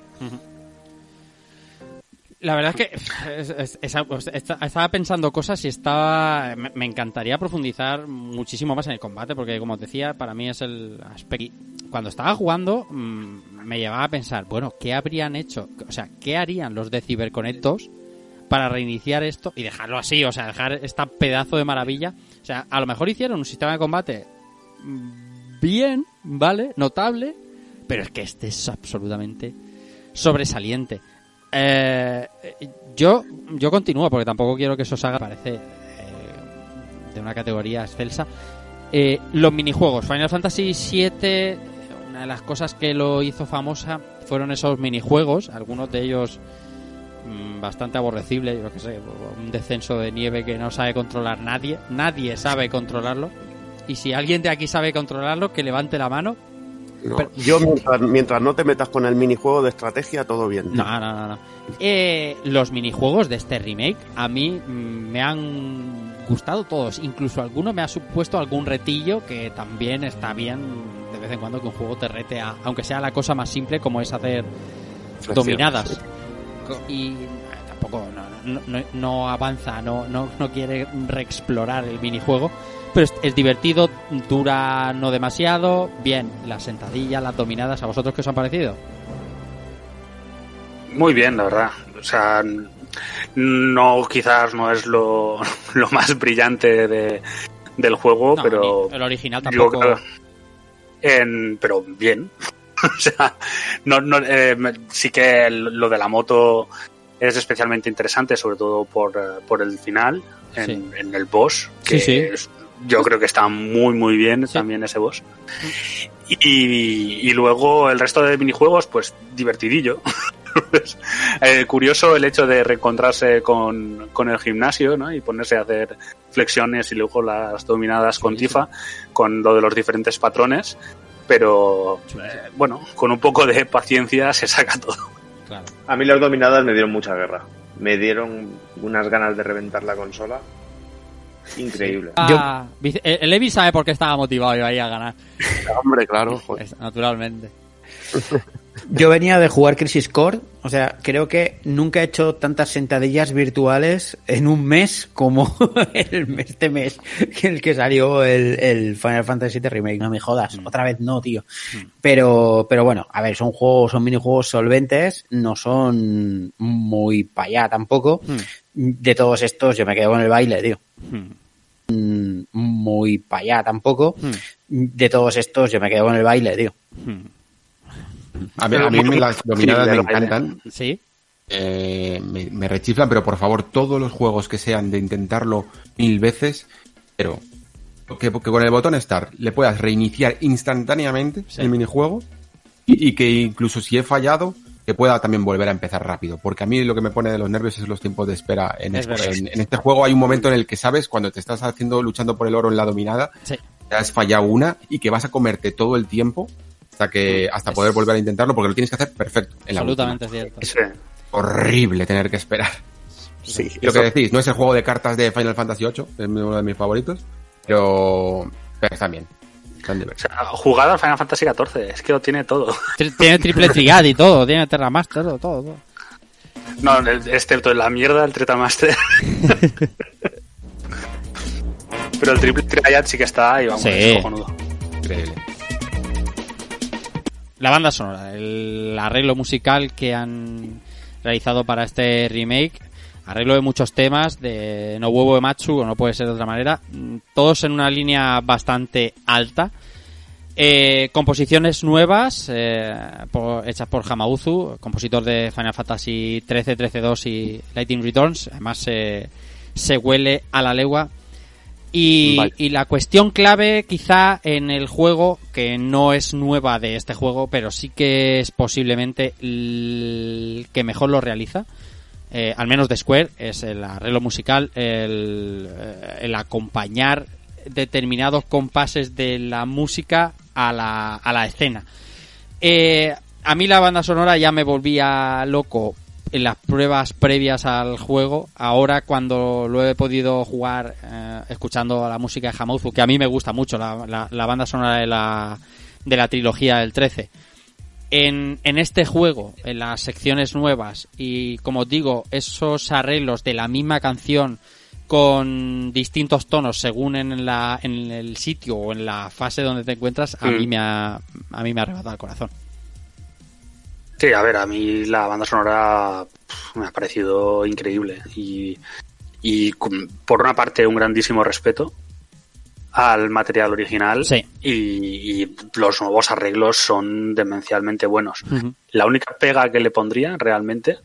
La verdad es que estaba pensando cosas y estaba me, encantaría profundizar muchísimo más en el combate porque como os decía para mí es el aspecto cuando estaba jugando mm, me llevaba a pensar bueno qué habrían hecho o sea qué harían los de CyberConnect 2 para reiniciar esto y dejarlo así o sea dejar esta pedazo de maravilla. O sea a lo mejor hicieron un sistema de combate mm, bien vale notable pero es que este es absolutamente sobresaliente eh, yo, yo continúo porque tampoco quiero que eso se haga, parece eh, de una categoría excelsa. Eh, los minijuegos. Final Fantasy VII, una de las cosas que lo hizo famosa fueron esos minijuegos, algunos de ellos mm, bastante aborrecibles, yo que sé, un descenso de nieve que no sabe controlar nadie, nadie sabe controlarlo. Y si alguien de aquí sabe controlarlo, que levante la mano. No. pero- yo mientras, mientras no te metas con el minijuego de estrategia todo bien No, no, no, no. Eh, los minijuegos de este remake a mí mm, me han gustado todos. Incluso alguno me ha supuesto algún retillo que también está bien de vez en cuando que un juego te rete a, aunque sea la cosa más simple como es hacer dominadas. sí. Y eh, tampoco no- no avanza, no, no, no quiere reexplorar el minijuego. Pero es, es divertido, dura no demasiado. Bien, las sentadillas, las dominadas, ¿a vosotros qué os han parecido? Muy bien, la verdad. O sea, no, quizás no es lo, lo más brillante de, del juego, No, pero el original tampoco. en, pero bien. o sea, no, no, eh, sí que lo de la moto es especialmente interesante, sobre todo por, eh, por el final, en, Sí. en el boss. Sí, que sí. es- yo creo que está muy, muy bien Sí. también ese boss. Y, y luego el resto de minijuegos, pues divertidillo. Pues, eh, curioso el hecho de reencontrarse con, con el gimnasio ¿no? y ponerse a hacer flexiones y luego las dominadas con Tifa, con lo de los diferentes patrones. Pero eh, bueno, con un poco de paciencia se saca todo. Claro. A mí las dominadas me dieron mucha guerra. Me dieron unas ganas de reventar la consola. Increíble. Ah, el Levi sabe por qué estaba motivado yo ahí a ganar, Hombre, claro. joder. naturalmente. Yo venía de jugar Crisis Core, o sea, creo que nunca he hecho tantas sentadillas virtuales en un mes como el, este mes que el que salió el, el Final Fantasy VII Remake. No me jodas, otra vez no, tío. Pero, pero bueno, a ver, son juegos, son minijuegos solventes, no son muy para allá tampoco. De todos estos, yo me quedo con el baile, tío. Mm, Muy para allá tampoco. De todos estos, yo me quedo con el baile, tío. A mí, a mí me las dominadas me encantan. Sí, eh, me, me rechiflan, pero por favor, todos los juegos que sean de intentarlo mil veces, pero que, que con el botón Start le puedas reiniciar instantáneamente Sí. el minijuego y, y que incluso si he fallado, que pueda también volver a empezar rápido. Porque a mí lo que me pone de los nervios es los tiempos de espera. En, Es este, en, en este juego hay un momento en el que sabes cuando te estás haciendo, luchando por el oro en la dominada, sí. te has fallado una y que vas a comerte todo el tiempo hasta que hasta poder volver a intentarlo porque lo tienes que hacer perfecto en la. Absolutamente cierto. Sí. horrible tener que esperar. Sí, Y lo eso- que decís, no es el juego de cartas de Final Fantasy VIII, es uno de mis favoritos, pero, pero bien. O sea, jugado al Final Fantasy XIV, es que lo tiene todo. Tiene triple triad y todo, tiene Terra Master, todo, todo. todo. No, excepto la mierda del Master Pero el triple triad sí que está y vamos, Sí. es cojonudo. Increíble. La banda sonora, el arreglo musical que han realizado para este remake, arreglo de muchos temas, de No Huevo de Machu, o no puede ser de otra manera, mm, todos en una línea bastante alta. Eh, composiciones nuevas eh, por- hechas por Hamauzu, compositor de Final Fantasy 13, 13-2 y Lightning Returns. Además, eh, se huele a la legua. Y, Vale. y la cuestión clave quizá en el juego, que no es nueva de este juego, pero sí que es posiblemente el que mejor lo realiza, eh, al menos de Square, es el arreglo musical, el, eh, el acompañar determinados compases de la música a la, a la escena. Eh, a mí la banda sonora ya me volvía loco en las pruebas previas al juego. Ahora cuando lo he podido jugar eh, escuchando la música de Hamauzu, que a mí me gusta mucho la, la- la banda sonora de la, de la trilogía del 13. En, en este juego, en las secciones nuevas y como digo, esos arreglos de la misma canción con distintos tonos según en, la, en el sitio o en la fase donde te encuentras, a Mm. mí me ha, a mí me ha arrebatado el corazón. Sí, a ver, a mí la banda sonora me ha parecido increíble y, y por una parte un grandísimo respeto al material original Sí. y, y los nuevos arreglos son demencialmente buenos. La única pega que le pondría realmente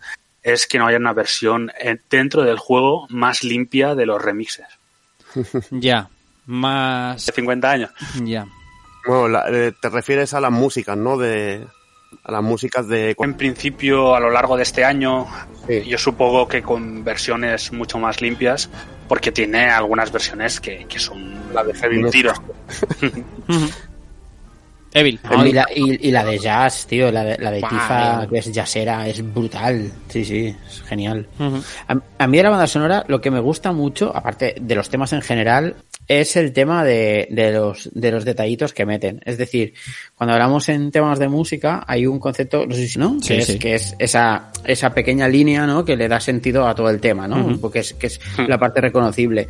es que no haya una versión eh, dentro del juego más limpia de los remixes. Ya, más... De 50 años. Ya. Bueno, la- eh, te refieres a las músicas, ¿no? De, a las músicas de... En principio, a lo largo de este año, Sí. yo supongo que con versiones mucho más limpias, porque tiene algunas versiones que, que son la de Heavy No. Tiro. Evil. y, la, y, y la de jazz, tío, la de, la de Tifa, que es jazzera, es brutal. Sí, sí, es genial. A, a mí de la banda sonora lo que me gusta mucho, aparte de los temas en general, es el tema de, de los, de los detallitos que meten. Es decir, cuando hablamos en temas de música, hay un concepto, no sé si no, Sí, que, es, sí. que es esa, esa pequeña línea, ¿no? Que le da sentido a todo el tema, ¿no? Porque es, que es la parte reconocible.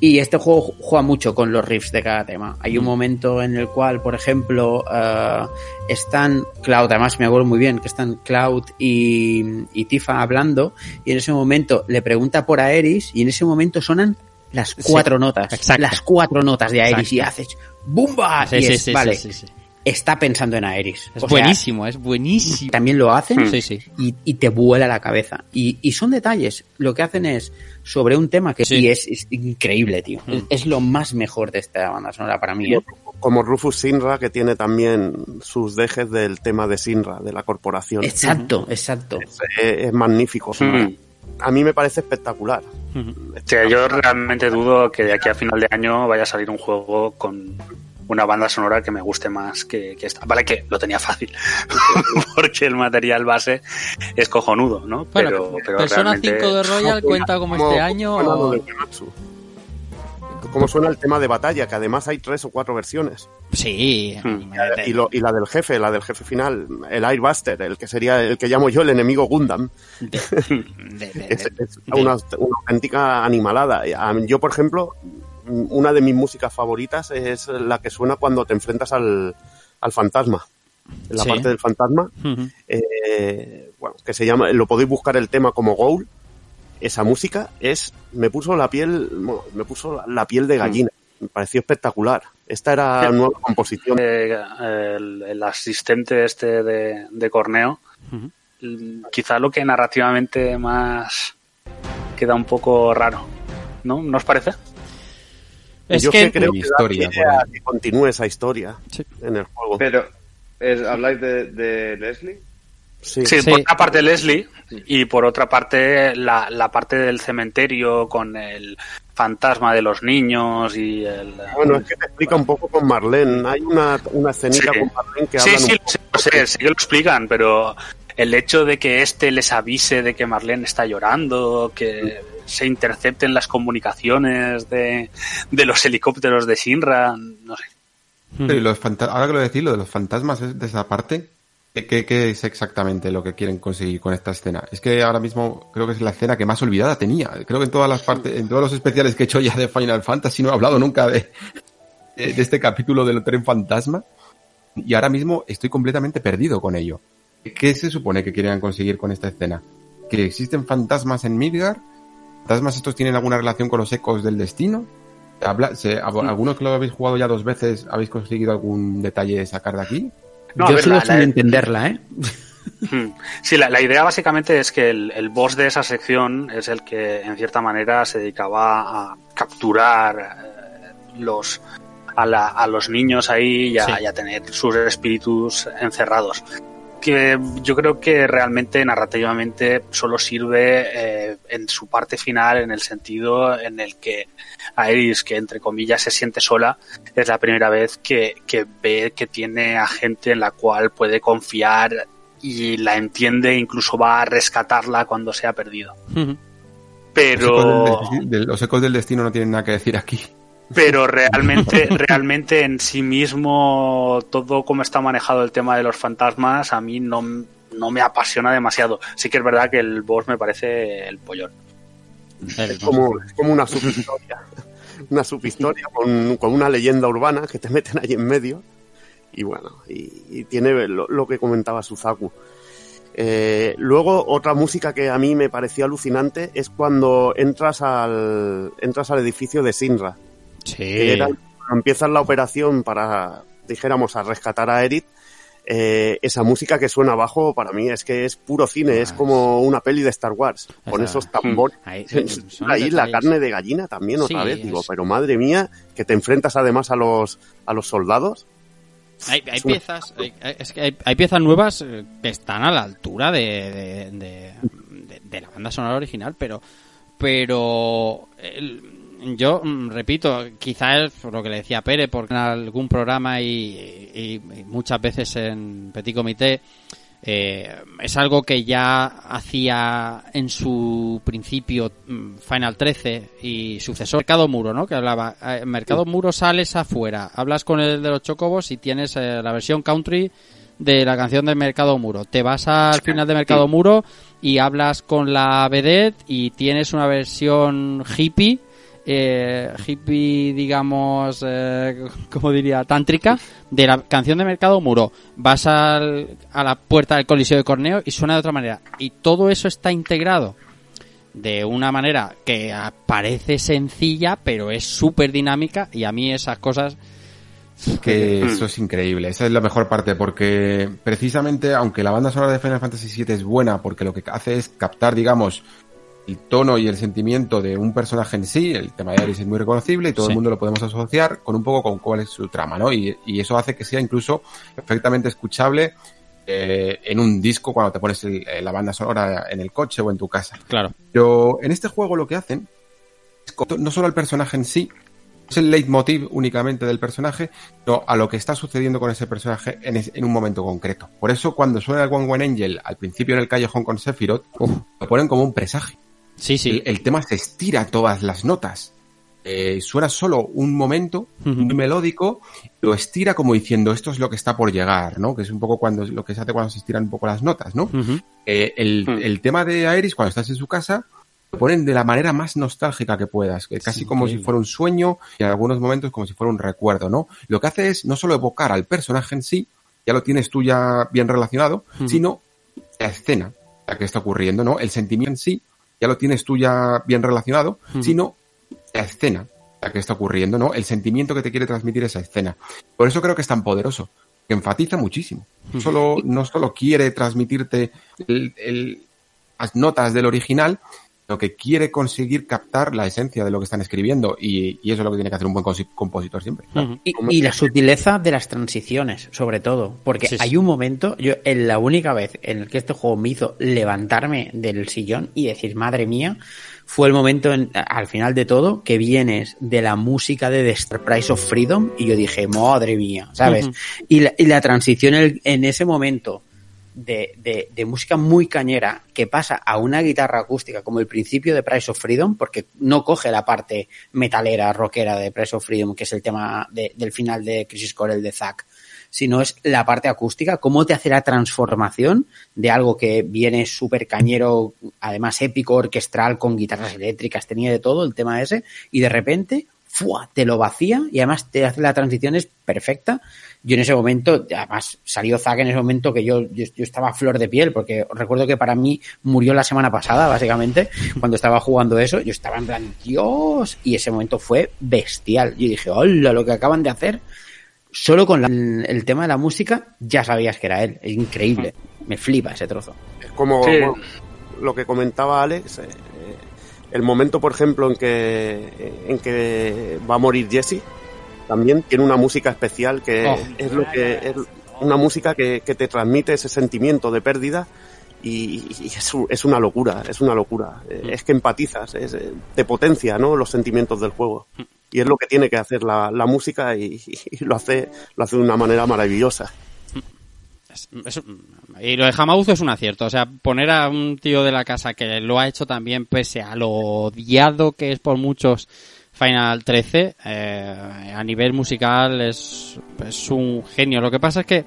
Y este juego juega mucho con los riffs de cada tema. Hay un momento en el cual, por ejemplo, eh, están Cloud, además me acuerdo muy bien que están Cloud y, y Tifa hablando, y en ese momento le pregunta por Aeris, y en ese momento sonan las cuatro notas. exacto. Las cuatro notas de Aeris, y haces ¡Bumba! Sí, y sí, es, sí, vale, sí, sí, sí. está pensando en Aeris. Es O sea, buenísimo, es buenísimo. también lo hacen Sí, sí. y, y te vuela la cabeza. Y, y son detalles. Lo que hacen es sobre un tema que Sí. sí, es, es increíble, tío. Mm. Es, es lo más mejor de esta banda sonora para mí. ¿eh? Como Rufus Sinra, que tiene también sus dejes del tema de Sinra, de la corporación. Exacto, exacto. es magnífico. Mm. A mí me parece espectacular. O sea, yo realmente dudo que de aquí a final de año vaya a salir un juego con una banda sonora que me guste más que, que esta. Vale, que lo tenía fácil, porque el material base es cojonudo, ¿no? Bueno, pero, pero Persona realmente... 5 de Royal cuenta como este año. lo o-. Cómo suena el tema de batalla, que además hay tres o cuatro versiones. Sí. Hmm. Y, lo- y la del jefe, la del jefe final, el Airbuster, el que sería el que llamo yo el enemigo Gundam. De- de- de- Es, una, una auténtica animalada. A mí- Yo, por ejemplo, una de mis músicas favoritas es la que suena cuando te enfrentas al, al fantasma. En la Sí. parte del fantasma, eh, bueno, que se llama, lo podéis buscar el tema como Goal. Esa música es, me puso la piel, me puso la, la piel de gallina. Me pareció espectacular. Esta era Sí. nueva composición. Eh, el, el asistente este de, de Corneo, quizá lo que narrativamente más queda un poco raro, ¿no? ¿No os parece? Es Yo que. creo Mi que historia, que continúe esa historia Sí. en el juego. Pero, ¿es- ¿habláis de, de Leslie? Sí. Sí, Sí. por una parte Leslie y por otra parte la, la parte del cementerio con el fantasma de los niños y el... Bueno, es que te explica un poco con Marlene. Hay una, una escenita Sí. con Marlene que Sí, hablan sí, un lo sé, lo sé, sí que lo explican, pero el hecho de que este les avise de que Marlene está llorando, que se intercepten las comunicaciones de, de los helicópteros de Shinra, no sé. Pero y los ahora que lo decís, lo de los fantasmas es de esa parte, ¿qué, qué, es exactamente lo que quieren conseguir con esta escena? Es que ahora mismo creo que es la escena que más olvidada tenía. Creo que en todas las partes, en todos los especiales que he hecho ya de Final Fantasy no he hablado nunca de, de, de este capítulo del tren fantasma. Y ahora mismo estoy completamente perdido con ello. ¿Qué se supone que quieren conseguir con esta escena? ¿Que existen fantasmas en Midgar? ¿Fantasmas estos tienen alguna relación con los ecos del destino? Habla, se- a- ¿Algunos que lo habéis jugado ya dos veces habéis conseguido algún detalle sacar de aquí? No, Yo ver, sigo la- sin la- entenderla, ¿eh? Mm. Sí, la, la idea básicamente es que el, el boss de esa sección es el que en cierta manera se dedicaba a capturar eh, los a, la- a los niños ahí y a, Sí. y a tener sus espíritus encerrados. Que yo creo que realmente narrativamente solo sirve eh, en su parte final en el sentido en el que Aeris, que entre comillas se siente sola, es la primera vez que, que ve que tiene a gente en la cual puede confiar y la entiende, incluso va a rescatarla cuando se ha perdido. Pero, Los ecos del, del- los ecos del destino no tienen nada que decir aquí. Pero realmente, realmente en sí mismo, todo como está manejado el tema de los fantasmas, a mí no, no me apasiona demasiado. Sí que es verdad que el boss me parece el pollón. Es como, es como una subhistoria. una subhistoria con, con una leyenda urbana que te meten ahí en medio. Y bueno, y, y tiene lo, lo que comentaba Suzaku. Eh, luego, otra música que a mí me pareció alucinante es cuando entras al, entras al edificio de Sinra. Sí. que era cuando empiezas la operación para, dijéramos, a rescatar a Eric, eh, esa música que suena abajo para mí es que es puro cine, es como una peli de Star Wars, con esos tambores. Ahí, la carne de gallina también otra Sí, vez, digo, es- pero madre mía, que te enfrentas además a los, a los soldados. Hay, hay piezas, hay, hay- es que hay, hay piezas nuevas eh, que están a la altura de, de, de- de- de la banda sonora original, pero pero el- yo mm, repito, quizás por lo que le decía Pere, porque en algún programa y, y- y muchas veces en Petit Comité, eh, es algo que ya hacía en su principio mm, Final 13 y sucesor Mercado Muro, ¿no? Que hablaba, eh, Mercado Muro sales afuera, hablas con el de los chocobos y tienes eh, la versión country de la canción de Mercado Muro. Te vas al final de Mercado Muro y hablas con la vedette y tienes una versión hippie eh, hippie, digamos, eh, como diría, tántrica, de la canción de Mercado Muro. Vas al- a la puerta del Coliseo de Corneo y suena de otra manera. Y todo eso está integrado de una manera que parece sencilla, pero es súper dinámica y a mí esas cosas... que eso es increíble. Esa es la mejor parte porque precisamente, aunque la banda sonora de Final Fantasy VII es buena porque lo que hace es captar, digamos, el tono y el sentimiento de un personaje en sí, el tema de Ares es muy reconocible y todo Sí. el mundo lo podemos asociar con un poco con cuál es su trama, ¿no? Y, y eso hace que sea incluso perfectamente escuchable eh, en un disco cuando te pones el- eh, la banda sonora en el coche o en tu casa. Claro. Pero en este juego lo que hacen es no solo al personaje en sí, es el leitmotiv únicamente del personaje, sino a lo que está sucediendo con ese personaje en, es- en un momento concreto. Por eso cuando suena el One One Angel al principio en el callejón con Sephiroth, lo ponen como un presagio. Sí, sí. El, el tema se estira todas las notas. Eh, suena solo un momento, muy melódico, lo estira como diciendo esto es lo que está por llegar, ¿no? Que es un poco cuando lo que se hace cuando se estiran un poco las notas, ¿no? Eh, el, Hmm. el tema de Aeris, cuando estás en su casa, lo ponen de la manera más nostálgica que puedas, que casi como si fuera un sueño y en algunos momentos como si fuera un recuerdo, ¿no? Lo que hace es no solo evocar al personaje en sí, ya lo tienes tú ya bien relacionado, sino la escena la que está ocurriendo, ¿no? El sentimiento en sí, ya lo tienes tú ya bien relacionado, sino la escena la que está ocurriendo, ¿no? El sentimiento que te quiere transmitir esa escena. Por eso creo que es tan poderoso, que enfatiza muchísimo. No solo, no solo quiere transmitirte el- el- las notas del original, sino que quiere conseguir captar la esencia de lo que están escribiendo y, y eso es lo que tiene que hacer un buen compositor siempre. Y, y la sutileza de las transiciones, sobre todo. Porque Sí, sí. hay un momento, yo, en la única vez en el que este juego me hizo levantarme del sillón y decir, madre mía, fue el momento en- al final de todo que vienes de la música de The Price of Freedom y yo dije, madre mía, ¿sabes? Y, la, y la transición en, en ese momento de, de- de música muy cañera que pasa a una guitarra acústica como el principio de Price of Freedom, porque no coge la parte metalera, rockera de Price of Freedom, que es el tema de- del final de Crisis Core, el de Zack, sino es la parte acústica, cómo te hace la transformación de algo que viene súper cañero, además épico, orquestral, con guitarras eléctricas, tenía de todo el tema ese, y de repente, ¡fua! te lo vacía y además te hace la transición es perfecta. Yo en ese momento, además salió Zack en ese momento que yo, yo, yo estaba a flor de piel, porque recuerdo que para mí murió la semana pasada, básicamente, cuando estaba jugando eso, yo estaba en plan, Dios, y ese momento fue bestial. Yo dije, hola, lo que acaban de hacer, solo con la- el tema de la música, ya sabías que era él. Es increíble. Me flipa ese trozo. Es como Sí. lo que comentaba Alex, eh, eh, el momento, por ejemplo, en que, en que va a morir Jesse, también tiene una música especial que Oh. es lo que es una música que, que te transmite ese sentimiento de pérdida y, y es, es una locura, es una locura. Eh, Es que empatizas, es, te potencia ¿no? los sentimientos del juego. Y es lo que tiene que hacer la, la música y, y lo hace lo hace de una manera maravillosa. Es- es- y lo de Hamauzo es un acierto. O sea, poner a un tío de la casa que lo ha hecho también pese a lo odiado que es por muchos Final 13, eh, a nivel musical es, es un genio. Lo que pasa es que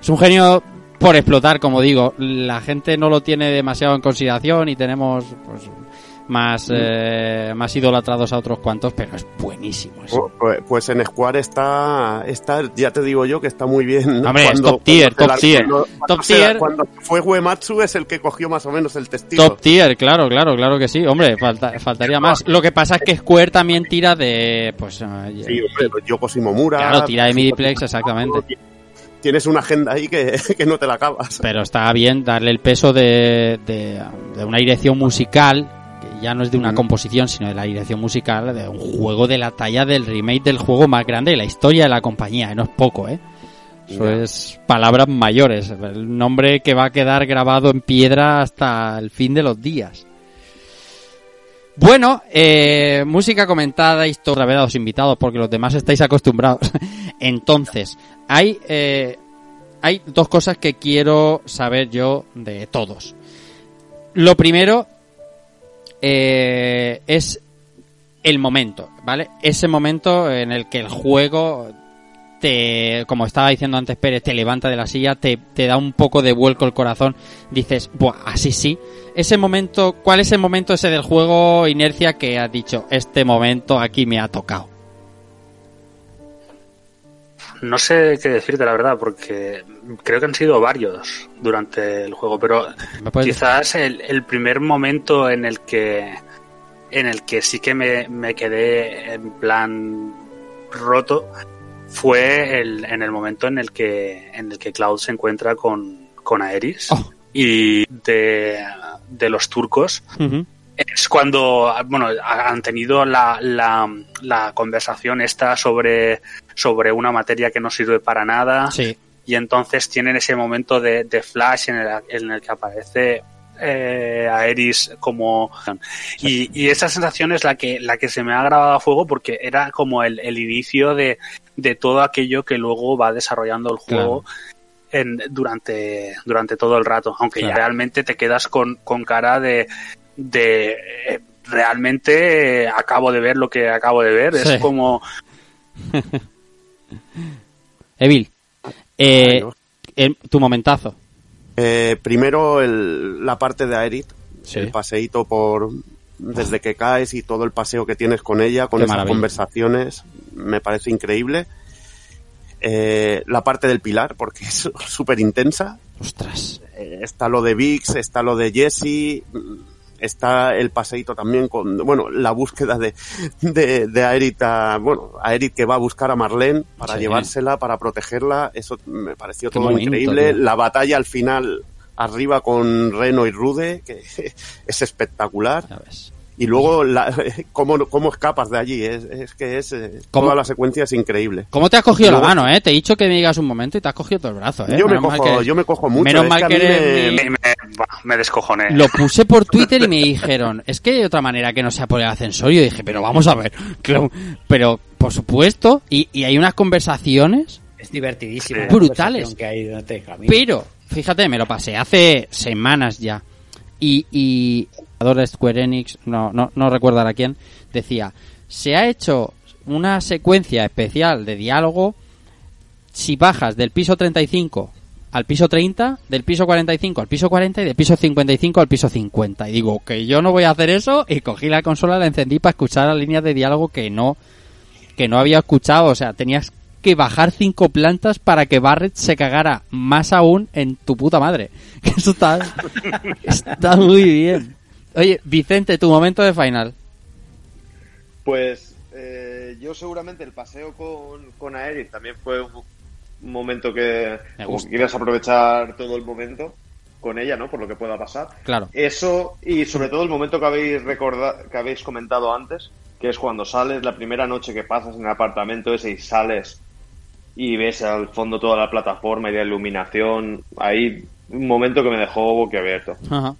es un genio por explotar, como digo. La gente no lo tiene demasiado en consideración y tenemos pues más, eh, más idolatrados a otros cuantos, pero es buenísimo. eso. Pues, pues en Square está, está, ya te digo yo que está muy bien. Hombre, es top tier, cuando top tier. cuando- Top cuando se tier. Cuando fue Uematsu es el que cogió más o menos el testigo. Top tier, claro, claro, claro que sí. Hombre, falta- faltaría más. Lo que pasa es que Square también tira de, pues, eh, Sí, hombre, pues Yoko Shimomura. claro, tira de Midiplex, exactamente. Tienes una agenda ahí que, que no te la acabas. Pero está bien darle el peso de, de, de una dirección musical, ya no es de una Mm. composición, sino de la dirección musical de un juego de la talla del remake del juego más grande de la historia de la compañía. y No es poco, ¿eh? Eso es palabras mayores. El nombre que va a quedar grabado en piedra hasta el fin de los días. Bueno, eh, música comentada, historia de los invitados, porque los demás estáis acostumbrados. Entonces, hay, eh, hay dos cosas que quiero saber yo de todos. Lo primero eh, es el momento, ¿vale? Ese momento en el que el juego te, como estaba diciendo antes Pérez, te levanta de la silla, te, te da un poco de vuelco el corazón, dices, Buah, así sí. Ese momento, ¿cuál es el momento ese del juego inercia que has dicho, este momento aquí me ha tocado? No sé qué decirte la verdad, porque creo que han sido varios durante el juego, pero ¿Me puedes quizás el, el primer momento en el que en el que sí que me, me quedé en plan roto fue el, en el momento en el que en el que Cloud se encuentra con, con Aeris Oh. y de, de los turcos. Es cuando bueno han tenido la, la, la conversación esta sobre sobre una materia que no sirve para nada. Sí, y entonces tienen ese momento de, de flash en el, en el que aparece eh, Aeris como y, y esa sensación es la que la que se me ha grabado a fuego porque era como el, el inicio de, de todo aquello que luego va desarrollando el juego en, durante durante todo el rato aunque Claro. ya realmente te quedas con, con cara de de eh, realmente eh, acabo de ver lo que acabo de ver Sí. es como Evil, eh, el- tu momentazo. Eh, primero el- la parte de Aerith, Sí. el paseíto por desde que caes y todo el paseo que tienes con ella, con Qué esas maravilla. conversaciones, me parece increíble. Eh, la parte del pilar, porque es súper intensa. Ostras. Eh, está lo de Vix, está lo de Jesse, está el paseíto también con, bueno, la búsqueda de, de, de Aerith, a- bueno, Aerith que va a buscar a Marlene para Sí. llevársela, para protegerla, eso me pareció Qué todo increíble. tío. La batalla al final arriba con Reno y Rude, que es espectacular. Ya ves. Y luego, la, cómo, cómo escapas de allí, es, es que es, eh, ¿Cómo? toda la secuencia es increíble. ¿Cómo te has cogido la mano, eh? Te he dicho que me digas un momento y te has cogido todo el brazo, eh. yo, me Menos cojo, que- yo me cojo mucho. menos es mal que me- mi- me, me, bah, me descojoné Lo puse por Twitter y me dijeron, es que hay otra manera que no sea por el ascensor. Y yo dije, pero vamos a ver. Pero, por supuesto, y, y hay unas conversaciones, Es divertidísimo. Brutales. Que hay pero, fíjate, me lo pasé hace semanas ya. Y, y de Square Enix, no, no, no recuerdo a quién, decía, se ha hecho una secuencia especial de diálogo si bajas del piso 35 al piso 30, del piso 45 al piso 40 y del piso 55 al piso 50. Y digo que yo no voy a hacer eso y cogí la consola, la encendí para escuchar las líneas de diálogo que no que no había escuchado, o sea, tenías que bajar cinco plantas para que Barrett se cagara más aún en tu puta madre. Eso está está muy bien. Oye, Vicente, tu momento de final. Pues eh, yo seguramente el paseo con, con Aerith también fue un, un momento que quieres aprovechar todo el momento con ella, ¿no? Por lo que pueda pasar. Claro. Eso y sobre todo el momento que habéis recordado, que habéis comentado antes, que es cuando sales la primera noche que pasas en el apartamento ese y sales y ves al fondo toda la plataforma y la iluminación. Ahí un momento que me dejó boquiabierto. Ajá.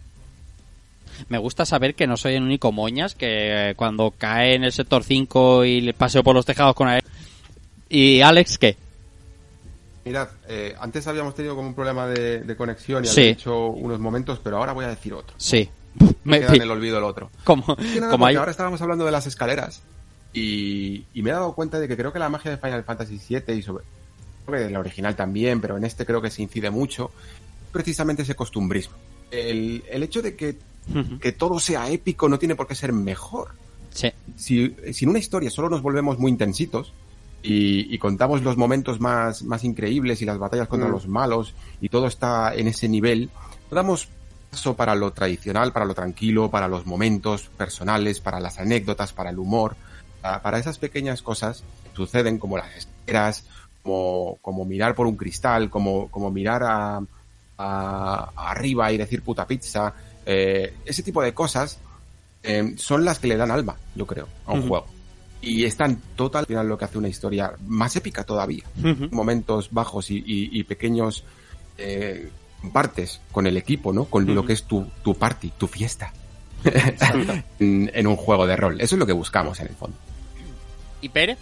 Me gusta saber que no soy el único moñas que eh, cuando cae en el sector 5 y le paseo por los tejados con él. ¿Y Alex qué? Mirad, eh, antes habíamos tenido como un problema de, de conexión y Sí. había hecho unos momentos, pero ahora voy a decir otro. Sí. Me queda en el olvido el otro. nada, como hay... ahora estábamos hablando de las escaleras y, y me he dado cuenta de que creo que la magia de Final Fantasy VII y sobre creo que de la original también, pero en este creo que se incide mucho, precisamente ese costumbrismo. El, el hecho de que, que todo sea épico no tiene por qué ser mejor. Sí. Si, si en una historia solo nos volvemos muy intensitos y, y contamos los momentos más, más increíbles y las batallas contra Mm. los malos y todo está en ese nivel, no damos paso para lo tradicional, para lo tranquilo, para los momentos personales, para las anécdotas, para el humor, para, para esas pequeñas cosas que suceden como las esperas, como, como mirar por un cristal, como, como mirar a, a- a arriba y decir puta pizza, eh, ese tipo de cosas eh, son las que le dan alma, yo creo, a un juego. Y están total al final lo que hace una historia más épica todavía. Momentos bajos y, y- y pequeños eh, partes con el equipo, ¿no? Con lo que es tu, tu party, tu fiesta. en, en un juego de rol. Eso es lo que buscamos en el fondo. ¿Y Pérez?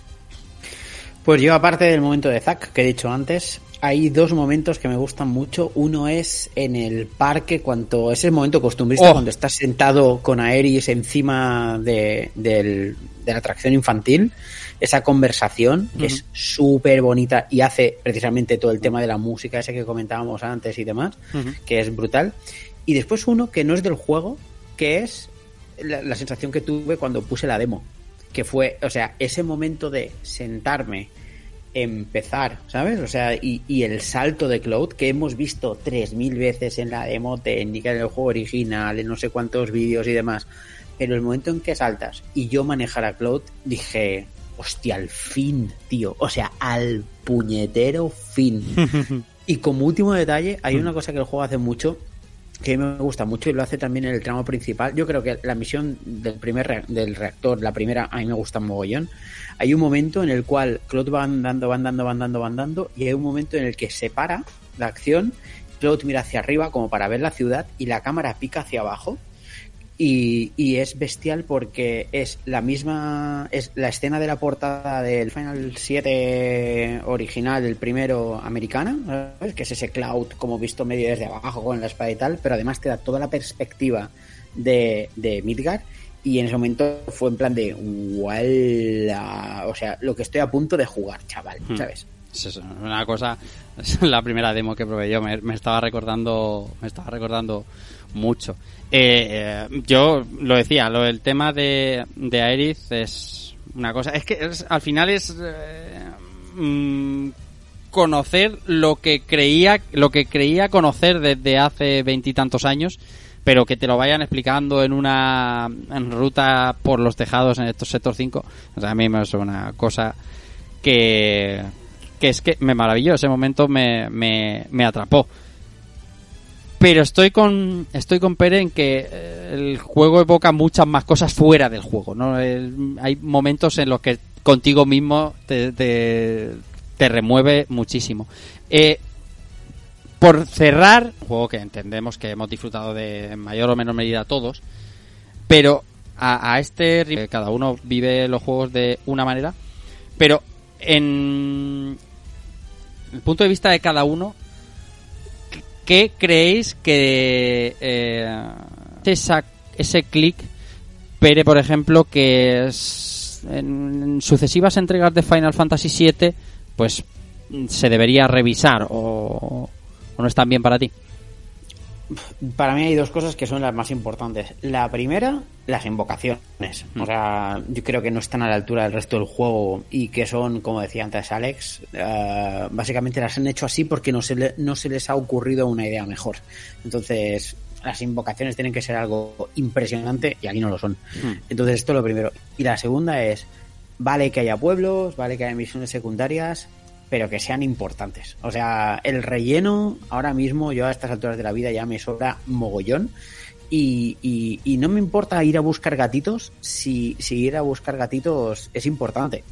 Pues yo, aparte del momento de Zack que he dicho antes, hay dos momentos que me gustan mucho. Uno es en el parque, cuando ese momento costumbrista, Oh. cuando estás sentado con Aeris encima de, del- de la atracción infantil. Esa conversación que es súper bonita y hace precisamente todo el tema de la música, ese que comentábamos antes y demás, que es brutal. Y después uno que no es del juego, que es la, la sensación que tuve cuando puse la demo. Que fue, o sea, ese momento de sentarme, empezar, ¿sabes? O sea, y, y el salto de Cloud que hemos visto 3.000 veces en la demo técnica, en el juego original, en no sé cuántos vídeos y demás. Pero el momento en que saltas y yo manejar a Cloud, dije, hostia, al fin, tío. O sea, al puñetero fin. y como último detalle, hay una cosa que el juego hace mucho que me gusta mucho y lo hace también en el tramo principal. Yo creo que la misión del primer del reactor, la primera, a mí me gusta mogollón. Hay un momento en el cual Claude va andando, va andando, va andando, va andando, y hay un momento en el que se para la acción, Claude mira hacia arriba como para ver la ciudad y la cámara pica hacia abajo. Y, y es bestial porque es la misma, es la escena de la portada del Final 7 original, del primero americana, ¿sabes? que es ese cloud como visto medio desde abajo con la espada y tal, pero además te da toda la perspectiva de, de Midgard y en ese momento fue en plan de ¡Wala! O sea, lo que estoy a punto de jugar, chaval, Hmm. ¿sabes? Es una cosa, es la primera demo que probé yo, me, me estaba recordando, me estaba recordando mucho. Eh, eh, yo lo decía, lo tema de, de Aerith es una cosa, es que es- al final es eh, mm, conocer lo que creía, lo que creía conocer desde hace veintitantos años, pero que te lo vayan explicando en una en ruta por los tejados en estos sector 5, o a mí me es una cosa que, que es que me maravilló, ese momento me, me, me atrapó. Pero estoy con estoy con Pere en que eh, el juego evoca muchas más cosas fuera del juego, ¿no? Hay momentos en los que contigo mismo te, te, remueve muchísimo. Eh, por cerrar, juego que entendemos que hemos disfrutado de mayor o menor medida todos, pero a, a este ritmo, cada uno vive los juegos de una manera, pero en el punto de vista de cada uno, ¿qué creéis que eh, ese clic, Pere, por ejemplo, que en sucesivas entregas de Final Fantasy VII, pues se debería revisar o, o no están bien para ti? Para mí hay dos cosas que son las más importantes. La primera, las invocaciones. O sea, yo creo que no están a la altura del resto del juego y que son, como decía antes Alex, eh, básicamente las han hecho así porque no se, le- no se les ha ocurrido una idea mejor. Entonces, las invocaciones tienen que ser algo impresionante y aquí no lo son. Entonces, esto es lo primero. Y la segunda es, vale que haya pueblos, vale que haya misiones secundarias, pero que sean importantes. O sea, el relleno ahora mismo, yo a estas alturas de la vida ya me sobra mogollón. Y, y, y no me importa ir a buscar gatitos si, si ir a buscar gatitos es importante.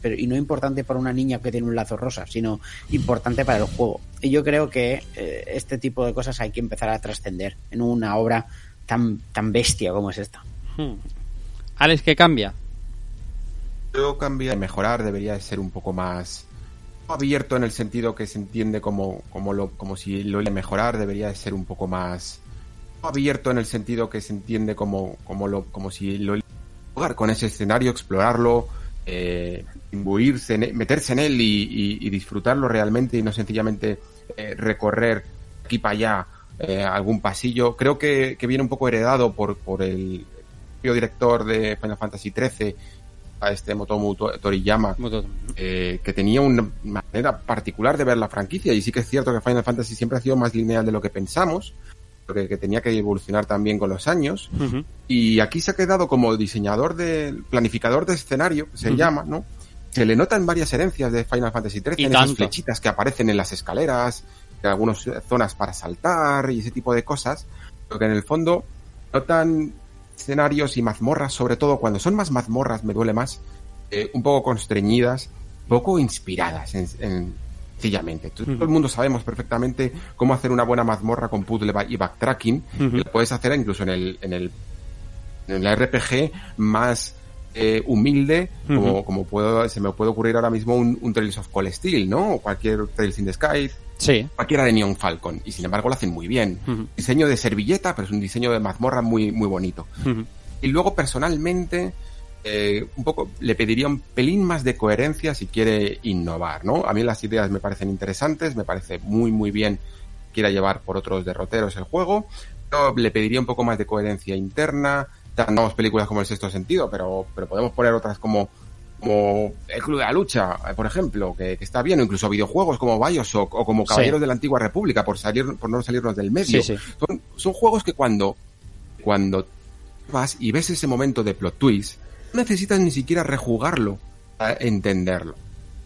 Pero, y no importante para una niña que tiene un lazo rosa, sino importante para el juego. Y yo creo que eh, este tipo de cosas hay que empezar a trascender en una obra tan, tan bestia como es esta. Hmm. Alex, ¿qué cambia? Yo cambia, mejorar debería de ser un poco más abierto en el sentido que se entiende como, como, lo, como si lo de mejorar debería de ser un poco más abierto en el sentido que se entiende como, como, lo, como si lo jugar con ese escenario, explorarlo, eh, él, meterse en él y, disfrutarlo realmente y no sencillamente eh, recorrer aquí para allá eh, algún pasillo. Creo que, que, viene un poco heredado por, por el director de Final Fantasy XIII a este Motomu Toriyama, eh, que tenía una manera particular de ver la franquicia. Y sí que es cierto que Final Fantasy siempre ha sido más lineal de lo que pensamos, porque que tenía que evolucionar también con los años. Uh -huh. Y aquí se ha quedado como diseñador de, planificador de escenario, se uh -huh. llama, ¿no? Se le notan varias herencias de Final Fantasy XIII, esas flechitas que aparecen en las escaleras, en algunas zonas para saltar y ese tipo de cosas, pero que en el fondo notan escenarios y mazmorras, sobre todo cuando son más mazmorras, me duele más, eh, un poco constreñidas, poco inspiradas, en, en, sencillamente. Todo, uh -huh. el mundo sabemos perfectamente cómo hacer una buena mazmorra con puzzle y backtracking, uh -huh. y lo puedes hacer incluso en el, en el la RPG más eh, humilde, como, como puedo, se me puede ocurrir ahora mismo un, un Trails of Cold Steel, ¿no? O cualquier Trails in the Sky, Sí. cualquiera de Neon Falcon. Y sin embargo lo hacen muy bien. Diseño de servilleta, pero es un diseño de mazmorra muy, muy bonito. Y luego, personalmente, eh, un poco le pediría un pelín más de coherencia si quiere innovar, ¿no? A mí las ideas me parecen interesantes, me parece muy, muy bien que quiera llevar por otros derroteros el juego, pero le pediría un poco más de coherencia interna. Tenemos películas como El Sexto Sentido, pero, pero podemos poner otras como, como El Club de la Lucha, eh, por ejemplo, que, que está bien, o incluso videojuegos como Bioshock o como Caballeros Sí. de la Antigua República, por salir, por no salirnos del medio. Sí, sí. Son, son juegos que cuando, cuando vas y ves ese momento de plot twist, no necesitas ni siquiera rejugarlo para entenderlo.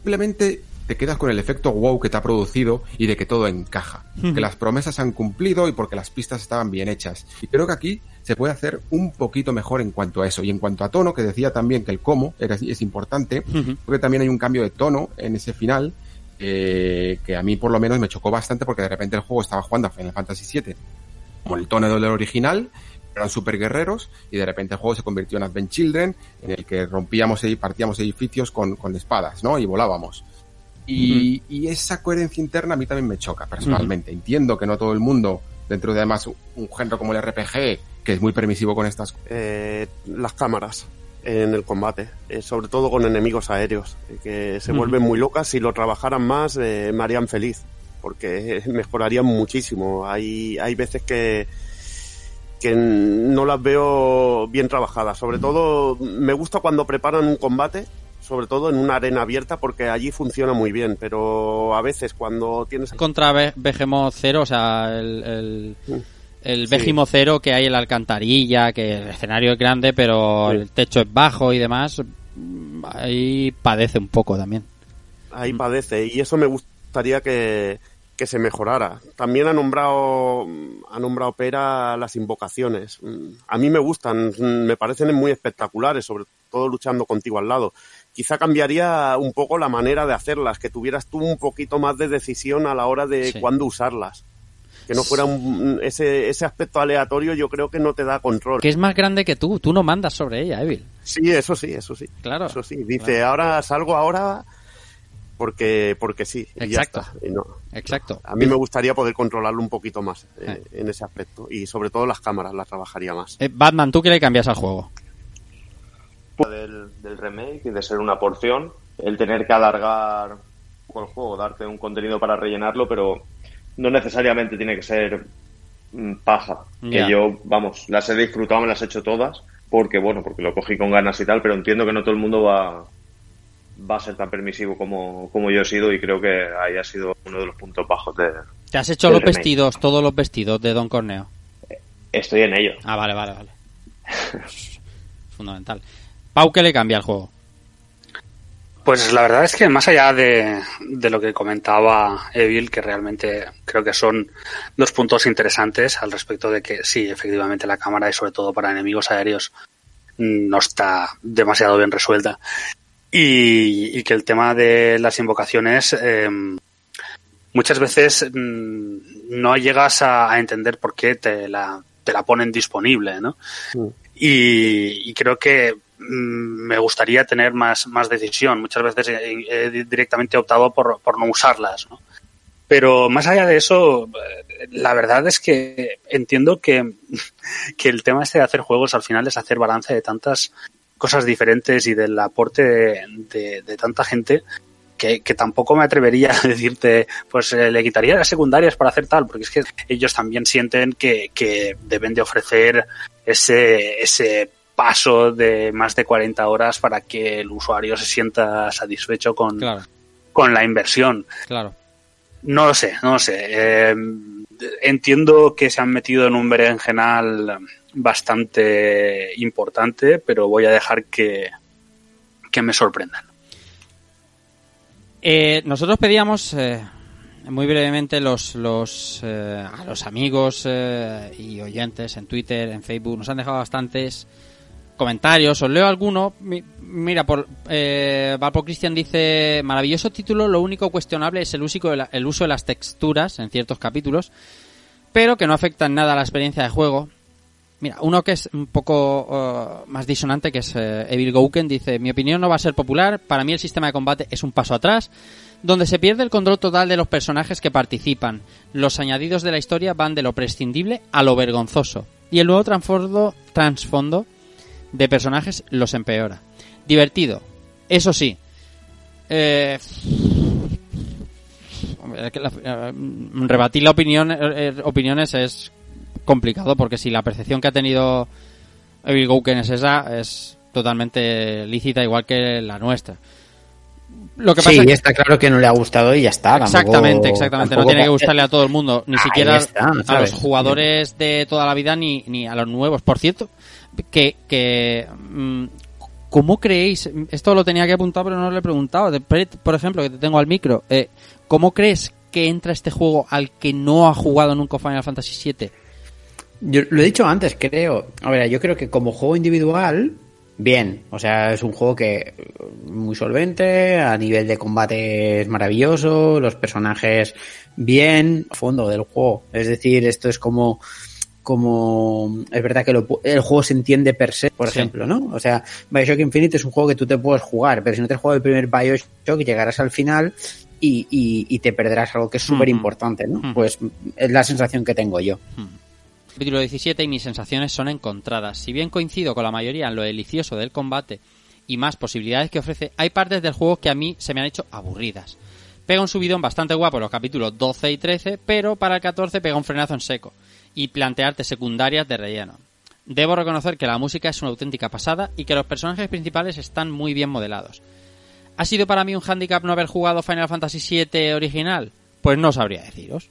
Simplemente te quedas con el efecto wow que te ha producido y de que todo encaja, que las promesas se han cumplido y porque las pistas estaban bien hechas. Y creo que aquí se puede hacer un poquito mejor en cuanto a eso. Y en cuanto a tono, que decía también que el cómo era, es importante, Ujú. creo que también hay un cambio de tono en ese final eh, que a mí por lo menos me chocó bastante porque de repente el juego estaba jugando a Final Fantasy VII como el tono del original, eran super guerreros y de repente el juego se convirtió en Advent Children en el que rompíamos y partíamos edificios con, con espadas, ¿no? Y volábamos. Y, y esa coherencia interna a mí también me choca personalmente. Entiendo que no todo el mundo, dentro de además un, un género como el RPG, que es muy permisivo con estas cosas, Eh, las cámaras en el combate, eh, sobre todo con enemigos aéreos, eh, que se vuelven muy locas. Si lo trabajaran más, eh, me harían feliz, porque mejorarían muchísimo. Hay, hay veces que, que no las veo bien trabajadas. Sobre todo, me gusta cuando preparan un combate, sobre todo en una arena abierta, porque allí funciona muy bien. Pero a veces cuando tienes Contra Be- Behemoth Zero, o sea, el, el, el Sí. Behemoth Zero que hay en la alcantarilla, que el escenario es grande, pero Sí. el techo es bajo y demás, ahí padece un poco también. ahí padece y eso me gustaría que, que se mejorara. También ha nombrado ha nombrado Pera las invocaciones. A mí me gustan, me parecen muy espectaculares, sobre todo luchando contigo al lado. Quizá cambiaría un poco la manera de hacerlas, que tuvieras tú un poquito más de decisión a la hora de Sí. cuándo usarlas. Que no fuera un- ese, ese aspecto aleatorio, yo creo que no te da control. Que es más grande que tú, tú no mandas sobre ella, Evil. Sí, eso sí, eso sí. Claro. Eso sí. Dice, ahora salgo ahora porque, porque sí. y ya Exacto. está. Y no, Exacto. A mí me gustaría poder controlarlo un poquito más eh, Eh. en ese aspecto. Y sobre todo las cámaras las trabajaría más. Eh, Batman, ¿tú qué le cambias al juego? Del, del remake y de ser una porción, el tener que alargar el juego, darte un contenido para rellenarlo, pero no necesariamente tiene que ser mm, paja. Que yo, vamos, las he disfrutado, me las he hecho todas, porque bueno, porque lo cogí con ganas y tal, pero entiendo que no todo el mundo va, va a ser tan permisivo como, como yo he sido y creo que ahí ha sido uno de los puntos bajos de... ¿Te has hecho los remake. vestidos, todos los vestidos de Don Corneo? Estoy en ello. Ah, vale, vale, vale. Fundamental. Pau, ¿qué le cambia al juego? Pues la verdad es que más allá de, de lo que comentaba Evil, que realmente creo que son dos puntos interesantes al respecto de que sí, efectivamente la cámara y sobre todo para enemigos aéreos mm, no está demasiado bien resuelta. Y, y que el tema de las invocaciones eh, muchas veces mm, no llegas a, a entender por qué te la, te la ponen disponible, ¿no? Y, y creo que mm, me gustaría tener más, más decisión. Muchas veces he, he directamente optado por, por no usarlas, ¿no? Pero más allá de eso, eh, la verdad es que entiendo que, que el tema este de hacer juegos al final es hacer balance de tantas cosas diferentes y del aporte de, de- de tanta gente que, que tampoco me atrevería a decirte, pues eh, le quitaría las secundarias para hacer tal, porque es que ellos también sienten que, que deben de ofrecer ese, ese paso de más de 40 horas para que el usuario se sienta satisfecho con, Claro, con la inversión. claro. No lo sé, no lo sé. Eh, entiendo que se han metido en un berenjenal bastante importante, pero voy a dejar que, que me sorprendan. Eh, nosotros pedíamos eh, muy brevemente los, los, eh, a los amigos y oyentes en Twitter, en Facebook, nos han dejado bastantes comentarios. Os leo alguno. Mi- Mira, por eh, Valpo Cristian dice: maravilloso título. Lo único cuestionable es el uso, de el uso de las texturas en ciertos capítulos, pero que no afecta en nada a la experiencia de juego. Mira, uno que es un poco uh, más disonante, que es eh, Evil Gouken, dice, mi opinión no va a ser popular, para mí el sistema de combate es un paso atrás, donde se pierde el control total de los personajes que participan. Los añadidos de la historia van de lo prescindible a lo vergonzoso. Y el nuevo transfondo de personajes los empeora. Divertido, eso sí. Eh, eh, rebatir la opinión, eh, opiniones es complicado porque si la percepción que ha tenido Evil Gouken es esa, es totalmente lícita igual que la nuestra. Lo que pasa sí, está claro que no le ha gustado y ya está. Exactamente, exactamente. no tiene que gustarle a todo el mundo, ni siquiera a los jugadores de toda la vida ni, ni a los nuevos. Por cierto, que, que mm, ¿cómo creéis? Esto lo tenía que apuntar, pero no lo he preguntado. Por ejemplo, que te tengo al micro. Eh, ¿Cómo crees que entra este juego al que no ha jugado nunca Final Fantasy VII? Yo lo he dicho antes, creo. A ver, yo creo que como juego individual, bien. O sea, es un juego que muy solvente, a nivel de combate es maravilloso, los personajes bien, fondo del juego. Es decir, esto es como como es verdad que el juego se entiende per se, por ejemplo, ¿no? O sea, Bioshock Infinite es un juego que tú te puedes jugar, pero si no te has jugado el primer Bioshock, llegarás al final y, y, te perderás algo que es súper importante, ¿no? Pues es la sensación que tengo yo capítulo 17 y mis sensaciones son encontradas. Si bien coincido con la mayoría en lo delicioso del combate y más posibilidades que ofrece, hay partes del juego que a mí se me han hecho aburridas. Pega un subidón bastante guapo en los capítulos 12 y 13, pero para el 14 pega un frenazo en seco y plantearte secundarias de relleno. Debo reconocer que la música es una auténtica pasada y que los personajes principales están muy bien modelados. ¿Ha sido para mí un handicap no haber jugado Final Fantasy VII original? Pues no sabría deciros.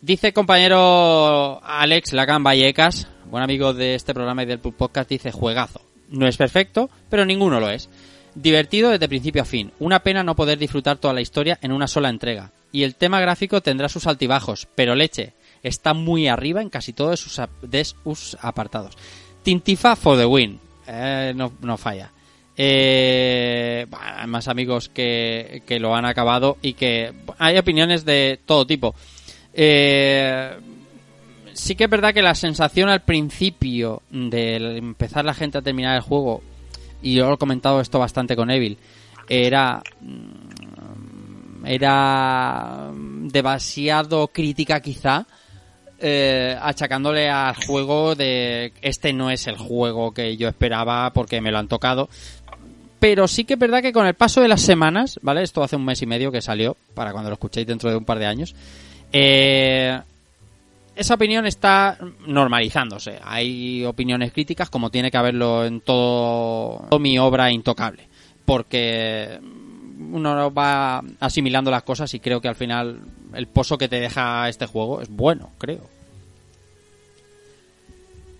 Dice compañero Alex Lacan Vallecas, buen amigo de este programa y del podcast, dice juegazo. No es perfecto, pero ninguno lo es. Divertido desde principio a fin. Una pena no poder disfrutar toda la historia en una sola entrega. Y el tema gráfico tendrá sus altibajos, pero leche, está muy arriba en casi todos sus, de sus apartados. Tintifa for the win. Eh, no, no, falla. Eh, hay más amigos que, que lo han acabado y que hay opiniones de todo tipo. Eh, sí que es verdad que la sensación al principio de empezar la gente a terminar el juego, y yo he comentado esto bastante con Evil, era mm, era demasiado crítica quizá eh, achacándole al juego de este no es el juego que yo esperaba porque me lo han tocado pero sí que es verdad que con el paso de las semanas vale esto hace un mes y medio que salió para cuando lo escuchéis dentro de un par de años eh, esa opinión está normalizándose. Hay opiniones críticas como tiene que haberlo en todo, mi obra intocable. Porque uno va asimilando las cosas y creo que al final el pozo que te deja este juego es bueno, creo.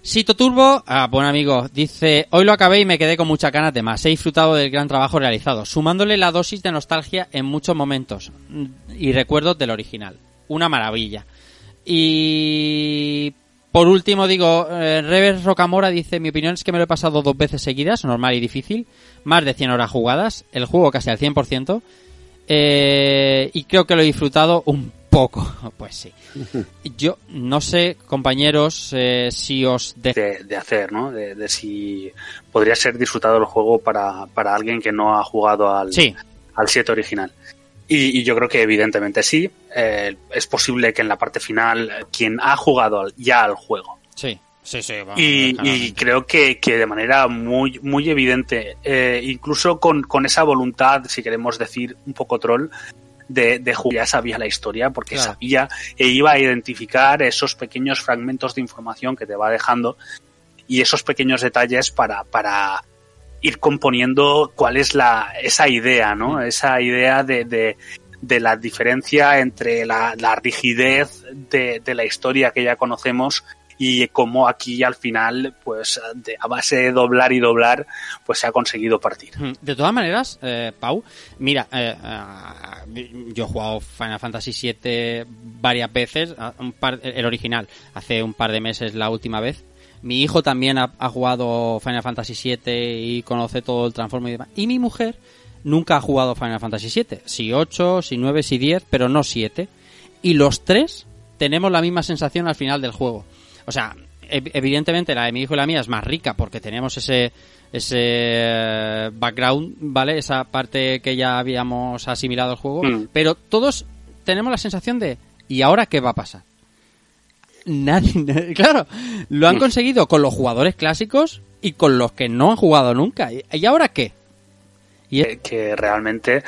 Sito Turbo, ah, buen amigo, dice, hoy lo acabé y me quedé con mucha ganas de más. He disfrutado del gran trabajo realizado, sumándole la dosis de nostalgia en muchos momentos y recuerdos del original una maravilla. Y por último digo, eh, Rocamora dice, mi opinión es que me lo he pasado dos veces seguidas, normal y difícil, más de 100 horas jugadas, el juego casi al 100%, eh, y creo que lo he disfrutado un poco, pues sí. Yo no sé, compañeros, eh, si os... De... de, hacer, ¿no? De, si podría ser disfrutado el juego para, para alguien que no ha jugado al, al 7 original. Y, yo creo que evidentemente sí. Eh, es posible que en la parte final quien ha jugado ya al juego. Sí. Sí, sí, y, creo que, que, de manera muy, muy evidente, eh, incluso con, con, esa voluntad, si queremos decir un poco troll, de, de ya sabía la historia, porque sabía e iba a identificar esos pequeños fragmentos de información que te va dejando y esos pequeños detalles para, para ir componiendo cuál es la, esa idea, ¿no? Esa idea de, de, de la diferencia entre la, la rigidez de, de, la historia que ya conocemos y cómo aquí al final, pues a base de doblar y doblar, pues se ha conseguido partir. Mm. De todas maneras, eh, Pau, mira, eh, eh, yo he jugado Final Fantasy VII varias veces, un par, el original, hace un par de meses la última vez, mi hijo también ha, jugado Final Fantasy VII y conoce todo el transformo y demás. Y mi mujer nunca ha jugado Final Fantasy VII. Sí 8, sí 9, sí 10, pero no 7. Y los tres tenemos la misma sensación al final del juego. O sea, ev- evidentemente la de mi hijo y la mía es más rica porque tenemos ese ese background, ¿vale? Esa parte que ya habíamos asimilado al juego, Mm. pero todos tenemos la sensación de ¿y ahora qué va a pasar? Nadie, claro, lo han conseguido con los jugadores clásicos y con los que no han jugado nunca. ¿Y ahora qué? Y que, que realmente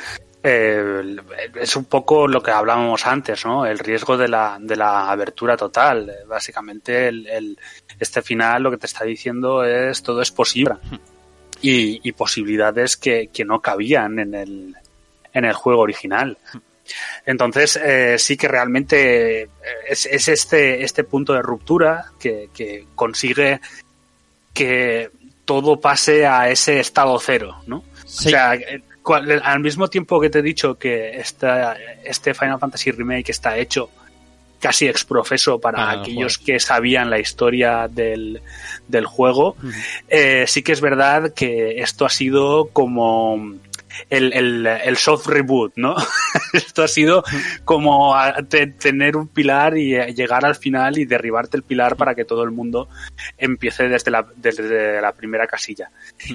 eh, es un poco lo que hablábamos antes, ¿no? El riesgo de la, de la abertura total. Básicamente, el, el- este final lo que te está diciendo es todo es posible. Y, y posibilidades que, que no cabían en el, en el juego original. Entonces, eh, sí que realmente eh, es, es este, este punto de ruptura que, que consigue que todo pase a ese estado cero, ¿no? Sí. O sea, cual- al mismo tiempo que te he dicho que esta, este Final Fantasy Remake está hecho casi exprofeso para Para los aquellos que sabían la historia del, del juego, eh, sí que es verdad que esto ha sido como el, el, el soft reboot, ¿no? esto ha sido como tener un pilar y eh, llegar al final y derribarte el pilar para que todo el mundo empiece desde la, desde la primera casilla.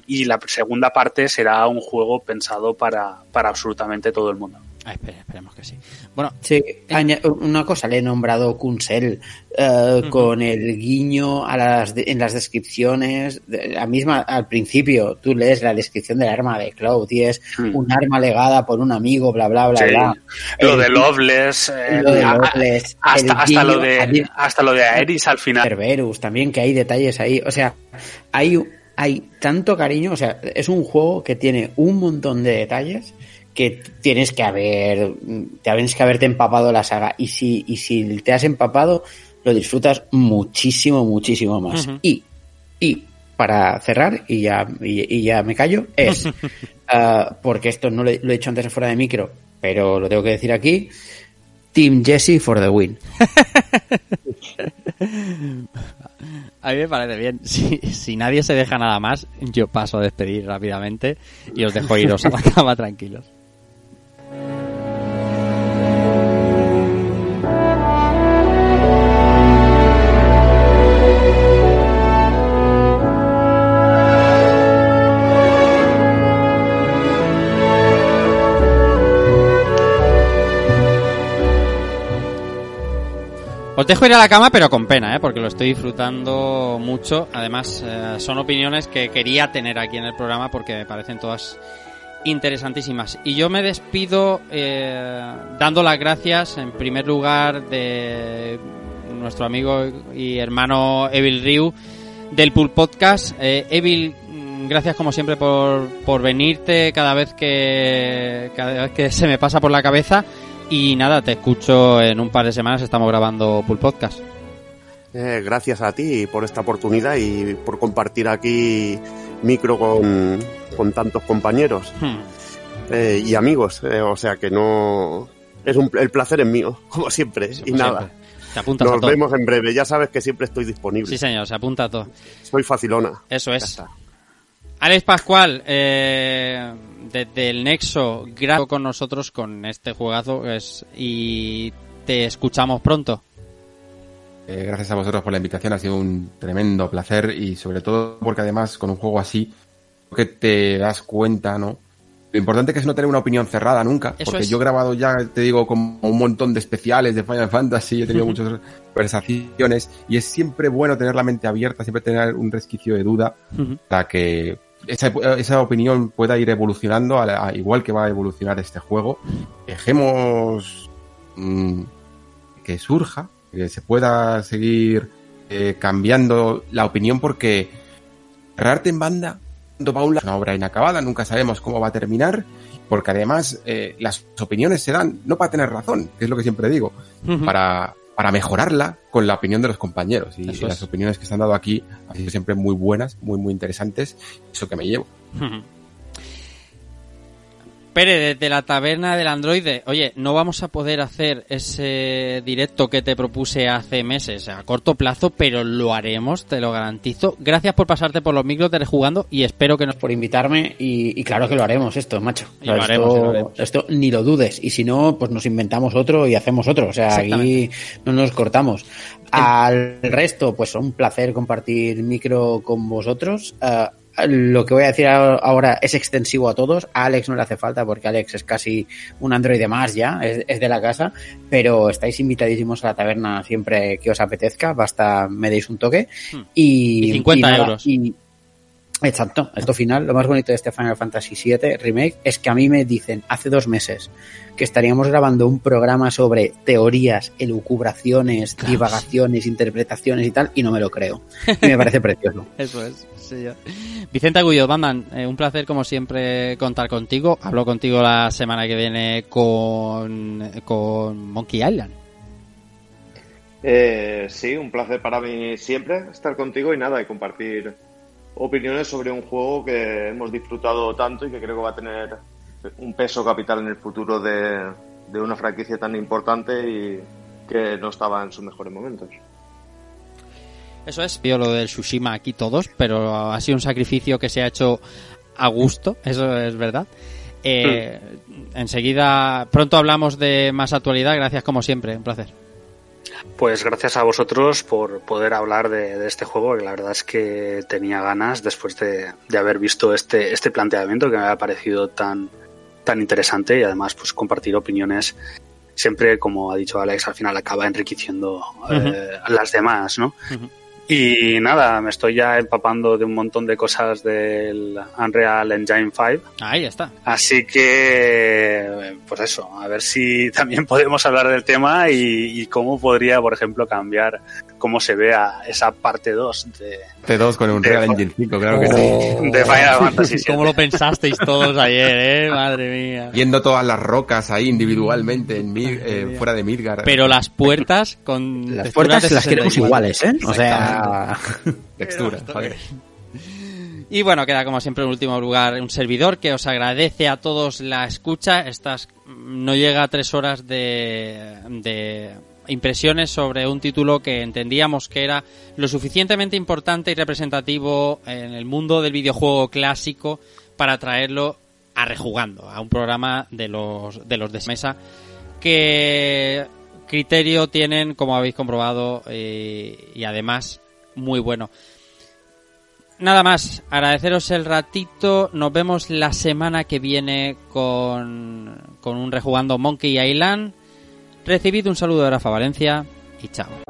Y la segunda parte será un juego pensado para, para absolutamente todo el mundo. Ah, espere- esperemos que sí. Bueno, Sí, aña- una cosa, le he nombrado Kunsel eh, con el guiño a las de- en las descripciones. de- la misma, al principio, tú lees la descripción del arma de Cloud y es Mm. un arma legada por un amigo, bla, bla, bla, Sí. bla. Lo El de Loveless, eh, lo de a- a- Loveless, hasta, lo de hasta lo de Aeris al final. Cerberus también, que hay detalles ahí. O sea, hay, hay tanto cariño. O sea, es un juego que tiene un montón de detalles que tienes que haber, tienes que haberte empapado la saga. Y si, y si te has empapado, lo disfrutas muchísimo, muchísimo más. Y, y para cerrar, y ya, y, y ya me callo, es, ah, porque esto no lo, he- lo he dicho antes fuera de micro, pero lo tengo que decir aquí, Team Jesse for the win. A mí me parece bien. Si, si nadie se deja nada más, yo paso a despedir rápidamente y os dejo iros a la cama tranquilos. Dejo ir a la cama, pero con pena, ¿eh? porque lo estoy disfrutando mucho. Además, eh, son opiniones que quería tener aquí en el programa porque me parecen todas interesantísimas. Y yo me despido eh, dando las gracias, en primer lugar, de nuestro amigo y hermano Evil Ryu del Pool Podcast. Eh, Evil, mm, gracias como siempre por, por venirte cada vez que cada vez que se me pasa por la cabeza. Y nada, te escucho en un par de semanas, estamos grabando Pool Podcast. Eh, gracias a ti por esta oportunidad y por compartir aquí micro con, con tantos compañeros Hmm. eh, y amigos. eh, o sea que no. Es un, el placer es mío, como siempre. y nada. siempre. Te apuntas a Nos todo. vemos en breve. Ya sabes que siempre estoy disponible. Sí, señor, se apunta a todo. Soy facilona. Eso es. Alex Pascual, eh, desde el Nexo, gracias con nosotros con este juegazo es, y te escuchamos pronto. Eh, gracias a vosotros por la invitación, ha sido un tremendo placer y sobre todo porque además con un juego así que te das cuenta, ¿no? Lo importante que es no tener una opinión cerrada nunca, Eso porque es. yo he grabado ya, te digo, como un montón de especiales de Final Fantasy, he tenido muchas conversaciones y es siempre bueno tener la mente abierta, siempre tener un resquicio de duda para que esa, esa opinión pueda ir evolucionando, a la- a- igual que va a evolucionar este juego. Dejemos mm, que surja, que se pueda seguir eh, cambiando la opinión porque cerrarte en banda lado, es una obra inacabada, nunca sabemos cómo va a terminar, porque además eh, las opiniones se dan no para tener razón, que es lo que siempre digo, para, para mejorarla con la opinión de los compañeros. Y las es. opiniones que se han dado aquí han sido siempre muy buenas, muy, muy interesantes, eso que me llevo. Pere, desde la taberna del androide, oye, no vamos a poder hacer ese directo que te propuse hace meses a corto plazo, pero lo haremos, te lo garantizo. Gracias por pasarte por los micros de Rejugando y espero que nos... Por invitarme y, y claro que lo haremos esto, macho. Y lo esto, haremos, y lo haremos. esto ni lo dudes. Y si no, pues nos inventamos otro y hacemos otro. O sea, aquí no nos cortamos. Al resto, pues un placer compartir micro con vosotros. Ah, lo que voy a decir ahora es extensivo a todos. A Alex no le hace falta porque Alex es casi un androide más ya, es, es de la casa, pero estáis invitadísimos a la taberna siempre que os apetezca, basta me deis un toque. Hmm. Y, Y 50 nada, euros. y- Exacto, esto final, lo más bonito de este Final Fantasy VII Remake es que a mí me dicen hace dos meses que estaríamos grabando un programa sobre teorías, elucubraciones, Claro. divagaciones, interpretaciones y tal, y no me lo creo. Y me parece precioso. Eso es, sí, ya. Vicente Agullo, Batman, eh, un placer como siempre contar contigo. Hablo contigo la semana que viene con, con Monkey Island. Eh, sí, un placer para mí siempre estar contigo y nada, y compartir opiniones sobre un juego que hemos disfrutado tanto y que creo que va a tener un peso capital en el futuro de, de una franquicia tan importante y que no estaba en sus mejores momentos. Eso es, vio lo del Tsushima aquí todos, pero ha sido un sacrificio que se ha hecho a gusto, eso es verdad. Eh, Enseguida, pronto hablamos de más actualidad, gracias como siempre, un placer. Pues gracias a vosotros por poder hablar de, de este juego, que la verdad es que tenía ganas después de, de haber visto este, este planteamiento que me ha parecido tan, tan interesante y además pues compartir opiniones siempre, como ha dicho Alex, al final acaba enriqueciendo eh, las demás, ¿no? Y nada, me estoy ya empapando de un montón de cosas del Unreal Engine 5. Ahí está. Así que, pues eso, a ver si también podemos hablar del tema y, y cómo podría, por ejemplo, cambiar cómo se vea esa parte 2 de, T2 con un De- Real Engine 5, claro que sí. de Final Fantasy VII. ¿Cómo lo pensasteis todos ayer, eh? Madre mía. Viendo todas las rocas ahí individualmente en Mir- eh, fuera de Midgar. Pero las puertas con Las texturas puertas de las queremos 64. iguales, ¿eh? O sea, Textura, joder. Y bueno, queda como siempre en último lugar un servidor que os agradece a todos la escucha. Estas no llega a tres horas de, de impresiones sobre un título que entendíamos que era lo suficientemente importante y representativo en el mundo del videojuego clásico para traerlo a rejugando, a un programa de los de los de mesa que criterio tienen, como habéis comprobado, eh, y además muy bueno. Nada más, agradeceros el ratito. Nos vemos la semana que viene con, con un rejugando Monkey Island. Recibid un saludo de Rafa Valencia y chao.